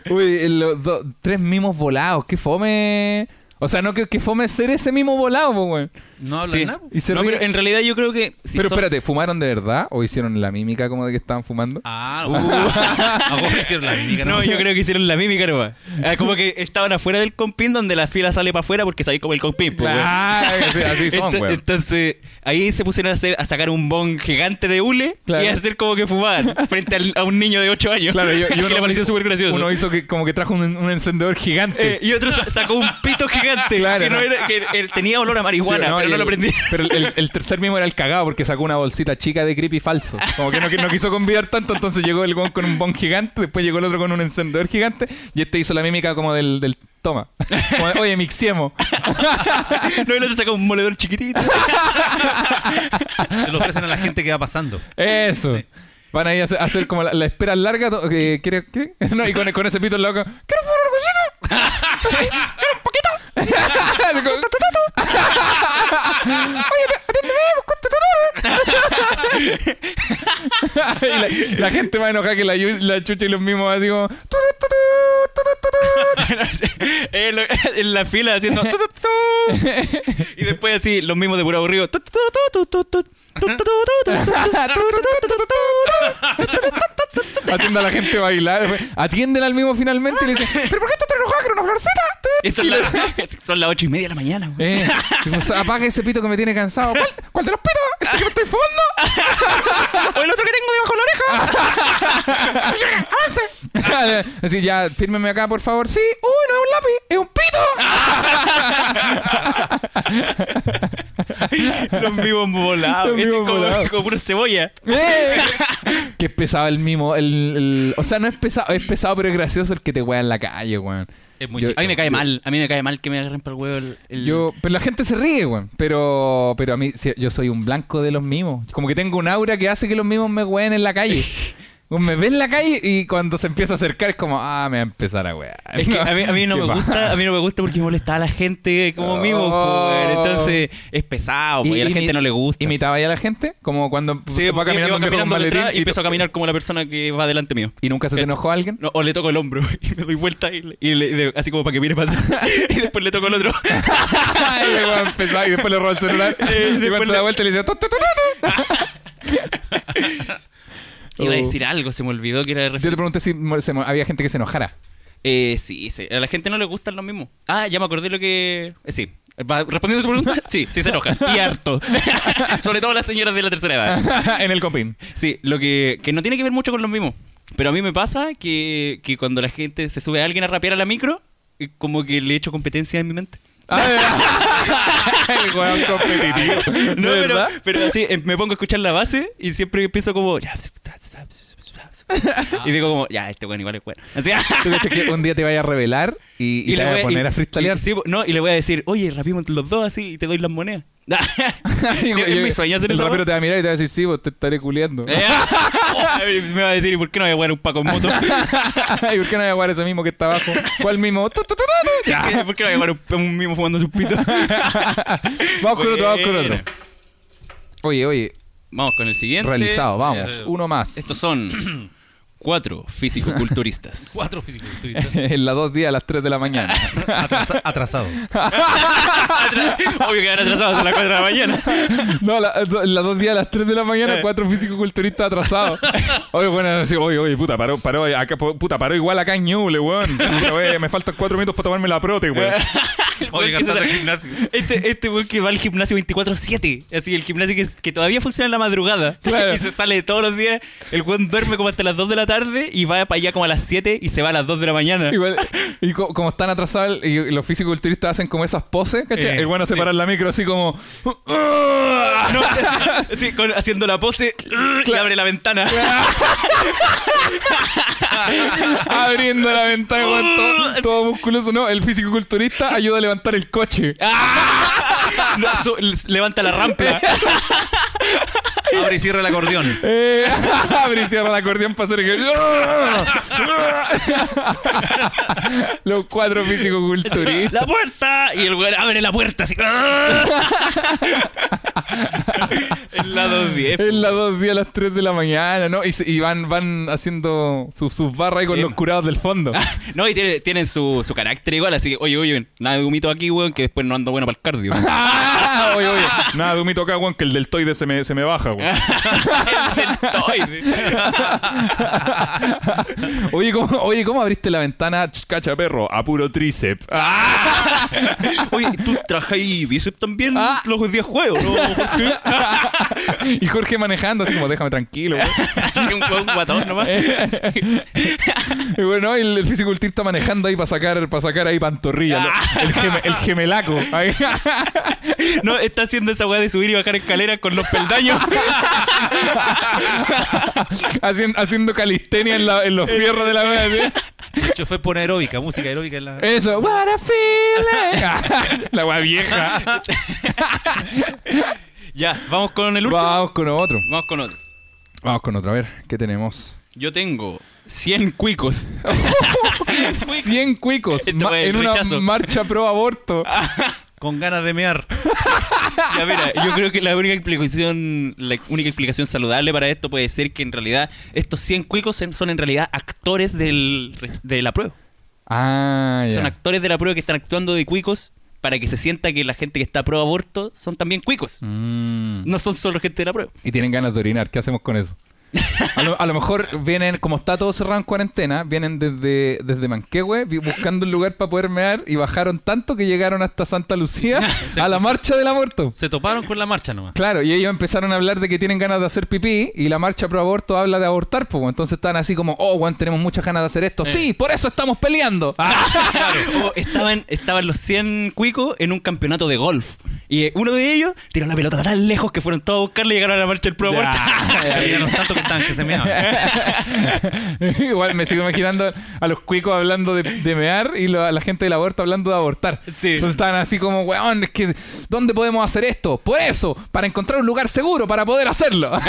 Uy, los do- tres mimos volados, qué fome. O sea, no que, que fome ser ese mimo volado, weón. No hablan Sí. nada. Y se No, ríe- pero en realidad yo creo que. si pero son- espérate, ¿fumaron de verdad o hicieron la mímica como de que estaban fumando? Ah, uh, a vos me hicieron la mímica, No, yo creo que hicieron la mímica nomás. Ah, como que estaban afuera del compín donde la fila sale para afuera porque sabéis como el compín, pues. Claro, así, son. Entonces, ahí se pusieron a, hacer, a sacar un bong gigante de hule Claro. y a hacer como que fumaban frente al- a un niño de 8 años. Claro, yo- y que uno- le pareció súper gracioso. Uno hizo que como que trajo un, un encendedor gigante. Eh, y otro sa- sacó un pito gigante Claro, que, no no. era- que él tenía olor a marihuana, Sí, pero no el- lo prendí. Pero el, tercer mismo era el cagado porque sacó una bolsita chica de creepy falso. Como que no, quiso convidar tanto, entonces llegó el con un bon gigante, después llegó el otro con un encendedor gigante y este hizo la mímica como del, del toma. Como de, Oye, mixiemos. no, el otro sacó un moledor chiquitito. Se lo ofrecen a la gente que va pasando. Eso. Sí. Van a ir a hacer, como la, la espera larga. No, y con, con ese pito en la boca. ¿Quieres fumar un cosito? ¿Quieres un poquito? Y la, la gente va a enojar que la, la chucha y los mismos así como... "Tu, tu, tu, tu, tu, tu, tu". Eh, lo- en la fila haciendo. tu, tu, tu. y después así, los mismos de puro aburrido. Haciendo a la gente bailar. Atienden al mismo finalmente y le dicen, ¿pero por qué estás enojado con una florcita? Son, la, las ocho y media de la mañana. Eh, pues, apaga ese pito que me tiene cansado. ¿Cuál, de los pitos? ¿Este que me estoy fondo? ¿O el otro que tengo debajo de la oreja? ¡Avance! Así, ya, fírmeme acá, por favor. Sí. ¡Uy, no es un lápiz! ¡Es un pito! Los vivos volados. Este como, como pura cebolla. Eh. que es pesado el mimo. El, el- o sea, no es pesado, es pesado, pero es gracioso el que te wea en la calle, weón. Es muy Yo-. A mí me cae mal. A mí me cae mal que me agarren para el huevo el. el- Yo, pero la gente se ríe, weón. Pero, pero a mí, yo soy un blanco de los mimos. Como que tengo un aura que hace que los mimos me ween en la calle. Me ven en la calle y cuando se empieza a acercar es como, ah, me va a empezar a wear. Es que a mí, a mí no me gusta, a mí no me gusta porque molesta a la gente como Oh. mimos, po, weón. entonces es pesado, po, y, a la gente no le gusta. ¿Imitaba ya a la gente? Como cuando Sí, va caminando, con caminando detrás y y, empezó a caminar como la persona que va delante mío. ¿Y nunca se te enojó alguien? No, o le toco el hombro y me doy vuelta y, le- y le- así como para que mire para atrás. y después le toco el otro. Ay, empezó y después le robó el celular. Eh, y después cuando se da vuelta le dice... Iba a Oh. decir algo, se me olvidó que era Yo te pregunté si se había gente que se enojara. Eh, sí, sí, a la gente no le gustan los mismos. Ah, ya me acordé lo que... eh, sí. Respondiendo a tu pregunta, sí, sí se enojan. Y harto. Sobre todo las señoras de la tercera edad. en el compín. Sí, lo que, que no tiene que ver mucho con los mismos. Pero a mí me pasa que, que cuando la gente se sube a alguien a rapear a la micro, eh, como que le echo competencia en mi mente. el weón competitivo. No, ¿De pero, verdad? pero así eh, me pongo a escuchar la base y siempre empiezo como. ya, Y digo como, ya, este bueno igual es bueno. Así, ¿Tú cachas que un día te vayas a revelar y, y te voy a poner y- a freestylear? y- sí, no, y le voy a decir, oye, rapiemos los dos así y te doy las moneas. Sí, es mi sueño hacer el eso. rapero te va a mirar y te va a decir, sí, vos te estaré culiando. Eh, me va a decir, ¿y por qué no voy a jugar un paco en moto? ¿Y por qué no voy a jugar ese mismo que está abajo? ¿Cuál mismo? ¿Por qué no voy a jugar un, un mimo fumando sus pitos? Vamos con otro, vamos con otro. Oye, oye. Vamos con el siguiente. Realizado, vamos. Eh, Uno más. Estos son cuatro físico-culturistas. Cuatro físicos-culturistas en las dos días a las 3 de la mañana. atrasa- atrasados. Obvio que van atrasados a las 4 de la mañana. No, la- en las dos días a las 3 de la mañana, cuatro físico-culturistas atrasados. Oye, bueno, sí, oye, oye, puta, paró, paró, acá, puta, paró igual acá en Ñuble, weón. Puta, oye, me faltan cuatro minutos para tomarme la prote, weón. Oye, al gimnasio. Este, este weón que va al gimnasio 24-7. Así, el gimnasio que, que todavía funciona en la madrugada. Claro. Y se sale todos los días. El weón duerme como hasta las 2 de la tarde y va para allá como a las 7 y se va a las 2 de la mañana. Igual, y co- como están atrasados y, los físico-culturistas hacen como esas poses, ¿cachai? Eh, el bueno se para en la micro así como... No, así- así, con- haciendo la pose y abre la ventana. abriendo la ventana, todo, todo musculoso. No, el físico-culturista ayuda a levantar el coche. No, su- levanta la rampa. Abre y cierra el acordeón. Eh, abre y cierra el acordeón para hacer el... Los cuatro físico-culturistas. ¡La puerta! Y el weón abre la puerta así. El lado 10. En las dos días a las 3 de la mañana, ¿no? Y, van, van haciendo sus, sus barras ahí con Sí. los curados del fondo. No, y tiene- tienen su, su carácter igual, así que, oye, oye, nada de humito aquí, weón, que después no ando bueno para el cardio. Ah, oye, oye, nada de humito acá, weón, que el deltoide se me, se me baja, weón. Oye, ¿cómo, oye, ¿cómo abriste la ventana, ch, cacha perro? A puro tríceps. Ah, Oye, ¿tú trabajas ahí bíceps también Ah. los días juegos, no? Jorge? y Jorge manejando, así como, déjame tranquilo, un guatón nomás. Y bueno, el, el fisiculturista manejando ahí para sacar, para sacar ahí pantorrilla. lo- El, geme- el gemelaco. No, está haciendo esa weá de subir y bajar escaleras con los peldaños. haciendo, haciendo calistenia en, la- en los fierros de la ¿sí? De hecho, fue por aeróbica, música aeróbica en la. Eso, what a feeling. la wea vieja. ya, vamos con el último. Vamos con otro. Vamos con otro. Vamos con otro. A ver, ¿qué tenemos? Yo tengo 100 cuicos. 100 cuicos en una marcha pro aborto. Con ganas de mear. Ya, mira, yo creo que la única explicación la única explicación saludable para esto puede ser que en realidad estos 100 cuicos son en realidad actores del, de la prueba. Ah, Son actores de la prueba que están actuando de cuicos para que se sienta que la gente que está pro aborto son también cuicos. Mm. No son solo gente de la prueba. Y tienen ganas de orinar. ¿Qué hacemos con eso? A lo, a lo mejor vienen, como está todo cerrado en cuarentena, vienen desde, desde Manquehue buscando un lugar para poder mear y bajaron tanto que llegaron hasta Santa Lucía a la marcha del aborto. Se toparon con la marcha nomás. Claro, y ellos empezaron a hablar de que tienen ganas de hacer pipí y la marcha pro aborto habla de abortar, pues entonces están así como, oh, Juan, tenemos muchas ganas de hacer esto. Sí, por eso estamos peleando. O estaban, estaban los 100 cuicos en un campeonato de golf. Y eh, uno de ellos tiró la pelota tan lejos que fueron todos a buscarle y llegaron a la marcha del pro aborto. Ya no tanto que estaban que se meaban. Igual me sigo imaginando a los cuicos hablando de, de mear y lo- a la gente del aborto hablando de abortar. Sí. Entonces estaban así como, weón, es que, ¿dónde podemos hacer esto? Por eso, para encontrar un lugar seguro para poder hacerlo.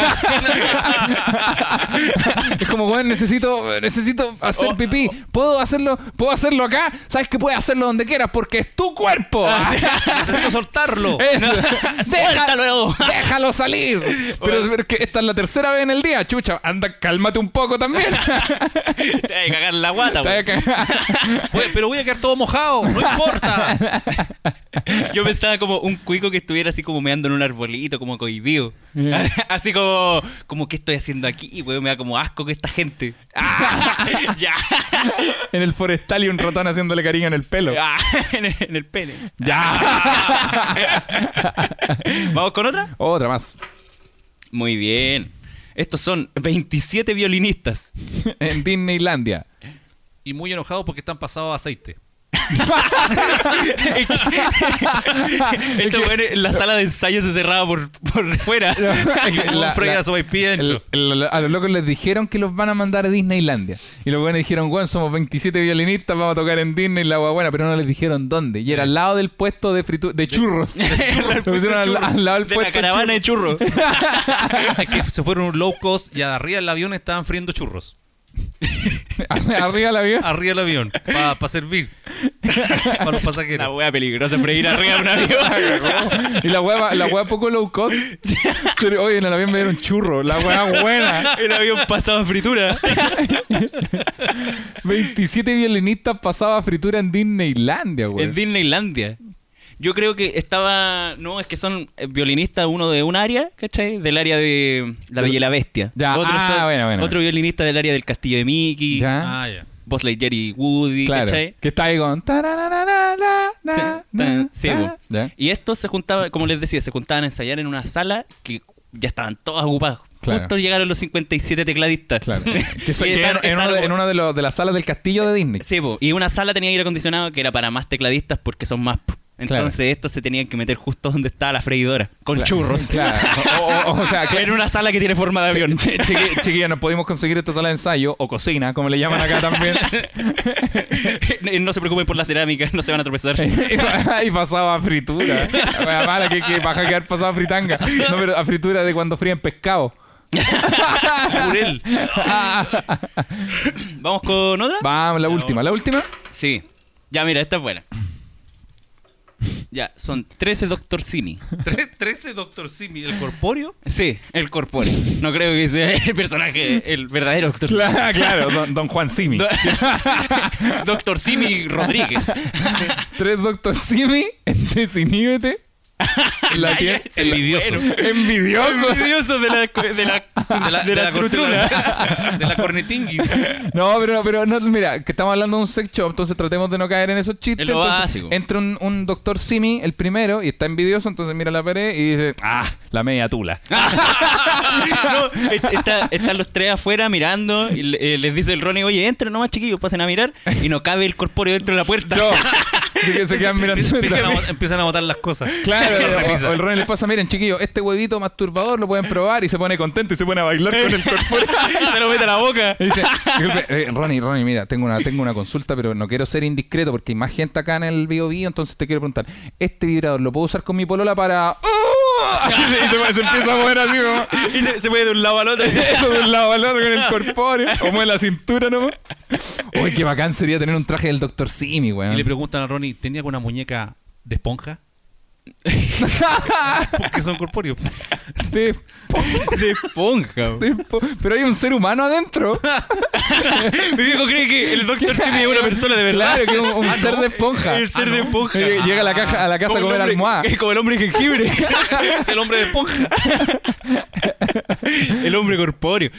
es como, weón, necesito, necesito hacer Oh. pipí. ¿Puedo hacerlo? ¿Puedo hacerlo acá? ¿Sabes que puedes hacerlo donde quieras? Porque es tu cuerpo. Necesito soltarlo. Suéltalo. déjalo salir. Pero es que esta es la tercera vez en el día, chucha. Anda, cálmate un poco también. Te vas a cagar la guata, pero voy a quedar todo mojado, no importa. Yo pensaba como un cuico que estuviera así como meando en un arbolito, como cohibido. Así como, como, ¿qué estoy haciendo aquí? Weón, me da como asco que esta gente. ¡Ah! ya. en el forestal y un ratón haciéndole cariño en el pelo. Ah, en, el, en el pene. Ya. ¿Vamos con otra? Otra más. Muy bien. Estos son 27 violinistas. En Disneylandia. Y muy enojado porque están pasados a aceite. Esto, en la sala de ensayo se cerraba por, por fuera. La- la- dentro. el- el- a los locos les dijeron que los van a mandar a Disneylandia. Y los buenos dijeron, bueno, somos 27 violinistas, vamos a tocar en Disney, la buena, pero no les dijeron dónde. Y era al lado del puesto de fritu de churros. Lo pusieron al, al lado del de la caravana de churros. Que se fueron low cost y arriba del avión estaban friendo churros. Arriba la avión. arriba del avión para servir para los La pasajeros. wea peligrosa freír arriba de un avión. Y la hueá la poco low cost. Oye, en el avión me dieron churro. La hueá buena. El avión pasaba fritura. 27 violinistas pasaba fritura en Disneylandia, güey. En Disneylandia. Yo creo que estaba. No, es que son eh, violinistas, uno de un área, ¿cachai? Del área de La Bella y la Bestia. Ya, Otro, ah, son- bueno, bueno. otro violinista del área del Castillo de Mickey. Ya. Ah, ya. Buzz Lightyear y Woody, Claro. ¿cachai? Que está ahí con. Sí, tan- sí. Ya. Y estos se juntaban, como les decía, se juntaban a ensayar en una sala que ya estaban todos ocupados. Claro. Justo llegaron los 57 tecladistas. Claro. Que, so- en, uno de, en de, los- de las salas del castillo de Disney. Sí, po. y una sala tenía aire acondicionado que era para más tecladistas porque son más. Entonces Claro. estos se tenían que meter justo donde estaba la freidora, con churros. Claro. O, o- o sea, que En una sala que tiene forma de avión. Chiqui- Chiquillos, nos pudimos conseguir esta sala de ensayo o cocina, como le llaman acá también. no se preocupen por la cerámica, no se van a tropezar. y, pa- y pasaba a fritura. La mala que, que baja quedar pasaba a fritanga. No, pero a fritura de cuando fríen pescado. ¿Vamos con otra? Vamos, la última. La última. Sí. Ya, mira, esta es buena. Ya, son 13 Doctor Simi. Tre- 13 Doctor Simi, el corpóreo. Sí, el corpóreo. No creo que sea el personaje, el verdadero Doctor Simi. Claro, claro, don, don Juan Simi. Do- Doctor Simi Rodríguez. Tres Doctor Simi en Desiníbete. La tiene- Envidiosos. Envidioso. Envidioso de la, de la, De la, de la, trutruna. de la cornetingui. No, pero, pero no, mira, que estamos hablando de un sex shop, entonces tratemos de no caer en esos chistes. Es lo Entonces, básico. Entra un, un doctor Simi, el primero, y está envidioso, entonces mira la pared y dice, ah, la media tula. No, est- está- están los tres afuera mirando y le- eh, les dice el Ronnie, oye, entren nomás chiquillos, pasen a mirar y no cabe el corpóreo dentro de la puerta. No, que se quedan mirando. Empiezan a, bot- empiezan a botar las cosas. Claro, o, o el Ronnie les pasa, miren chiquillos, este huevito masturbador lo pueden probar y se pone contento y se pone a bailar con el corpóreo. se lo mete a la boca. Y dice, disculpe, eh, Ronnie, Ronnie, mira, tengo una, tengo una consulta, pero no quiero ser indiscreto porque hay más gente acá en el Bio Bio, entonces te quiero preguntar, ¿este vibrador lo puedo usar con mi polola para...? ¡Oh! y se, se empieza a mover así como... Y se, se mueve de un lado al otro. Eso de un lado al otro con el corpóreo, o mueve la cintura nomás. Uy, qué bacán sería tener un traje del Dr. Simi, Y weón. le preguntan a Ronnie, ¿tenía alguna muñeca de esponja? Porque son corpóreos. De- De esponja. de- pero hay un ser humano adentro. Mi viejo cree que el Doctor Simi es una persona de verdad. Claro, que es un, un Ah, ser ¿no? de esponja. El ser de esponja. Llega llega a la, caja, a la casa a Como el comer hombre- almohada. Como el hombre jengibre. El hombre de esponja. el hombre corpóreo.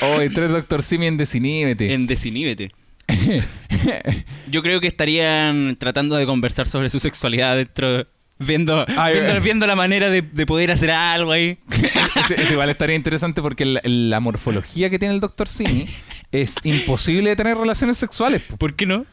Hoy tres Doctor Simi en Desiníbete. En Desiníbete. Yo creo que estarían tratando de conversar sobre su sexualidad dentro. Viendo, Ay, viendo, la manera de, de poder hacer algo ahí. Ese- ese igual estaría interesante porque la, la morfología que tiene el Dr. Simi es imposible de tener relaciones sexuales. po. ¿Por qué no?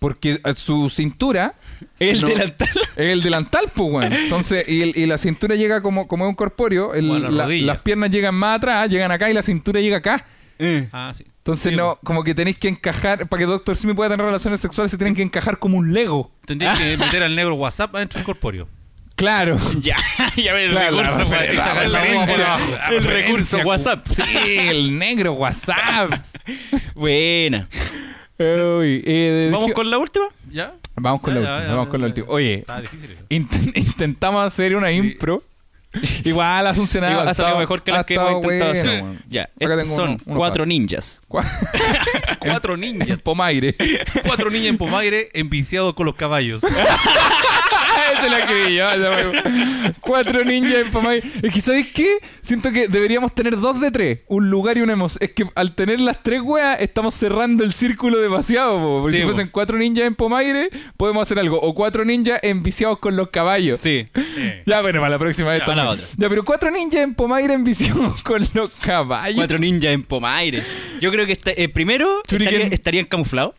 Porque eh, su cintura El No. delantal. es el delantal, pues, weón. Entonces, y, el- y la cintura llega como, como es un corpóreo, el- la rodilla. las piernas llegan más atrás, llegan acá y la cintura llega acá. Eh. Ah, sí. Entonces, Sí, no, como que tenéis que encajar, para que Dr. Simi pueda tener relaciones sexuales, se tienen que encajar como un Lego. Tendría que meter al negro WhatsApp adentro del corpóreo. Claro. Ya, ya ves el Claro, la recurso. güey. la sacar la referencia. La El recurso cu- WhatsApp. Sí, el negro WhatsApp. Buena. Uy, eh, ¿Vamos con la última? ¿Ya? Vamos con Ya, la ya, última. ya, vamos ya, con la ya. última. Oye, Está difícil eso. int- intentamos hacer una impro. Igual ha funcionado. Igual ha salido mejor que las que hemos intentado bueno, hacer. Ya, Acá estos tengo son uno- uno cuatro para- ninjas. Cua- Cuatro En ninjas. Pomaire. Cuatro niñas en Pomaire enviciados con los caballos. Esa la yo. Cuatro ninjas en Pomaire. Es que, ¿sabéis qué? Siento que deberíamos tener dos de tres. Un lugar y una emoción. Es que al tener las tres weas, estamos cerrando el círculo demasiado. po. Porque Sí, si fuesen cuatro ninjas en Pomaire, podemos hacer algo. O cuatro ninjas enviciados con los caballos. Sí. Ya, bueno, para la próxima vez Ya, la otra. Ya, pero cuatro ninjas en Pomaire en visión con los caballos. Cuatro ninjas en Pomaire. Yo creo que está- eh, primero estarían, estarían camuflados.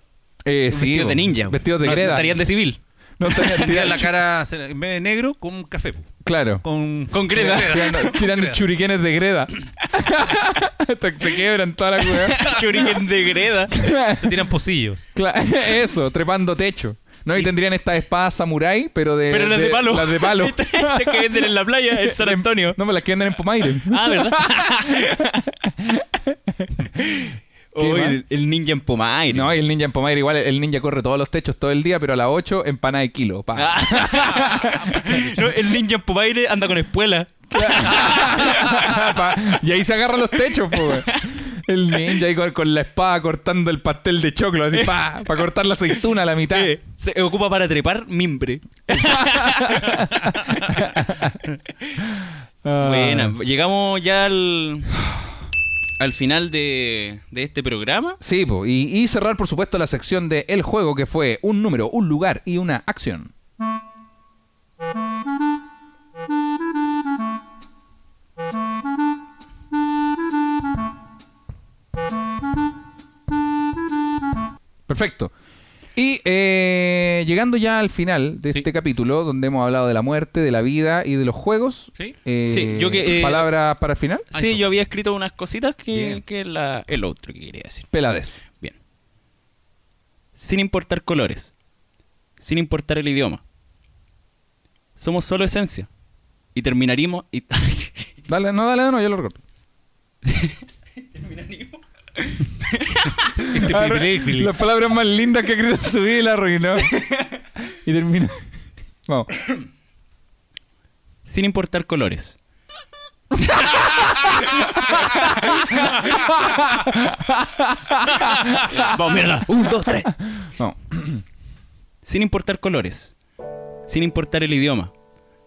Eh, sí, vestidos de ninja. Vestidos de No- no greda. estarían de civil. No estarían la cara en vez de negro con un café. Claro. Con, Con greda. Tirando, tirando churiquenes de greda. Hasta que se quiebran todas las weas. Shuriken de greda. Se tiran pocillos. Cla- Eso, trepando techo. No, y tendrían estas espadas samurái, pero de. Pero las de palo. Las de palo. Estas que venden en la playa en San Antonio. No, me las que venden en Pomaire. Ah, ¿verdad? ¿Qué Oh, el, el ninja en Pomaire. No, el ninja en Pomaire igual, el ninja corre todos los techos todo el día, pero a las 8 empanada de kilo. pa. No, el ninja en Pomaire anda con espuela. Y ahí se agarran los techos, weón. El ninja ahí con, con la espada cortando el pastel de choclo, así, pa, para cortar la aceituna a la mitad. Eh, se ocupa para trepar mimbre. Ah. Buena, llegamos ya al, al final de, de este programa. Sí, po, y, y cerrar, por supuesto, la sección de El Juego, que fue un número, un lugar y una acción. Perfecto. Y eh, llegando ya al final de Sí. este capítulo, donde hemos hablado de la muerte, de la vida y de los juegos, Sí. eh, Sí, yo que, eh, ¿palabras para el final? Sí, eso. yo había escrito unas cositas que, que la, el otro que quería decir. Pelades. Bien. Sin importar colores. Sin importar el idioma. Somos solo esencia. Y terminaríamos... Y... Dale, no, dale, no, yo lo recorto. Este. Las palabras más lindas que ha escrito en su vida y la arruinó. y termina. Vamos. Sin importar colores. Vamos, mírala. Un, dos, tres. Vamos. Sin importar colores. Sin importar el idioma.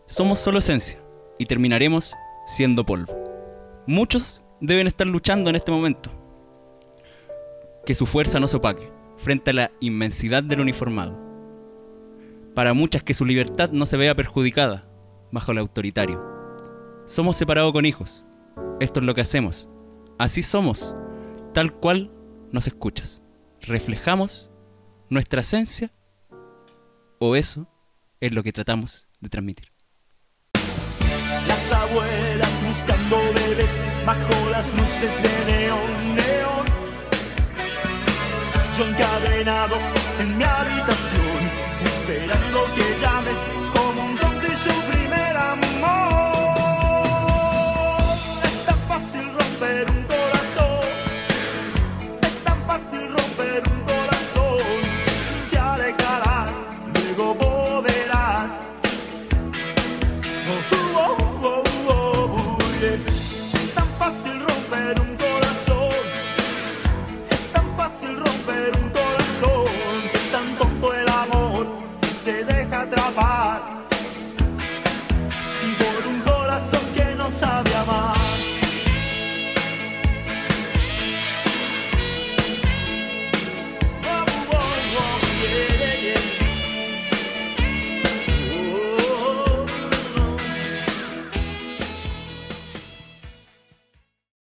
Somos solo esencia. Y terminaremos siendo polvo. Muchos deben estar luchando en este momento. Que su fuerza no se opaque frente a la inmensidad del uniformado. Para muchas que su libertad no se vea perjudicada bajo el autoritario. Somos separados con hijos. Esto es lo que hacemos. Así somos, tal cual nos escuchas. Reflejamos nuestra esencia o eso es lo que tratamos de transmitir. Las abuelas buscando bebés bajo las luces de neón, neón. Yo encadenado en mi habitación, esperando que llames